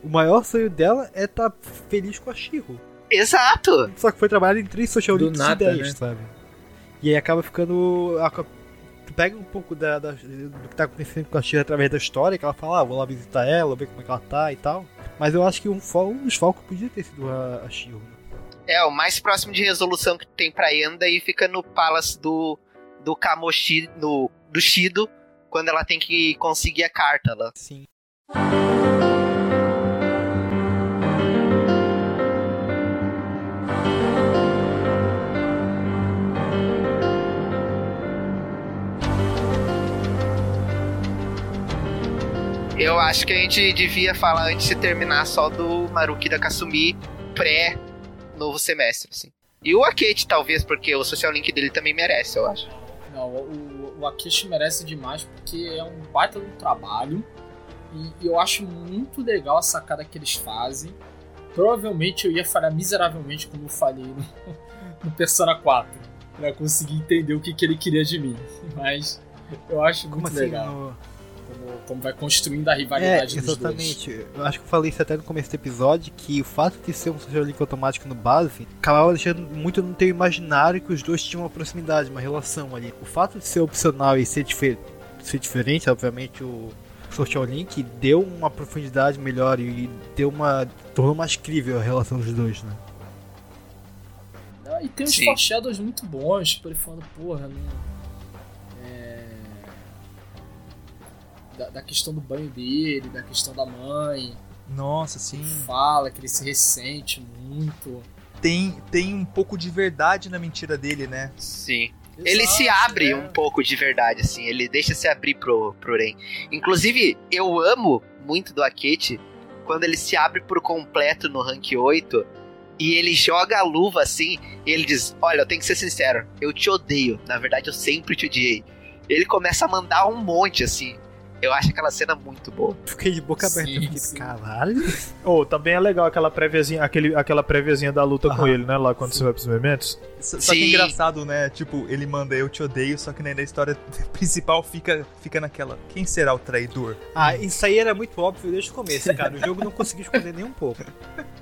O maior sonho dela é estar feliz com a Shiro. Exato! Só que foi trabalhado em três social Do links nada, ideias, né? sabe? E aí acaba ficando. pega um pouco da, da- do que tá acontecendo com a Shiro através da história, que ela fala, ah, vou lá visitar ela, ver como é que ela tá e tal. Mas eu acho que um, fo- um dos focos podia ter sido a, a Shiro. né? É, o mais próximo de resolução que tem pra Enda e fica no Palace do, do Kamoshi, no, do Shido, quando ela tem que conseguir a carta lá. Sim. Eu acho que a gente devia falar antes de terminar só do Maruki da Kasumi pré novo semestre, assim. E o Akate, talvez, porque o social link dele também merece, eu acho. Não, o, o, o Akishi merece demais porque é um baita do trabalho e, e eu acho muito legal a sacada que eles fazem. Provavelmente eu ia falhar miseravelmente como eu falei no, [laughs] no Persona 4 pra conseguir entender o que, que ele queria de mim. [laughs] Mas eu acho Como muito assim? legal no- como, como vai construindo a É, rivalidade dos dois. exatamente. Eu acho que eu falei isso até no começo do episódio, que o fato de ser um social link automático no base acabava deixando muito no teu imaginário que os dois tinham uma proximidade, uma relação ali. O fato de ser opcional e ser, difer ser diferente, obviamente, o social link deu uma profundidade melhor e deu uma. tornou mais crível a relação dos dois, né? Ah, E tem uns foreshadows muito bons, tipo, ele falando, porra, não. Da, da questão do banho dele, da questão da mãe. Nossa, sim. Fala que ele se ressente muito. Tem, tem um pouco de verdade na mentira dele, né? Sim. Ele Exato, se abre é. um pouco de verdade, assim. Ele deixa se abrir pro, pro Ren. Inclusive, eu amo muito do Akete quando ele se abre por completo no rank 8 e ele joga a luva assim e ele diz: Olha, eu tenho que ser sincero, eu te odeio. Na verdade, eu sempre te odiei. Ele começa a mandar um monte, assim. Eu acho aquela cena muito boa. Fiquei de boca aberta, Sim, sim. caralho. Oh, também é legal aquela préviazinha, aquele, aquela préviazinha da luta com Aham. ele, né? Lá quando você vai pros eventos. Só só que Sim. é engraçado, né? Tipo, ele manda eu te odeio, só que né, na história [laughs] principal fica, fica naquela. Quem será o traidor? Ah, isso aí era muito óbvio desde o começo, cara. O jogo não conseguiu esconder nem um pouco.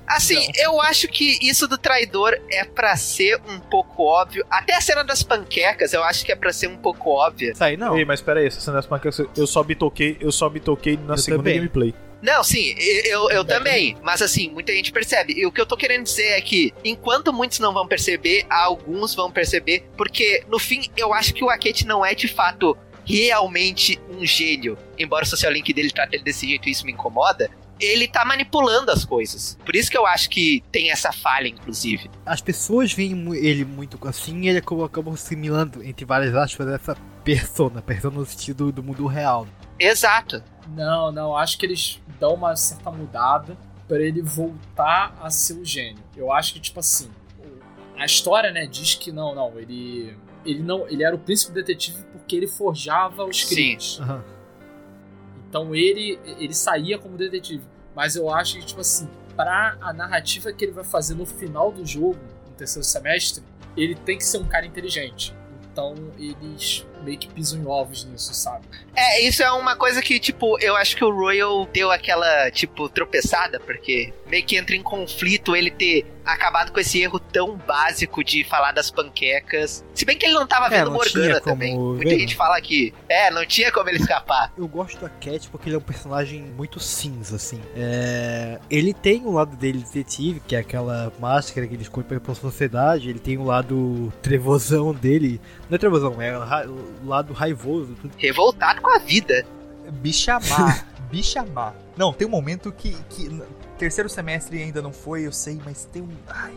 Assim, eu acho que isso do traidor é pra ser um pouco óbvio. Até a cena das panquecas, eu acho que é pra ser um pouco óbvia. Isso aí não. Ei, mas pera aí, essa cena das panquecas, eu só me toquei, eu só me toquei na Eu segunda também. gameplay. Não, sim, eu, eu também. Mas assim, muita gente percebe. E o que eu tô querendo dizer é que, enquanto muitos não vão perceber, alguns vão perceber. Porque, no fim, eu acho que o Akete não é de fato realmente um gênio. Embora o social link dele trate ele desse jeito e isso me incomoda. Ele tá manipulando as coisas. Por isso que eu acho que tem essa falha, inclusive. As pessoas veem ele muito assim e ele acabou, acabou assimilando, entre várias aspas, essa persona. Persona no sentido do mundo real. Exato. Não, não, acho que eles dão uma certa mudada pra ele voltar a ser o gênio. Eu acho que, tipo assim, a história, né, diz que não, não, ele. Ele não. Ele era o príncipe detetive porque ele forjava os Sim. crimes. Aham. Então ele, ele saía como detetive. Mas eu acho que, tipo assim, pra a narrativa que ele vai fazer no final do jogo, no terceiro semestre, ele tem que ser um cara inteligente. Então eles meio que pisam em ovos nisso, sabe? É, isso é uma coisa que, tipo, eu acho que o Royal deu aquela, tipo, tropeçada, porque meio que entra em conflito ele ter acabado com esse erro tão básico de falar das panquecas. Se bem que ele não tava É, vendo não tinha Morgana também. ver, Muita né? gente fala que, é, não tinha como ele escapar. Eu gosto da Cat porque ele é um personagem muito cinza, assim. É, Ele tem o lado dele detetive, que é aquela máscara que ele esconde pra sociedade. Ele tem o lado trevosão dele. Não é trevosão, é lado raivoso. Tudo. Revoltado com a vida. Bichamar. [laughs] Bichamar. Não, tem um momento que, que. Terceiro semestre ainda não foi, eu sei, mas tem um. Ai.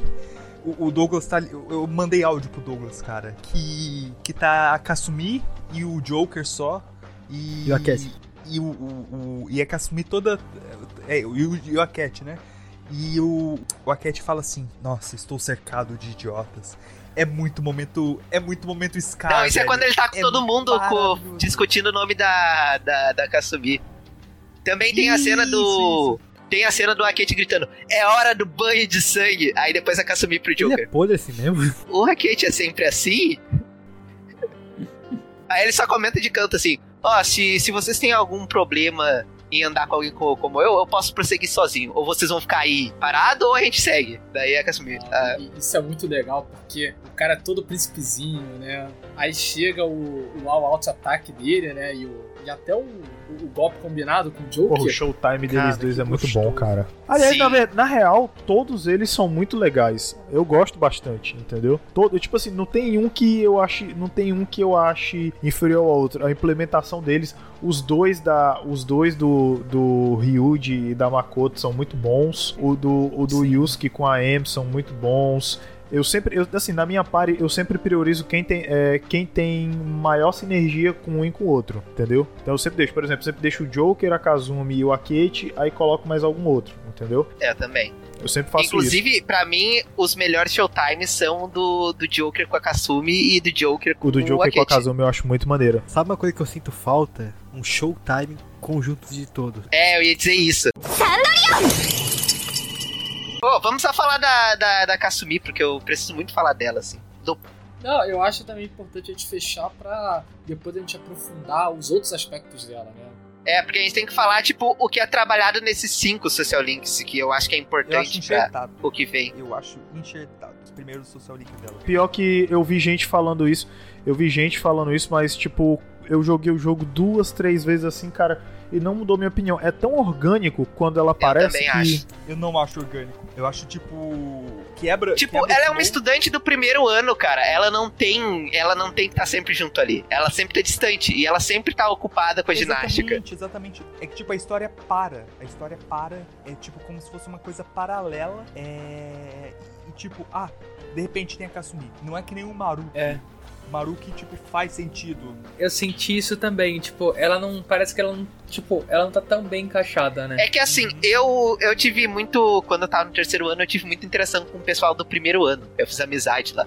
O, o Douglas tá. Eu, eu mandei áudio pro Douglas, cara. Que. Que tá a Kasumi e o Joker só. E. E o Akete. e o, o, o e a Kasumi toda é, e o, e o Aket, né? E o, o Aket fala assim: Nossa, estou cercado de idiotas. É muito momento. É muito momento Scar. Não, isso é quando ele tá com É todo mundo co- maravilhoso. discutindo o nome da, da, da Kasumi. Também tem a cena do. Tem a cena do Akete gritando: É hora do banho de sangue. Aí depois a Kasumi pro Ele Joker. é podre assim mesmo? O Akete é sempre assim? Aí ele só comenta de canto assim: Ó, se, se vocês têm algum problema em andar com alguém co- como eu, eu posso prosseguir sozinho. Ou vocês vão ficar aí parado ou a gente segue. Daí a Kasumi. ah, E isso é muito legal, porque cara é todo príncipezinho, né? Aí chega o, o all out ataque dele, né? E, o, e até o, o, o golpe combinado com o Joker. Porra, o showtime deles Cara, dois é muito gostoso. bom, cara. Aliás, na, na real, todos eles são muito legais. Eu gosto bastante, entendeu? Todo, tipo assim, não tem um que eu ache, não tem um que eu ache inferior ao outro. A implementação deles, os dois da, os dois do do Ryuji e da Makoto são muito bons. O do o do Yusuke com a M são muito bons. Eu sempre, eu, assim, na minha party, eu sempre priorizo quem tem, é, quem tem maior sinergia com um e com o outro, entendeu? Então eu sempre deixo, por exemplo, eu sempre deixo o Joker, a Kazumi e o Akete, aí coloco mais algum outro, entendeu? é, também. Eu sempre faço isso. Inclusive, pra mim, os melhores showtimes são do, do Joker com a Kasumi e do Joker com O do Joker com a. Kazumi eu acho muito maneiro. Sabe uma coisa que eu sinto falta? Um showtime conjunto de todos. É, eu ia dizer isso. Pô, vamos só falar da, da, da Kasumi, porque eu preciso muito falar dela, assim. Do- Não, eu acho também importante a gente fechar pra depois a gente aprofundar os outros aspectos dela, né? É, porque a gente tem que falar, tipo, o que é trabalhado nesses cinco social links, que eu acho que é importante pra o que vem. Eu acho enxertado. Os primeiros social link dela. Pior que eu vi gente falando isso, eu vi gente falando isso, mas tipo, eu joguei o jogo duas, três vezes assim, cara, e não mudou minha opinião. É tão orgânico quando ela aparece também que acho. Eu não acho orgânico. Eu acho, tipo. Quebra. Tipo, quebra ela é uma estudante do primeiro ano, cara. Ela não tem. Ela não tem que estar sempre junto ali. Ela sempre tá distante. E ela sempre tá ocupada com a ginástica. Exatamente, exatamente. É que, tipo, a história para. A história para. É, tipo, como se fosse uma coisa paralela. É. E, tipo, ah, de repente tem a Kasumi. Não é que nem o Maru. É. Maru que, tipo, faz sentido. Eu senti isso também, tipo, ela não. Parece que ela não. Tipo, ela não tá tão bem encaixada, né? É que assim, eu, eu tive muito. Quando eu tava no terceiro ano, eu tive muita interação com o pessoal do primeiro ano. Eu fiz amizade lá.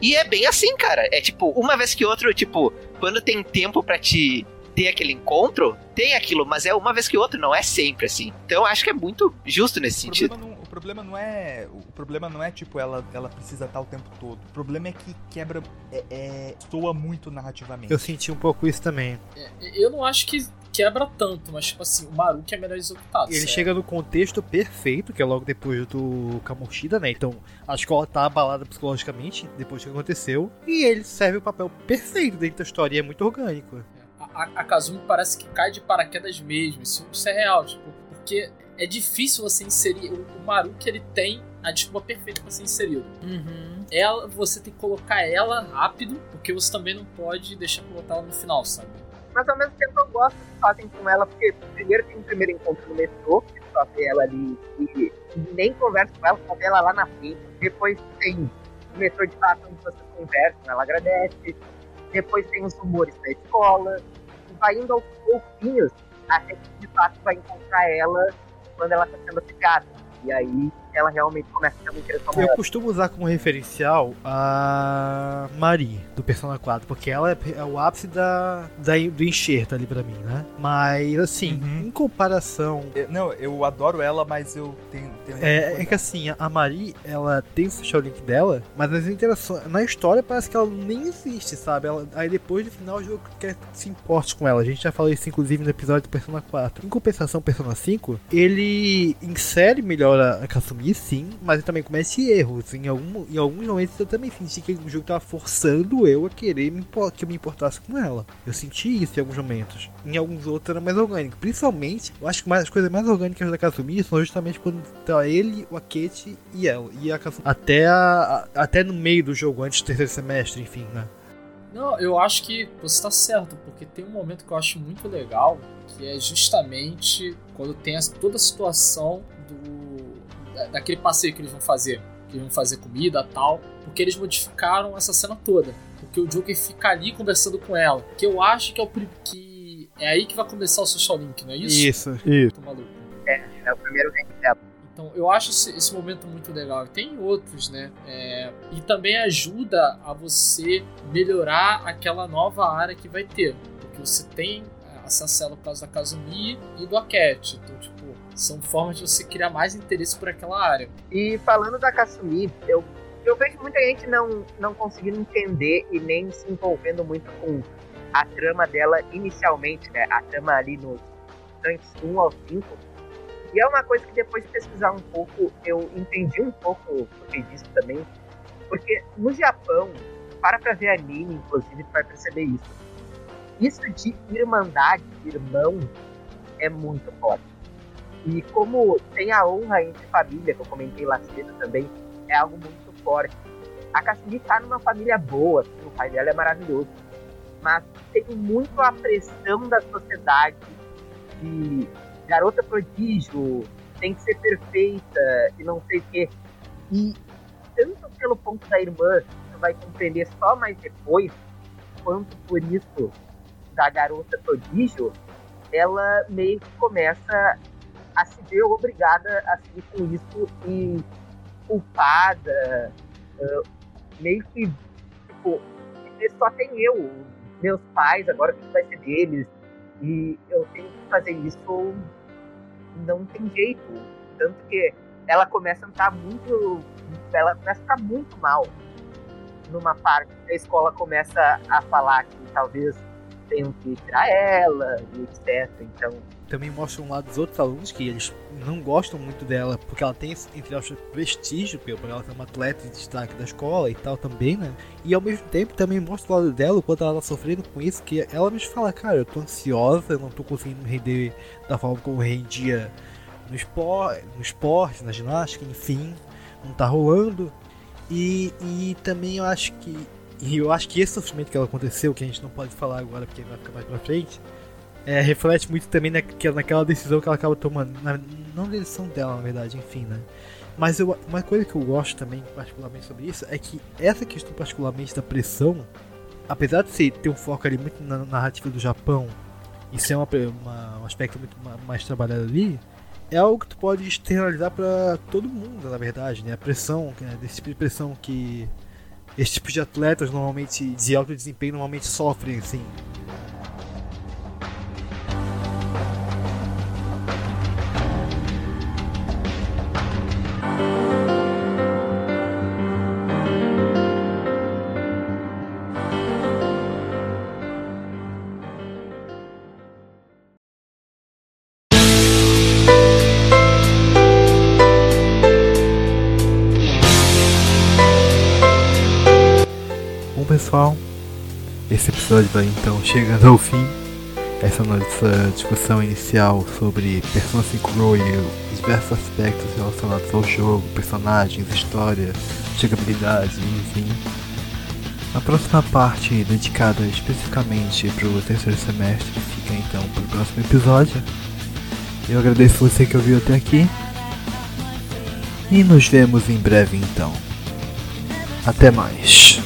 E é bem assim, cara. É tipo, uma vez que outra, tipo, quando tem tempo pra te ter aquele encontro, tem aquilo, mas é uma vez que outra, não é sempre assim. Então eu acho que é muito justo nesse O sentido. Problema, não, o problema não é. O problema não é, tipo, ela, ela precisa estar o tempo todo. O problema é que quebra. É, é, soa muito narrativamente. Eu senti um pouco isso também. É, eu não acho que quebra tanto, mas tipo assim, o Maruki é melhor executado. Ele certo? chega no contexto perfeito, que é logo depois do Kamoshida, né? Então a escola tá abalada psicologicamente depois do que aconteceu. E ele serve o papel perfeito dentro da história e é muito orgânico. A, a, a Kazumi parece que cai de paraquedas mesmo. Isso, isso é real, tipo, porque é difícil você inserir. O, o Maruki ele tem a desculpa perfeita pra ser inserido. Uhum. Ela, você tem que colocar ela rápido, porque você também não pode deixar pra botar ela no final, sabe? Mas ao mesmo tempo eu gosto que fazem com ela, porque primeiro tem um primeiro encontro no metrô, que só vê ela ali e nem conversa com ela, só vê ela lá na frente. Depois tem o metrô de fato onde vocês conversam, ela agradece. Depois tem os rumores da escola. E vai indo aos pouquinhos até que de fato vai encontrar ela quando ela tá sendo picada. E aí ela realmente começa a ter uma interação Eu maior. costumo usar como referencial a Marie, do Persona 4, porque ela é, é o ápice da, da, do enxerto ali pra mim, né? Mas, assim, em comparação. Eu- não, eu adoro ela, mas eu tenho. tenho É, é que assim, a Marie, ela tem o social link dela, mas as interações. Na história parece que ela nem existe, sabe? Ela- aí depois no final o jogo quer que se importe com ela. A gente já falou isso inclusive no episódio do Persona 4. Em compensação, Persona 5, ele insere melhor a, a Kasumi, sim, mas ele também comete erros. Em, algum, em alguns momentos eu também senti que o jogo tava forçando eu a querer me, que eu me importasse com ela. Eu senti isso em alguns momentos. Em alguns outros era mais orgânico. Principalmente, eu acho que mais, as coisas mais orgânicas da Kasumi são justamente quando tá ele, o Akete e ela. E a Kasumi. Até, a, a- até no meio do jogo, antes do terceiro semestre, enfim, né? Não, eu acho que você tá certo, porque tem um momento que eu acho muito legal, que é justamente quando tem toda a situação do daquele passeio que eles vão fazer, que eles vão fazer comida tal, porque eles modificaram essa cena toda, porque o Joker fica ali conversando com ela, que eu acho que é o que É aí que vai começar o Social Link, não é isso? Isso. Isso. Tô maluco. É, é o primeiro rank dela. Então, eu acho esse, momento muito legal. E Tem outros, né? É, e também ajuda a você melhorar aquela nova área que vai ter. Porque você tem a por causa da Kazumi e do Aket. Então, tipo, são formas de você criar mais interesse por aquela área. E falando da Kasumi, eu, eu vejo muita gente não, não conseguindo entender e nem se envolvendo muito com a trama dela inicialmente, né? A trama ali nos ranks 1 ao 5. E é uma coisa que depois de pesquisar um pouco, eu entendi um pouco sobre disso também. Porque no Japão, para pra ver anime, inclusive, tu vai perceber isso. Isso de irmandade, irmão, é muito forte. E como tem a honra entre família, que eu comentei lá cedo também, é algo muito forte. A Kasumi tá numa família boa, assim, o pai dela é maravilhoso. Mas tem muito a pressão da sociedade de garota prodígio, tem que ser perfeita e não sei o quê. E tanto pelo ponto da irmã, que tu vai compreender só mais depois, quanto por isso da garota prodígio, ela meio que começa a se ver obrigada a seguir com isso e culpada, uh, meio que, tipo, só tem eu, meus pais, agora que vai ser deles, e eu tenho que fazer isso, não tem jeito. Tanto que ela começa a entrar muito, ela começa a ficar muito mal numa parte, a escola começa a falar que talvez tenham que tirar ela e etc. Então, também mostra um lado dos outros alunos que eles não gostam muito dela porque ela tem entre aspas, prestígio, porque ela é uma atleta de destaque da escola e tal também, né? E ao mesmo tempo também mostra o lado dela, quando ela tá sofrendo com isso, que ela mesmo fala, cara, eu tô ansiosa, eu não tô conseguindo me render da forma como rendia no esporte, no esporte, na ginástica, enfim, não tá rolando. E, e também eu acho que. E eu acho que esse sofrimento que ela aconteceu, que a gente não pode falar agora porque vai ficar mais pra frente, é, reflete muito também naquela, naquela decisão que ela acaba tomando. Na, não na decisão dela, na verdade, enfim, né? Mas eu, uma coisa que eu gosto também, particularmente sobre isso, é que essa questão, particularmente da pressão, apesar de ter um foco ali muito na narrativa do Japão, e ser uma, uma, um aspecto muito mais trabalhado ali, é algo que tu pode externalizar para todo mundo, na verdade, né? A pressão, né? desse tipo de pressão que esse tipo de atletas normalmente de alto desempenho normalmente sofrem, assim. Pessoal, esse episódio vai então chegando ao fim. Essa nossa discussão inicial sobre Persona 5 Royal diversos aspectos relacionados ao jogo, personagens, história, jogabilidade, enfim. A próxima parte, dedicada especificamente para o terceiro semestre, fica então para o próximo episódio. Eu agradeço você que ouviu até aqui. E nos vemos em breve então. Até mais.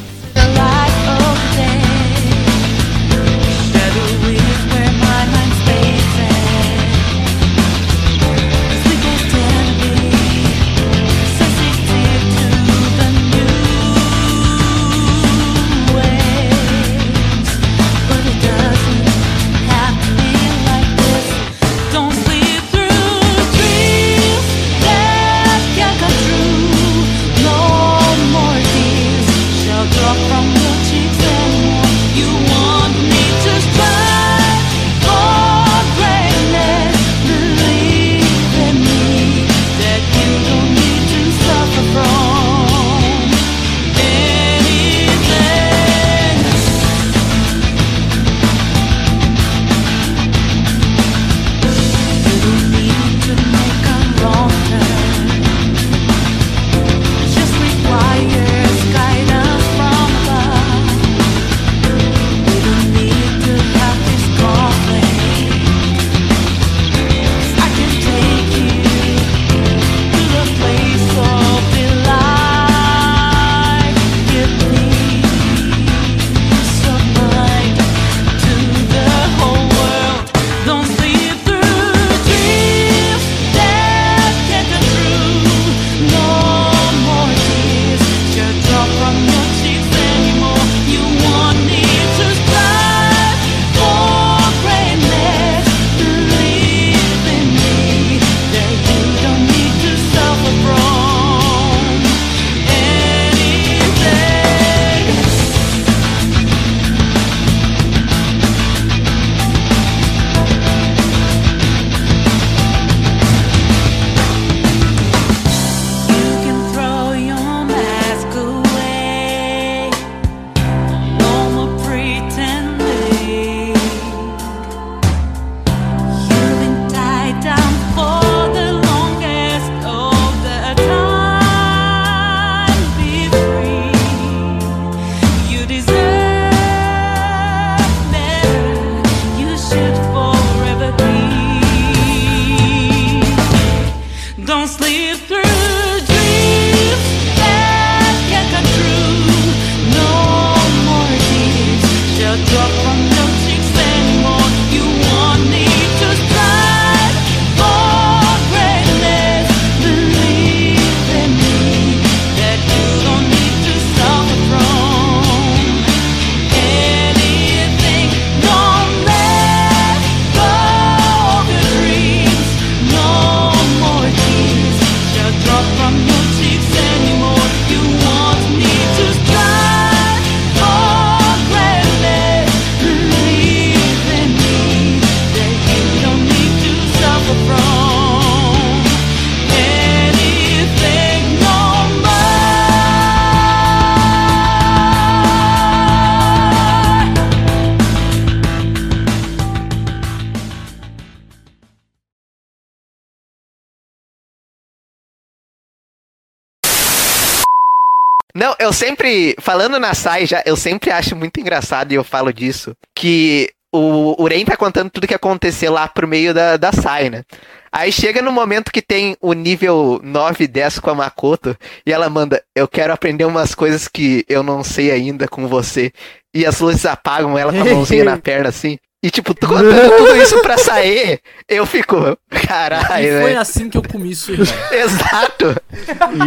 Falando na Sai já, eu sempre acho muito engraçado e eu falo disso, que o, o Ren tá contando tudo que aconteceu lá pro meio da, da Sai, né? Aí chega no momento que tem o nível 9 e 10 com a Makoto e ela manda, eu quero aprender umas coisas que eu não sei ainda com você. E as luzes apagam ela com a mãozinha na [laughs] perna assim. E tipo, tu [laughs] contando tudo isso pra sair, eu fico, caralho, E foi velho. assim que eu comi sua irmã. [laughs] Exato.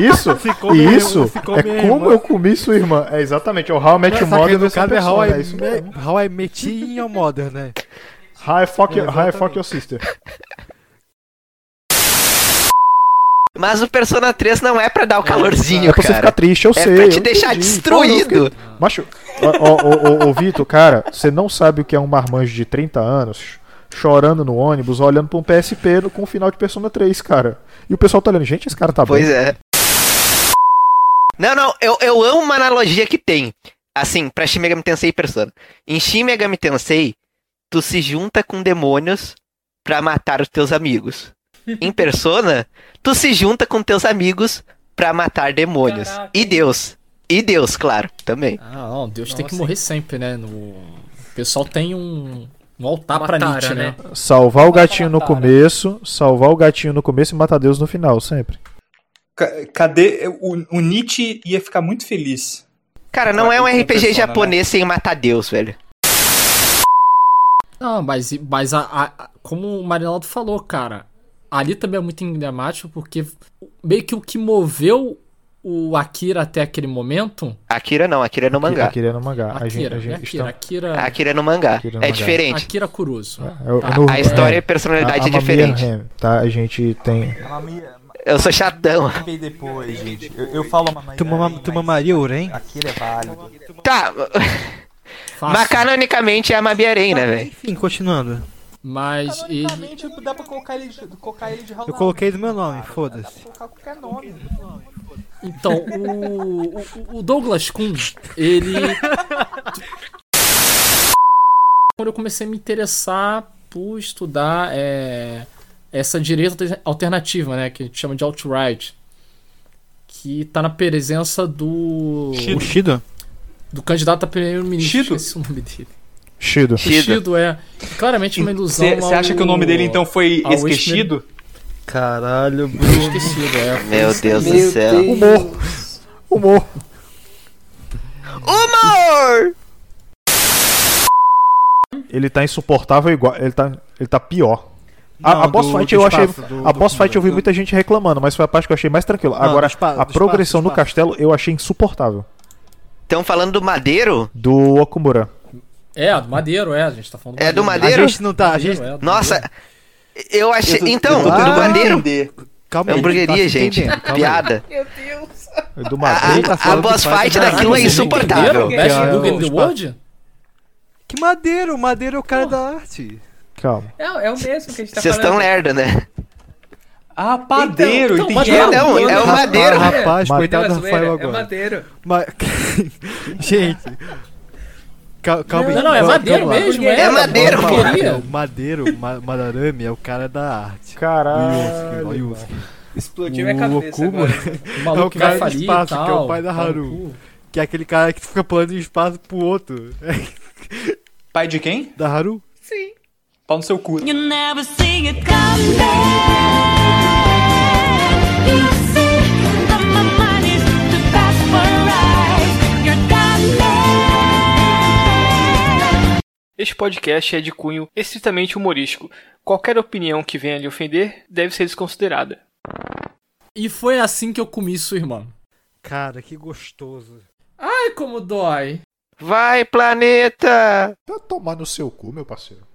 Isso, Ficou isso irmã, ficou é como irmã. eu comi sua irmã. É exatamente, é o How I Met Your Mother no versão caso é How I, é isso mesmo. Me- How I Met Your Mother, né? How I Fuck, É, how I fuck Your Sister. Mas o Persona 3 não é pra dar o calorzinho, É pra você cara. ficar triste, eu é sei. pra eu te deixar entendi. destruído. Macho, ó, ó, ó, ó, ô, Vitor, cara, você não sabe o que é um marmanjo de 30 anos chorando no ônibus, olhando pra um PSP com o final de Persona 3, cara. E o pessoal tá olhando, gente, esse cara tá Pois bem. é. Não, não, eu, eu amo uma analogia que tem. Assim, pra Shin Megami Tensei e Persona. Em Shin Megami Tensei, tu se junta com demônios pra matar os teus amigos. Em Persona, tu se junta com teus amigos pra matar demônios. Caraca. E Deus. E Deus, claro, também. Ah, não, Deus tem que Nossa, morrer sempre, né? No... O pessoal tem um, um altar Uma pra Nietzsche, né? né? Salvar o gatinho no começo, salvar o gatinho no começo e matar Deus no final, sempre. Ca- Cadê? O, o Nietzsche ia ficar muito feliz. Cara, não é um RPG Persona, japonês sem matar Deus, velho. Não, mas, mas a- a- como o Marinaldo falou, cara, ali também é muito emblemático porque meio que o que moveu o Akira até aquele momento. Akira não, Akira é no mangá. Akira é no mangá. A gente, Akira, a é gente Akira, está... Akira, Akira é no mangá. Akira no é mangá. diferente. Akira Kuroso. É, Tá. no- A história é, e personalidade a- é a diferente. Mamiya Ham, tá? A gente tem... Eu sou chatão. Bem depois, gente. Eu, eu falo uma Tu, mama, tu mamaria o Ren? Aquilo é válido. Tá. Fácil. Mas canonicamente é a Mabiaren, né, velho? Enfim, continuando. Mas ele. Canonicamente, dá pra colocar ele de, colocar ele de Eu coloquei do meu nome, foda-se. colocar qualquer nome. Então, o, o, o Douglas Kuhn, ele. Quando eu comecei a me interessar por estudar é, essa direita alternativa, né? Que a gente chama de alt-right. Que tá na presença do. O Shido? Do candidato a primeiro-ministro. Shido? Esqueci o nome dele. Shido. O Shido é claramente uma ilusão. Você acha que o nome dele então foi esquecido? Caralho, Bruno. Esquecido, é. Meu Deus do Meu céu. Deus. Humor. Humor. Humor! Ele tá insuportável igual. Ele tá, ele tá pior. A, Não, a boss do- fight do eu achei. espaço, do- a do boss fight eu vi do- muita gente reclamando, mas foi a parte que eu achei mais tranquila. Agora, do espa- a do progressão espaço, no do espaço. castelo eu achei insuportável. Estão falando do Madeiro? Do Okumura. É, do Madeiro, é. A gente tá falando do É do A Madeiro? gente não tá. A gente... É, do Nossa, eu achei. Eu tô- Então, eu tô do Madeiro. Calma É aí, hamburgueria, tá gente. Piada. Meu Deus. Do A, Madeira. tá a, a boss fight daquilo é Vocês insuportável. Best é o in the. World? Que madeiro? Madeiro é o cara da arte. Calma. É, é o mesmo que a gente tá Vocês falando. estão lerdo, né? Ah, padeiro, Então, entendi. então, Não, é o Madeiro. Ah, rapaz, Madeiro coitado do Não, é Rafael é agora. madeiro. Mas... gente... cal- Calma aí. Não, não, é madeiro mesmo, É é. madeiro, Calma pô. lá, porcaria. o Madeiro, Ma Madarame é o cara da arte. Caralho. O Yusuke. Explodiu minha [laughs] O cabeça Okuma, agora. O É maluco o que vai cara do falir espaço, e que é tal. o pai da Haru. cu. que é aquele cara que fica pulando de espaço pro outro. [laughs] Pai de quem? da Haru? Sim. Pau no seu cu. You never see it come back. Este podcast é de cunho estritamente humorístico. Qualquer opinião que venha lhe ofender deve ser desconsiderada. E foi assim que eu comi sua irmã. Cara, que gostoso. Ai, como dói. Vai, planeta! Tá tomar no seu cu, meu parceiro.